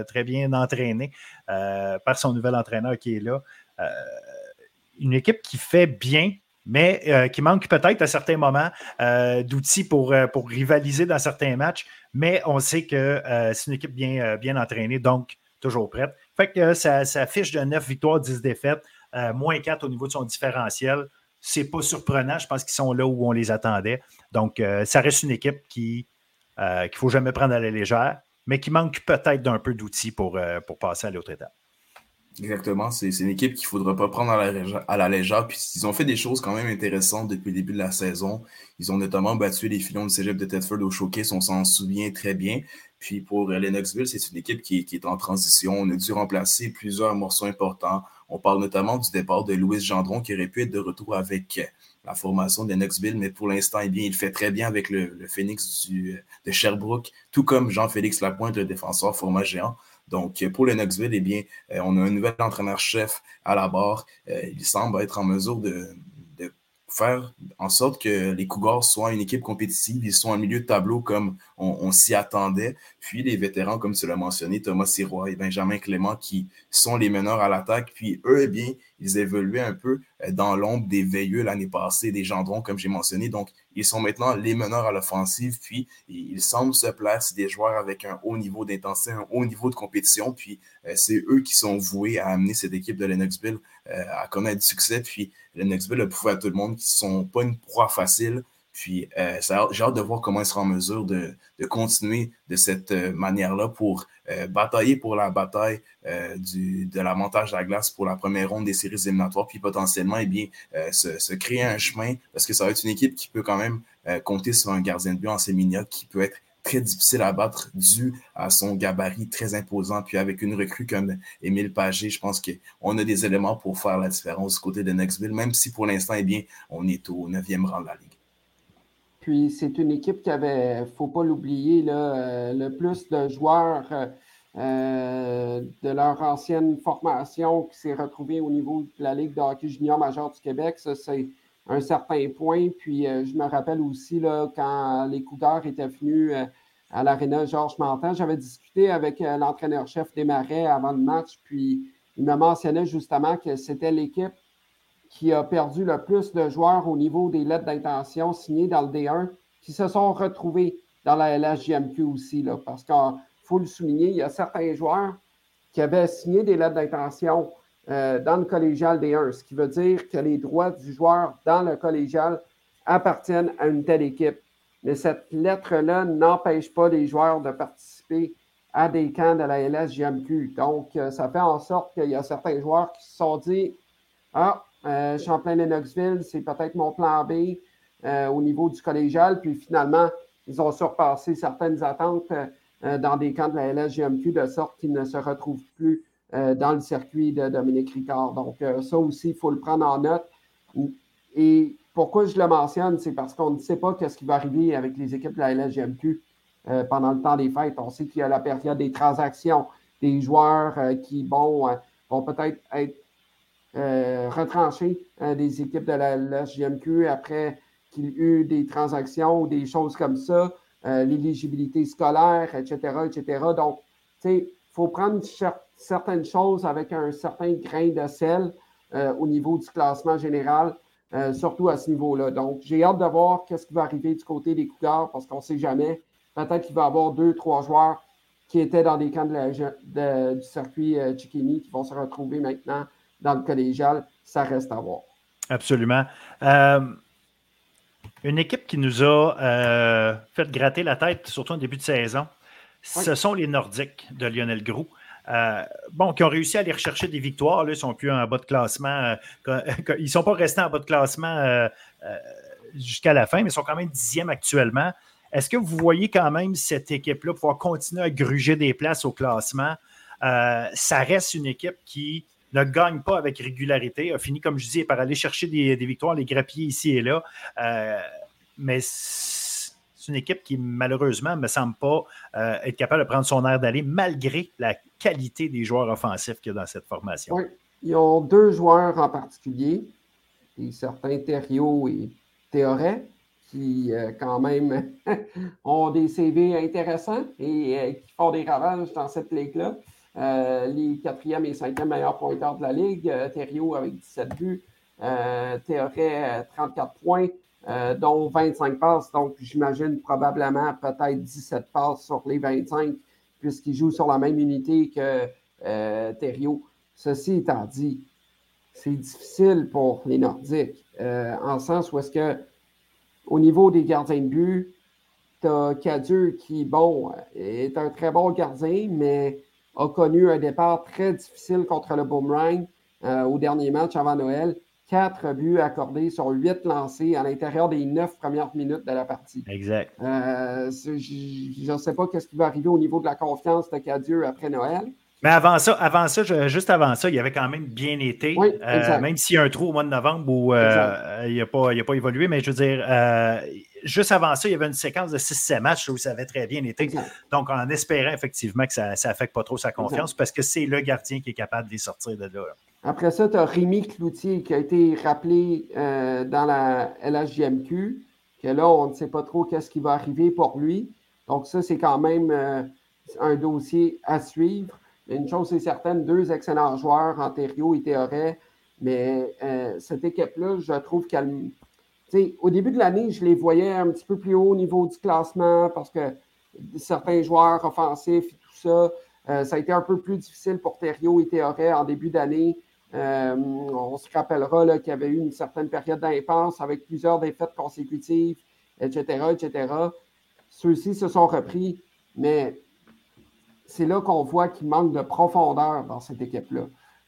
S1: très bien entraînée par son nouvel entraîneur qui est là. une équipe qui fait bien, mais euh, qui manque peut-être à certains moments euh, d'outils pour, euh, pour rivaliser dans certains matchs. Mais on sait que c'est une équipe bien, bien entraînée, donc toujours prête. Fait que ça, fiche de 9 victoires, 10 défaites, moins 4 au niveau de son différentiel. C'est pas surprenant, je pense qu'ils sont là où on les attendait. Donc, ça reste une équipe qui qu'il ne faut jamais prendre à la légère, mais qui manque peut-être d'un peu d'outils pour, pour passer à l'autre étape.
S4: Exactement, c'est une équipe qu'il ne faudra pas prendre à la, légère. Puis ils ont fait des choses quand même intéressantes depuis le début de la saison. Ils ont notamment battu les filons de cégep de Tedford au showcase, on s'en souvient très bien. Puis pour Lennoxville, c'est une équipe qui, qui, est en transition. On a dû remplacer plusieurs morceaux importants. On parle notamment du départ de Louis Gendron qui aurait pu être de retour avec la formation de Lennoxville, mais pour l'instant, eh bien, il fait très bien avec le, le Phoenix du, de Sherbrooke, tout comme Jean-Félix Lapointe, le défenseur format géant. Donc, pour le Knoxville, eh bien, euh, on a un nouvel entraîneur-chef à la barre. Euh, il semble être en mesure de, faire en sorte que les Cougars soient une équipe compétitive. Ils sont en milieu de tableau comme on, s'y attendait. Puis les vétérans, comme tu l'as mentionné, Thomas Sirois et Benjamin Clément, qui sont les meneurs à l'attaque. Puis eux, eh bien, ils évoluaient un peu euh, dans l'ombre des Veilleux l'année passée, des Gendrons, comme j'ai mentionné. Donc, ils sont maintenant les meneurs à l'offensive. Puis, ils semblent se placer des joueurs avec un haut niveau d'intensité, un haut niveau de compétition. Puis, euh, c'est eux qui sont voués à amener cette équipe de Lennoxville à connaître du succès. Puis, Lennoxville a prouvé à tout le monde qu'ils ne sont pas une proie facile. Puis, euh, j'ai hâte de voir comment ils seront en mesure de, continuer de cette euh, manière-là pour euh, batailler pour la bataille du, de la montage de la glace pour la première ronde des séries éliminatoires, puis potentiellement, eh bien, se, créer un chemin, parce que ça va être une équipe qui peut quand même compter sur un gardien de but en Sémignac qui peut être très difficile à battre dû à son gabarit très imposant. Puis avec une recrue comme Émile Pagé, je pense qu'on a des éléments pour faire la différence du côté de Knoxville, même si pour l'instant, eh bien, on est au neuvième rang de la Ligue.
S3: Puis c'est une équipe qui avait, faut pas l'oublier, euh, le plus de joueurs euh, de leur ancienne formation qui s'est retrouvée au niveau de la Ligue de hockey junior majeur du Québec. Ça, c'est un certain point. Puis euh, je me rappelle aussi là, quand les Cougars étaient venus à l'aréna Georges Mantin, j'avais discuté avec l'entraîneur-chef des Marais avant le match, puis il me mentionnait justement que c'était l'équipe qui a perdu le plus de joueurs au niveau des lettres d'intention signées dans le D1 qui se sont retrouvés dans la LHJMQ aussi. Là, parce qu'il faut le souligner, il y a certains joueurs qui avaient signé des lettres d'intention euh, dans le collégial D1, ce qui veut dire que les droits du joueur dans le collégial appartiennent à une telle équipe. Mais cette lettre-là n'empêche pas les joueurs de participer à des camps de la LSJMQ. Donc, euh, ça fait en sorte qu'il y a certains joueurs qui se sont dit Ah, euh, Champlain-Lennoxville, c'est peut-être mon plan B euh, au niveau du collégial. Puis finalement, ils ont surpassé certaines attentes euh, dans des camps de la LSGMQ de sorte qu'ils ne se retrouvent plus dans le circuit de Dominique Ricard. Donc, ça aussi, il faut le prendre en note. Et pourquoi je le mentionne, c'est parce qu'on ne sait pas ce qui va arriver avec les équipes de la LSGMQ pendant le temps des fêtes. On sait qu'il y a la période des transactions, des joueurs qui vont peut-être être euh, retrancher euh, des équipes de la, JMQ après qu'il y eu des transactions ou des choses comme ça, euh, l'éligibilité scolaire, etc., etc. Donc, tu sais, faut prendre certaines choses avec un certain grain de sel au niveau du classement général, surtout à ce niveau-là. Donc, j'ai hâte de voir qu'est-ce qui va arriver du côté des Cougars parce qu'on ne sait jamais. Peut-être qu'il va y avoir deux, trois joueurs qui étaient dans des camps du circuit Chikini qui vont se retrouver maintenant dans le collégial, ça reste à voir.
S1: Absolument. Euh, une équipe qui nous a euh, fait gratter la tête, surtout en début de saison, ce sont les Nordiques de Lionel Groux. Euh, bon, qui ont réussi à aller rechercher des victoires. Là, ils sont plus en bas de classement. ils ne sont pas restés en bas de classement jusqu'à la fin, mais ils sont quand même dixième actuellement. Est-ce que vous voyez quand même cette équipe-là pouvoir continuer à gruger des places au classement? ça reste une équipe qui ne gagne pas avec régularité, a fini, comme je disais, par aller chercher des, victoires, les grappiller ici et là. Euh, mais c'est une équipe qui, malheureusement, ne me semble pas euh, être capable de prendre son air d'aller, malgré la qualité des joueurs offensifs qu'il y a dans cette formation.
S3: Oui, ils ont deux joueurs en particulier, certains Thériault et Théoret, qui, euh, quand même, ont des CV intéressants et qui font des ravages dans cette ligue-là. Euh, les quatrième et cinquième meilleurs pointeurs de la Ligue. Euh, Thériault avec 17 buts. Euh, Théoret, 34 points, dont 25 passes. Donc, j'imagine probablement peut-être 17 passes sur les 25, puisqu'il joue sur la même unité que Thériault. Ceci étant dit, c'est difficile pour les Nordiques, en sens où est-ce que, au niveau des gardiens de but, tu as Cadieux qui, bon, est un très bon gardien, mais a connu un départ très difficile contre le Boomerang euh, au dernier match avant Noël. Quatre buts accordés sur huit lancés à l'intérieur des neuf premières minutes de la partie.
S1: Exact.
S3: Euh, je ne sais pas ce qui va arriver au niveau de la confiance de Cadieux après Noël.
S1: Mais avant ça, avant ça, juste avant ça, il avait quand même bien été.
S3: Oui,
S1: euh, même s'il y a un trou au mois de novembre où il n'a pas, pas, évolué, mais je veux dire, juste avant ça, il y avait une séquence de 6-7 matchs où ça avait très bien été. Donc, en espérant effectivement que ça n'affecte pas trop sa confiance, parce que c'est le gardien qui est capable de les sortir de là.
S3: Après ça, tu as Rémi Cloutier qui a été rappelé euh, dans la LHJMQ, que là, on ne sait pas trop qu'est-ce qui va arriver pour lui. Donc, ça, c'est quand même euh, un dossier à suivre. Une chose est certaine, deux excellents joueurs, Antério et Théoret, mais euh, cette équipe-là, je trouve qu'elle au début de l'année, je les voyais un petit peu plus haut au niveau du classement parce que certains joueurs offensifs et tout ça, euh, ça a été un peu plus difficile pour Thériault et Théoret en début d'année. Euh, on se rappellera qu'il y avait eu une certaine période d'impasse avec plusieurs défaites consécutives, etc., etc. Ceux-ci se sont repris, mais c'est là qu'on voit qu'il manque de profondeur dans cette équipe-là.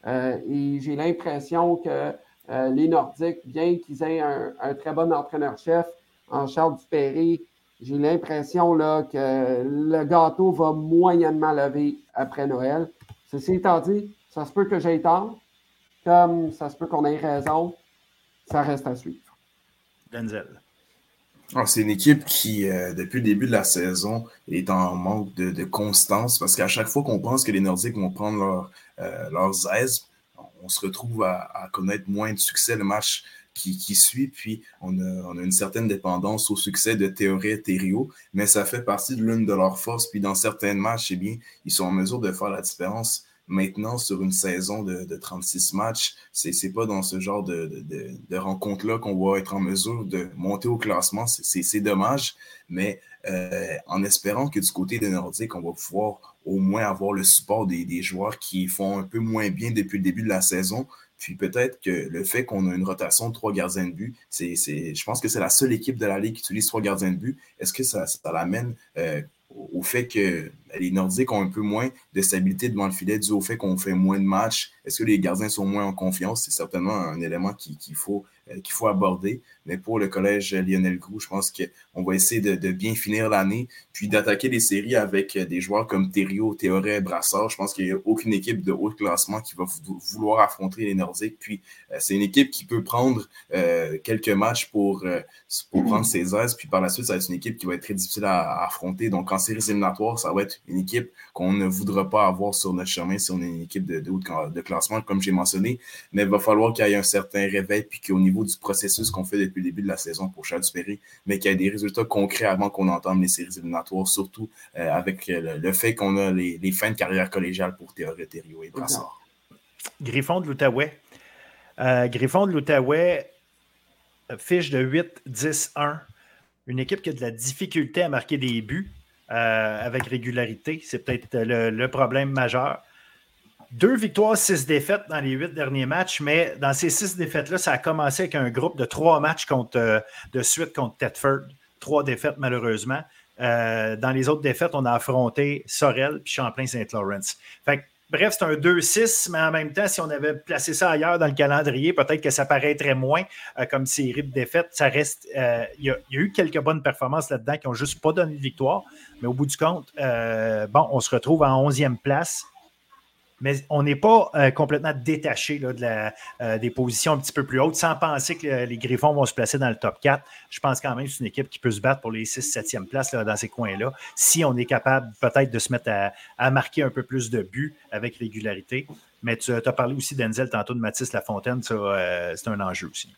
S3: Euh, et j'ai l'impression que euh, les Nordiques, bien qu'ils aient un, très bon entraîneur-chef en Charles Dupéré, j'ai l'impression que le gâteau va moyennement lever après Noël. Ceci étant dit, ça se peut que j'aie tort, comme ça se peut qu'on ait raison. Ça reste à suivre.
S1: Denzel.
S4: Ah, c'est une équipe qui, euh, depuis le début de la saison, est en manque de, constance parce qu'à chaque fois qu'on pense que les Nordiques vont prendre leur, euh, leurs aises, on se retrouve à, connaître moins de succès le match qui, suit, puis on a, une certaine dépendance au succès de Théorie et Thériault, mais ça fait partie de l'une de leurs forces, puis dans certains matchs, eh bien, ils sont en mesure de faire la différence Maintenant, sur une saison de, de 36 matchs, c'est n'est pas dans ce genre de, de rencontre-là qu'on va être en mesure de monter au classement. C'est dommage, mais euh, en espérant que du côté des Nordiques, on va pouvoir au moins avoir le support des, joueurs qui font un peu moins bien depuis le début de la saison. Puis peut-être que le fait qu'on a une rotation de trois gardiens de but, je pense que c'est la seule équipe de la Ligue qui utilise trois gardiens de but. Est-ce que ça, ça l'amène euh, au fait que les Nordiques ont un peu moins de stabilité devant le filet dû au fait qu'on fait moins de matchs. Est-ce que les gardiens sont moins en confiance? C'est certainement un élément qu'il faut euh, faut aborder. Mais pour le collège Lionel Groux, je pense qu'on va essayer de, bien finir l'année, puis d'attaquer les séries avec des joueurs comme Thériault, Théoré, Brassard. Je pense qu'il n'y a aucune équipe de haut classement qui va vouloir affronter les Nordiques. Puis euh, c'est une équipe qui peut prendre euh, quelques matchs pour, prendre ses aises. Puis par la suite, ça va être une équipe qui va être très difficile à, affronter. Donc en séries éliminatoires, ça va être une équipe qu'on ne voudra pas avoir sur notre chemin si on est une équipe de, de haut de classement, comme j'ai mentionné. Mais il va falloir qu'il y ait un certain réveil, puis qu'au niveau du processus qu'on fait depuis le début de la saison pour Charles Perry, mais qu'il y ait des résultats concrets avant qu'on entame les séries éliminatoires, surtout euh, avec le, fait qu'on a les, fins de carrière collégiale pour Théorie Thériault et Brassard.
S1: Griffon de l'Outaouais. Euh, Griffon de l'Outaouais, fiche de 8-10-1. Une équipe qui a de la difficulté à marquer des buts euh, avec régularité. C'est peut-être le, problème majeur. Deux victoires, six défaites dans les huit derniers matchs, mais dans ces six défaites-là, ça a commencé avec un groupe de trois matchs contre, euh, de suite contre Thetford. Trois défaites, malheureusement. Euh, dans les autres défaites, on a affronté Sorel puis Champlain-Saint-Lawrence. Bref, c'est un 2-6, mais en même temps, si on avait placé ça ailleurs dans le calendrier, peut-être que ça paraîtrait moins euh, comme série de défaites. Ça reste. Il y, a eu quelques bonnes performances là-dedans qui n'ont juste pas donné de victoire, mais au bout du compte, bon, on se retrouve en 11e place mais on n'est pas euh, complètement détaché de la, euh, des positions un petit peu plus hautes sans penser que les Griffons vont se placer dans le top 4. Je pense quand même que c'est une équipe qui peut se battre pour les 6-7e places dans ces coins-là, si on est capable peut-être de se mettre à, marquer un peu plus de buts avec régularité. Mais tu as parlé aussi d'Enzel tantôt de Mathis Lafontaine, euh, c'est un enjeu aussi.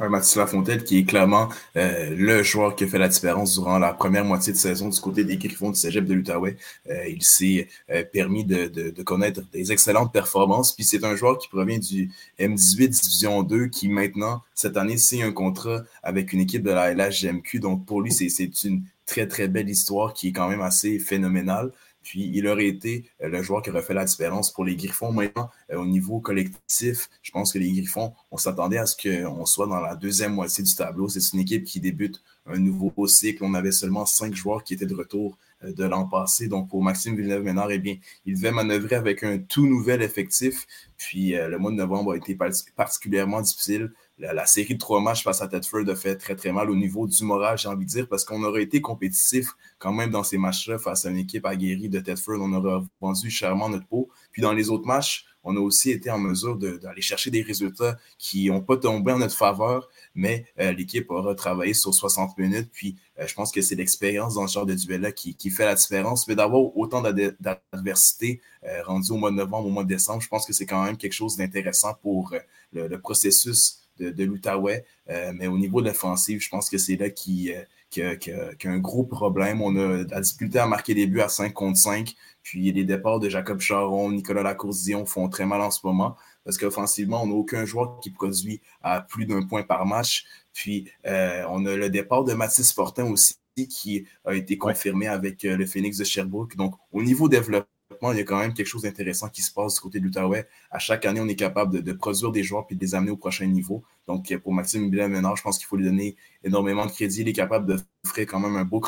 S4: Mathis Lafontaine, qui est clairement euh, le joueur qui a fait la différence durant la première moitié de saison du côté des Griffons du Cégep de l'Outaouais. Euh, il s'est euh, permis de, de, connaître des excellentes performances. Puis c'est un joueur qui provient du M18 Division 2 qui maintenant, cette année, signe un contrat avec une équipe de la LHGMQ. Donc pour lui, c'est une très, très belle histoire qui est quand même assez phénoménale. Puis il aurait été euh, le joueur qui aurait fait la différence pour les Griffons. Maintenant, euh, au niveau collectif, je pense que les Griffons, on s'attendait à ce qu'on soit dans la deuxième moitié du tableau. C'est une équipe qui débute un nouveau cycle. On avait seulement cinq joueurs qui étaient de retour euh, de l'an passé. Donc, pour Maxime Villeneuve-Ménard, eh bien, il devait manœuvrer avec un tout nouvel effectif. Puis, le mois de novembre a été particulièrement difficile la, série de trois matchs face à Tedford a fait très, très mal au niveau du moral, j'ai envie de dire, parce qu'on aurait été compétitif quand même dans ces matchs-là face à une équipe aguerrie de Tedford. On aurait vendu chèrement notre peau. Puis dans les autres matchs, on a aussi été en mesure d'aller chercher des résultats qui n'ont pas tombé en notre faveur, mais euh, l'équipe aura travaillé sur 60 minutes. Puis euh, je pense que c'est l'expérience dans ce genre de duel-là qui, fait la différence. Mais d'avoir autant d'adversité euh, rendu au mois de novembre, au mois de décembre, je pense que c'est quand même quelque chose d'intéressant pour le processus de, l'Outaouais. Euh, mais au niveau de l'offensive, je pense que c'est là qui, euh, un gros problème. On a la difficulté à marquer des buts à 5 contre 5. Puis les départs de Jacob Charon, Nicolas Lacour-Dion font très mal en ce moment. Parce qu'offensivement, on n'a aucun joueur qui produit à plus d'un point par match. Puis euh, on a le départ de Mathis Fortin aussi qui a été confirmé avec le Phoenix de Sherbrooke. Donc, au niveau développement, il y a quand même quelque chose d'intéressant qui se passe du côté de l'Outaouais. À chaque année, on est capable de, produire des joueurs et de les amener au prochain niveau. Donc, pour Maxime Billet-Ménard, je pense qu'il faut lui donner énormément de crédit. Il est capable d'offrir quand même un beau,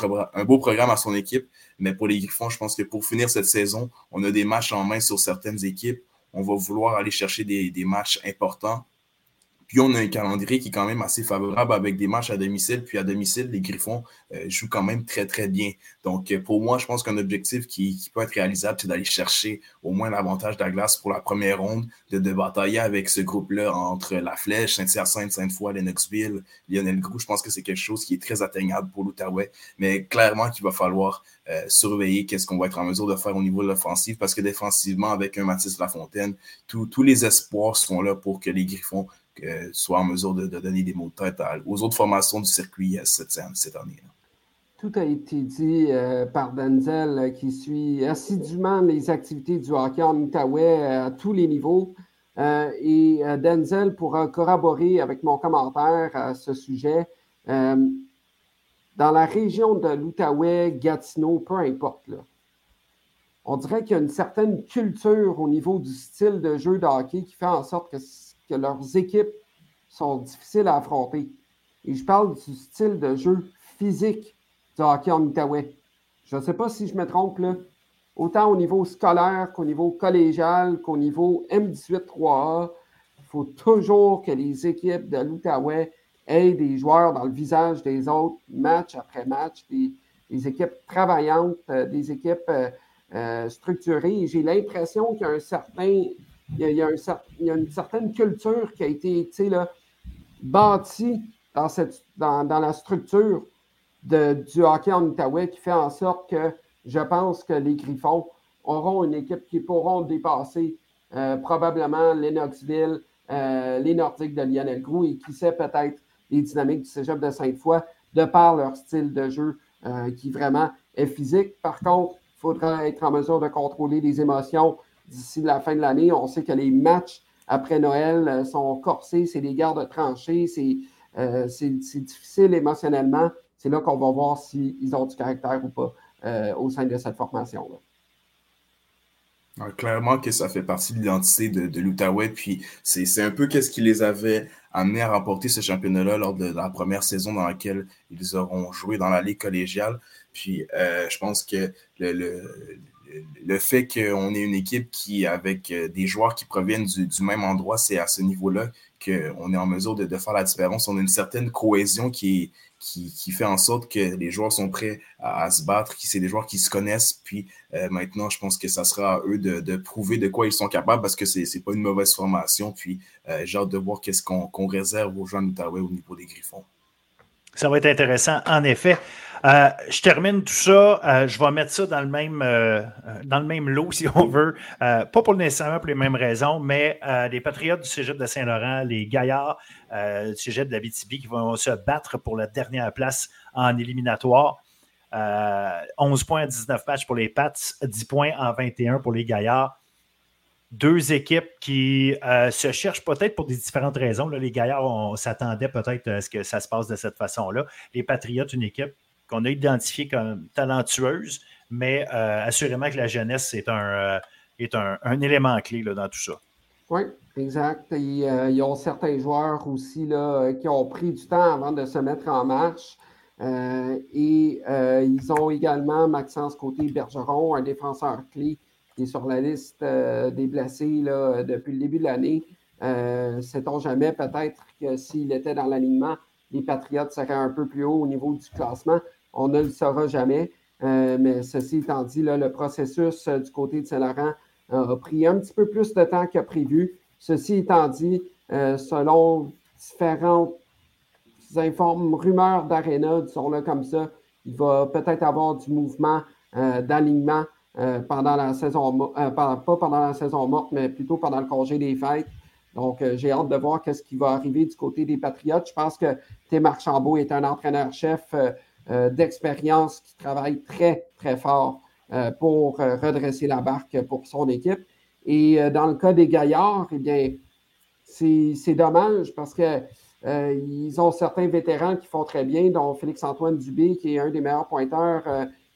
S4: programme à son équipe. Mais pour les Griffons, je pense que pour finir cette saison, on a des matchs en main sur certaines équipes. On va vouloir aller chercher des matchs importants Puis on a un calendrier qui est quand même assez favorable avec des matchs à domicile. Puis à domicile, les Griffons euh, jouent quand même très, très bien. Donc euh, pour moi, je pense qu'un objectif qui, peut être réalisable, c'est d'aller chercher au moins l'avantage de la glace pour la première ronde, de, de batailler avec ce groupe-là entre La Flèche, Saint-Hyacinthe, Sainte-Foy, Lennoxville, Lionel Grou. Je pense que c'est quelque chose qui est très atteignable pour l'Outaouais. Mais clairement qu'il va falloir euh, surveiller qu'est-ce qu'on va être en mesure de faire au niveau de l'offensive parce que défensivement, avec un Mathis Lafontaine, tous les espoirs sont là pour que les Griffons euh, soient en mesure de, donner des mots de tête aux autres formations du circuit euh, cette, cette année. -là.
S3: Tout a été dit par Denzel qui suit assidûment les activités du hockey en Outaouais à tous les niveaux. et Denzel pourra corroborer avec mon commentaire à ce sujet dans la région de l'Outaouais, Gatineau, peu importe, là, on dirait qu'il y a une certaine culture au niveau du style de jeu de hockey qui fait en sorte que, que leurs équipes sont difficiles à affronter. Et je parle du style de jeu physique du hockey en Outaouais. Je ne sais pas si je me trompe là. Autant au niveau scolaire qu'au niveau collégial, qu'au niveau M18-3A, il faut toujours que les équipes de l'Outaouais aient des joueurs dans le visage des autres, match après match, des, équipes travaillantes, euh, des équipes euh, euh, structurées. J'ai l'impression qu'il y a un certain. Il y a, une certaine culture qui a été bâtie dans, la structure du hockey en Outaouais qui fait en sorte que je pense que les Griffons auront une équipe qui pourront dépasser probablement Lennoxville, les Nordiques de Lionel Grou et qui sait peut-être les dynamiques du cégep de Sainte-Foy de par leur style de jeu euh, qui vraiment est physique. Par contre, il faudra être en mesure de contrôler les émotions d'ici la fin de l'année. On sait que les matchs après Noël euh, sont corsés, c'est des gardes tranchées, euh, c'est difficile émotionnellement. C'est là qu'on va voir s'ils ont du caractère ou pas au sein de cette formation-là.
S4: Clairement que ça fait partie de l'identité de, de l'Outaouais, puis c'est un peu qu'est-ce qui les avait amenés à remporter ce championnat-là lors de la première saison dans laquelle ils auront joué dans la Ligue collégiale. Puis euh, je pense que le, le, le fait qu'on ait une équipe qui, avec euh, des joueurs qui proviennent du, même endroit, c'est à ce niveau-là qu'on est en mesure de, faire la différence. On a une certaine cohésion qui fait en sorte que les joueurs sont prêts à, se battre, qui c'est des joueurs qui se connaissent. Puis euh, maintenant, je pense que ça sera à eux de, prouver de quoi ils sont capables parce que c'est n'est pas une mauvaise formation. Puis euh, j'ai hâte de voir qu'est-ce qu'on réserve aux gens d'Outaouais au niveau des Griffons.
S1: Ça va être intéressant, en effet. Euh, je termine tout ça. Euh, je vais mettre ça dans le même, euh, dans le même lot, si on veut. pas pour nécessairement pour les mêmes raisons, mais les Patriotes du Cégep de Saint-Laurent, les Gaillards du Cégep de qui vont se battre pour la dernière place en éliminatoire. 11 points à 19 matchs pour les Pats, 10 points en 21 pour les Gaillards deux équipes qui se cherchent peut-être pour des différentes raisons. les Gaillards, on, s'attendait peut-être à ce que ça se passe de cette façon-là. Les Patriotes, une équipe qu'on a identifié comme talentueuse, mais euh, assurément que la jeunesse est un, euh, est un, élément clé là, dans tout ça.
S3: Oui, exact. Il euh, y a certains joueurs aussi là, qui ont pris du temps avant de se mettre en marche. et ils ont également Maxence Côté-Bergeron, un défenseur clé qui est sur la liste des blessés là, depuis le début de l'année. Sait-on jamais peut-être que s'il était dans l'alignement, les Patriotes seraient un peu plus haut au niveau du classement. On ne le saura jamais. Euh, mais ceci étant dit, le processus euh, du côté de Saint-Laurent euh, a pris un petit peu plus de temps que prévu. Ceci étant dit, selon différentes informes, rumeurs d'Arena, disons-le comme ça, il va peut-être avoir du mouvement d'alignement pendant la saison, pas pendant la saison morte, mais plutôt pendant le congé des fêtes. Donc, j'ai hâte de voir ce qui va arriver du côté des Patriotes. Je pense que Tim Archambault est un entraîneur-chef d'expérience qui travaille très, très fort euh, pour euh, redresser la barque pour son équipe. Et dans le cas des Gaillards, eh bien, c'est dommage parce qu'ils ont certains vétérans qui font très bien, dont Félix-Antoine Dubé, qui est un des meilleurs pointeurs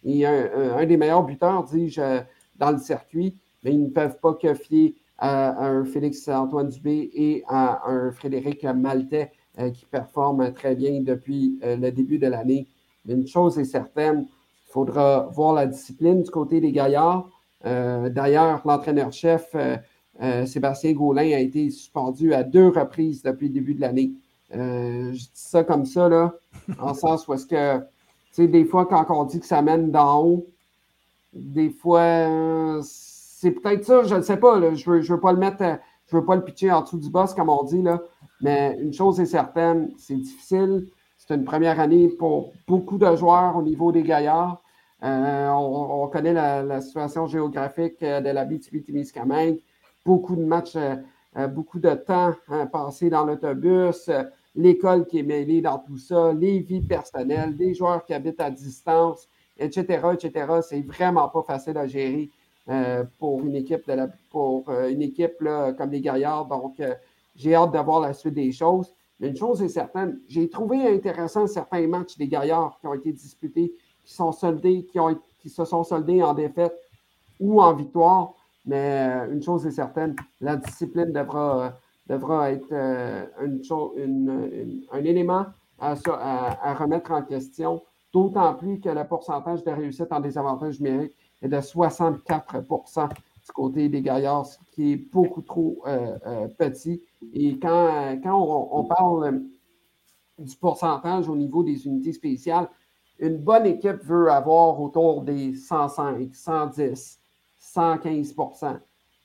S3: et un, des meilleurs buteurs, dis-je, dans le circuit. Mais ils ne peuvent pas que fier à, un Félix-Antoine Dubé et à un Frédéric Maltais qui performe très bien depuis le début de l'année une chose est certaine, il faudra voir la discipline du côté des gaillards. Euh, d'ailleurs, l'entraîneur-chef euh, Sébastien Gaulin a été suspendu à deux reprises depuis le début de l'année. je dis ça comme ça, là, en sens où est-ce que, tu sais, des fois, quand on dit que ça mène d'en haut, des fois, c'est peut-être ça, je ne sais pas, je ne veux, pas le mettre, je veux pas le pitcher en dessous du boss, comme on dit, là, mais une chose est certaine, c'est difficile. C'est une première année pour beaucoup de joueurs au niveau des gaillards. Euh, on, connaît la, situation géographique euh, de la BTB-Témiscamingue. Beaucoup de matchs, euh, beaucoup de temps hein, passé dans l'autobus, l'école qui est mêlée dans tout ça, les vies personnelles, des joueurs qui habitent à distance, etc., etc. C'est vraiment pas facile à gérer pour une équipe, de la, pour, une équipe comme les Gaillards. Donc, j'ai hâte d'avoir la suite des choses. Une chose est certaine, j'ai trouvé intéressant certains matchs des Gaillards qui ont été disputés qui sont soldés, qui, se sont soldés en défaite ou en victoire. Mais euh, une chose est certaine, la discipline devra, devra être euh, un élément à, remettre en question, d'autant plus que le pourcentage de réussite en désavantage numérique est de 64 du côté des gaillards, qui est beaucoup trop euh, petit. Et quand, quand on, on, parle du pourcentage au niveau des unités spéciales, une bonne équipe veut avoir autour des 105, 110, 115%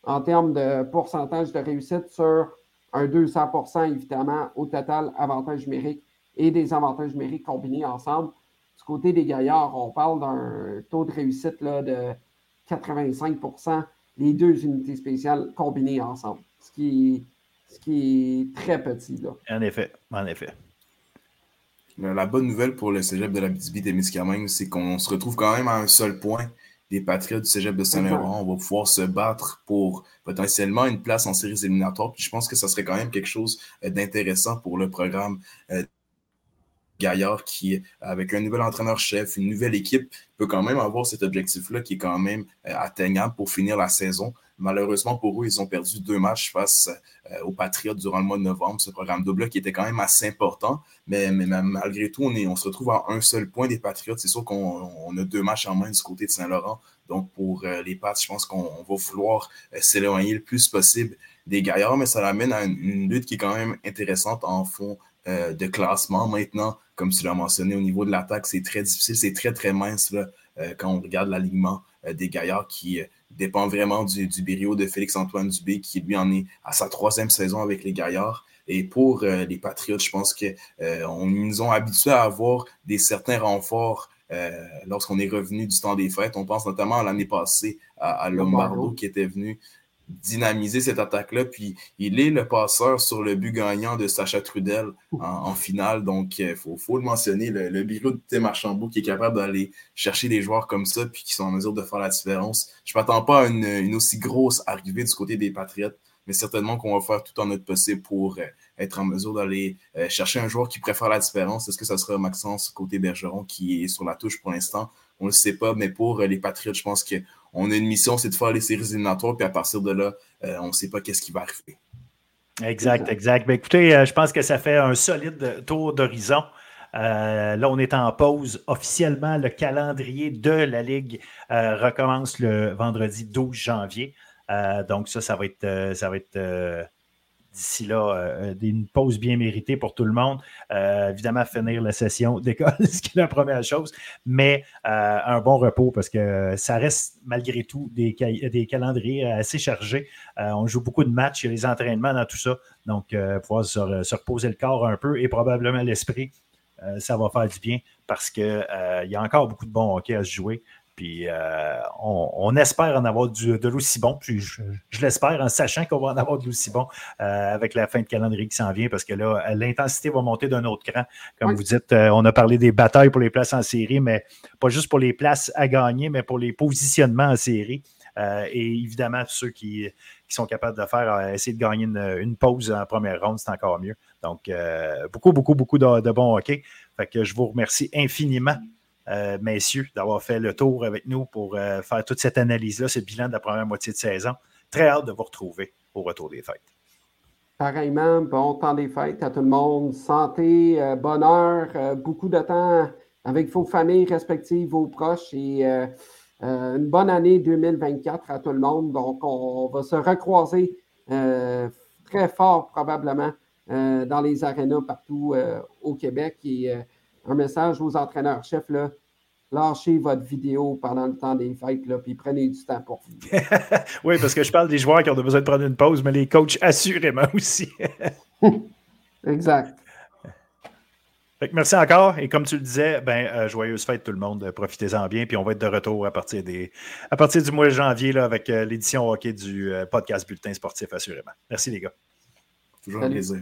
S3: en termes de pourcentage de réussite sur un 200% évidemment, au total avantage numérique et des avantages numériques combinés ensemble. Du côté des gaillards, on parle d'un taux de réussite là, de 85 les deux unités spéciales combinées ensemble, ce qui, ce qui est très petit. Là.
S1: En effet, en effet.
S4: La bonne nouvelle pour le cégep de la BTB des c'est qu'on se retrouve quand même à un seul point des Patriotes du cégep de Saint-Laurent. On va pouvoir se battre pour potentiellement une place en séries éliminatoires. Puis je pense que ça serait quand même quelque chose euh, d'intéressant pour le programme euh, Gaillard qui, avec un nouvel entraîneur-chef, une nouvelle équipe, peut quand même avoir cet objectif-là qui est quand même euh, atteignable pour finir la saison. Malheureusement pour eux, ils ont perdu deux matchs face euh, aux Patriots durant le mois de novembre. Ce programme double qui était quand même assez important. Mais, malgré tout, on, se retrouve à un seul point des Patriots. C'est sûr qu'on a deux matchs en main du côté de Saint-Laurent. Donc pour euh, les Pats, je pense qu'on va vouloir s'éloigner le plus possible des gaillards, mais ça l'amène à une, lutte qui est quand même intéressante en fond de classement. Maintenant, comme tu l'as mentionné, au niveau de l'attaque, c'est très difficile, c'est très, très mince là, quand on regarde l'alignement des gaillards qui dépend vraiment du, du de Félix-Antoine Dubé, qui lui en est à sa troisième saison avec les Gaillards. Et pour euh, les Patriotes, je pense qu'ils euh, nous ont habitués à avoir des certains renforts euh, lorsqu'on est revenu du temps des fêtes. On pense notamment à l'année passée à, à Lombardo qui était venu dynamiser cette attaque-là. Puis il est le passeur sur le but gagnant de Sacha Trudel en, finale. Donc, il euh, faut, le mentionner, le, le bureau de Tim Archambault qui est capable d'aller chercher des joueurs comme ça puis qui sont en mesure de faire la différence. Je ne m'attends pas à une, aussi grosse arrivée du côté des Patriotes, mais certainement qu'on va faire tout en notre possible pour euh, être en mesure d'aller euh, chercher un joueur qui préfère la différence. Est-ce que ça sera Maxence côté Bergeron qui est sur la touche pour l'instant? On ne le sait pas, mais pour les Patriotes, je pense que on a une mission, c'est de faire les séries éliminatoires, puis à partir de là, euh, on ne sait pas qu'est-ce qui va arriver.
S1: Exact, exact. Ben, écoutez, euh, je pense que ça fait un solide tour d'horizon. Euh, là, on est en pause. Officiellement, le calendrier de la Ligue recommence le vendredi 12 janvier. donc, ça, ça va être, ça va être d'ici là, euh, une pause bien méritée pour tout le monde. Euh, évidemment, finir la session d'école, ce qui est la première chose, mais euh, un bon repos parce que ça reste malgré tout des, calendriers assez chargés. on joue beaucoup de matchs, les entraînements dans tout ça, donc pouvoir se, reposer le corps un peu et probablement l'esprit. ça va faire du bien parce qu'il il y a encore beaucoup de bons hockey à se jouer. Puis euh, on, espère en avoir du, de l'aussi bon. Puis je, l'espère en sachant qu'on va en avoir de l'aussi bon euh, avec la fin de calendrier qui s'en vient parce que là, l'intensité va monter d'un autre cran. Comme vous dites, euh, on a parlé des batailles pour les places en série, mais pas juste pour les places à gagner, mais pour les positionnements en série. et évidemment, ceux qui, sont capables de faire, essayer de gagner une, pause en première ronde, c'est encore mieux. Donc, beaucoup, beaucoup, beaucoup de, de bons hockey. Fait que je vous remercie infiniment euh, messieurs, d'avoir fait le tour avec nous pour euh, faire toute cette analyse-là, ce bilan de la première moitié de saison. Très hâte de vous retrouver au retour des fêtes.
S3: Pareillement, bon temps des fêtes à tout le monde. Santé, euh, bonheur, beaucoup de temps avec vos familles respectives, vos proches et une bonne année 2024 à tout le monde. Donc, on, va se recroiser très fort probablement dans les arénas partout au Québec. Et un message aux entraîneurs-chefs, là, lâchez votre vidéo pendant le temps des fêtes, là, puis prenez du temps pour vous.
S1: oui, parce que je parle des joueurs qui ont besoin de prendre une pause, mais les coachs assurément aussi.
S3: exact.
S1: merci encore. Et comme tu le disais, ben, euh, joyeuse fête tout le monde. Profitez-en bien. Puis on va être de retour à partir, des, à partir du mois de janvier là, avec euh, l'édition hockey du euh, podcast Bulletin Sportif, assurément. Merci les gars.
S4: Toujours un plaisir.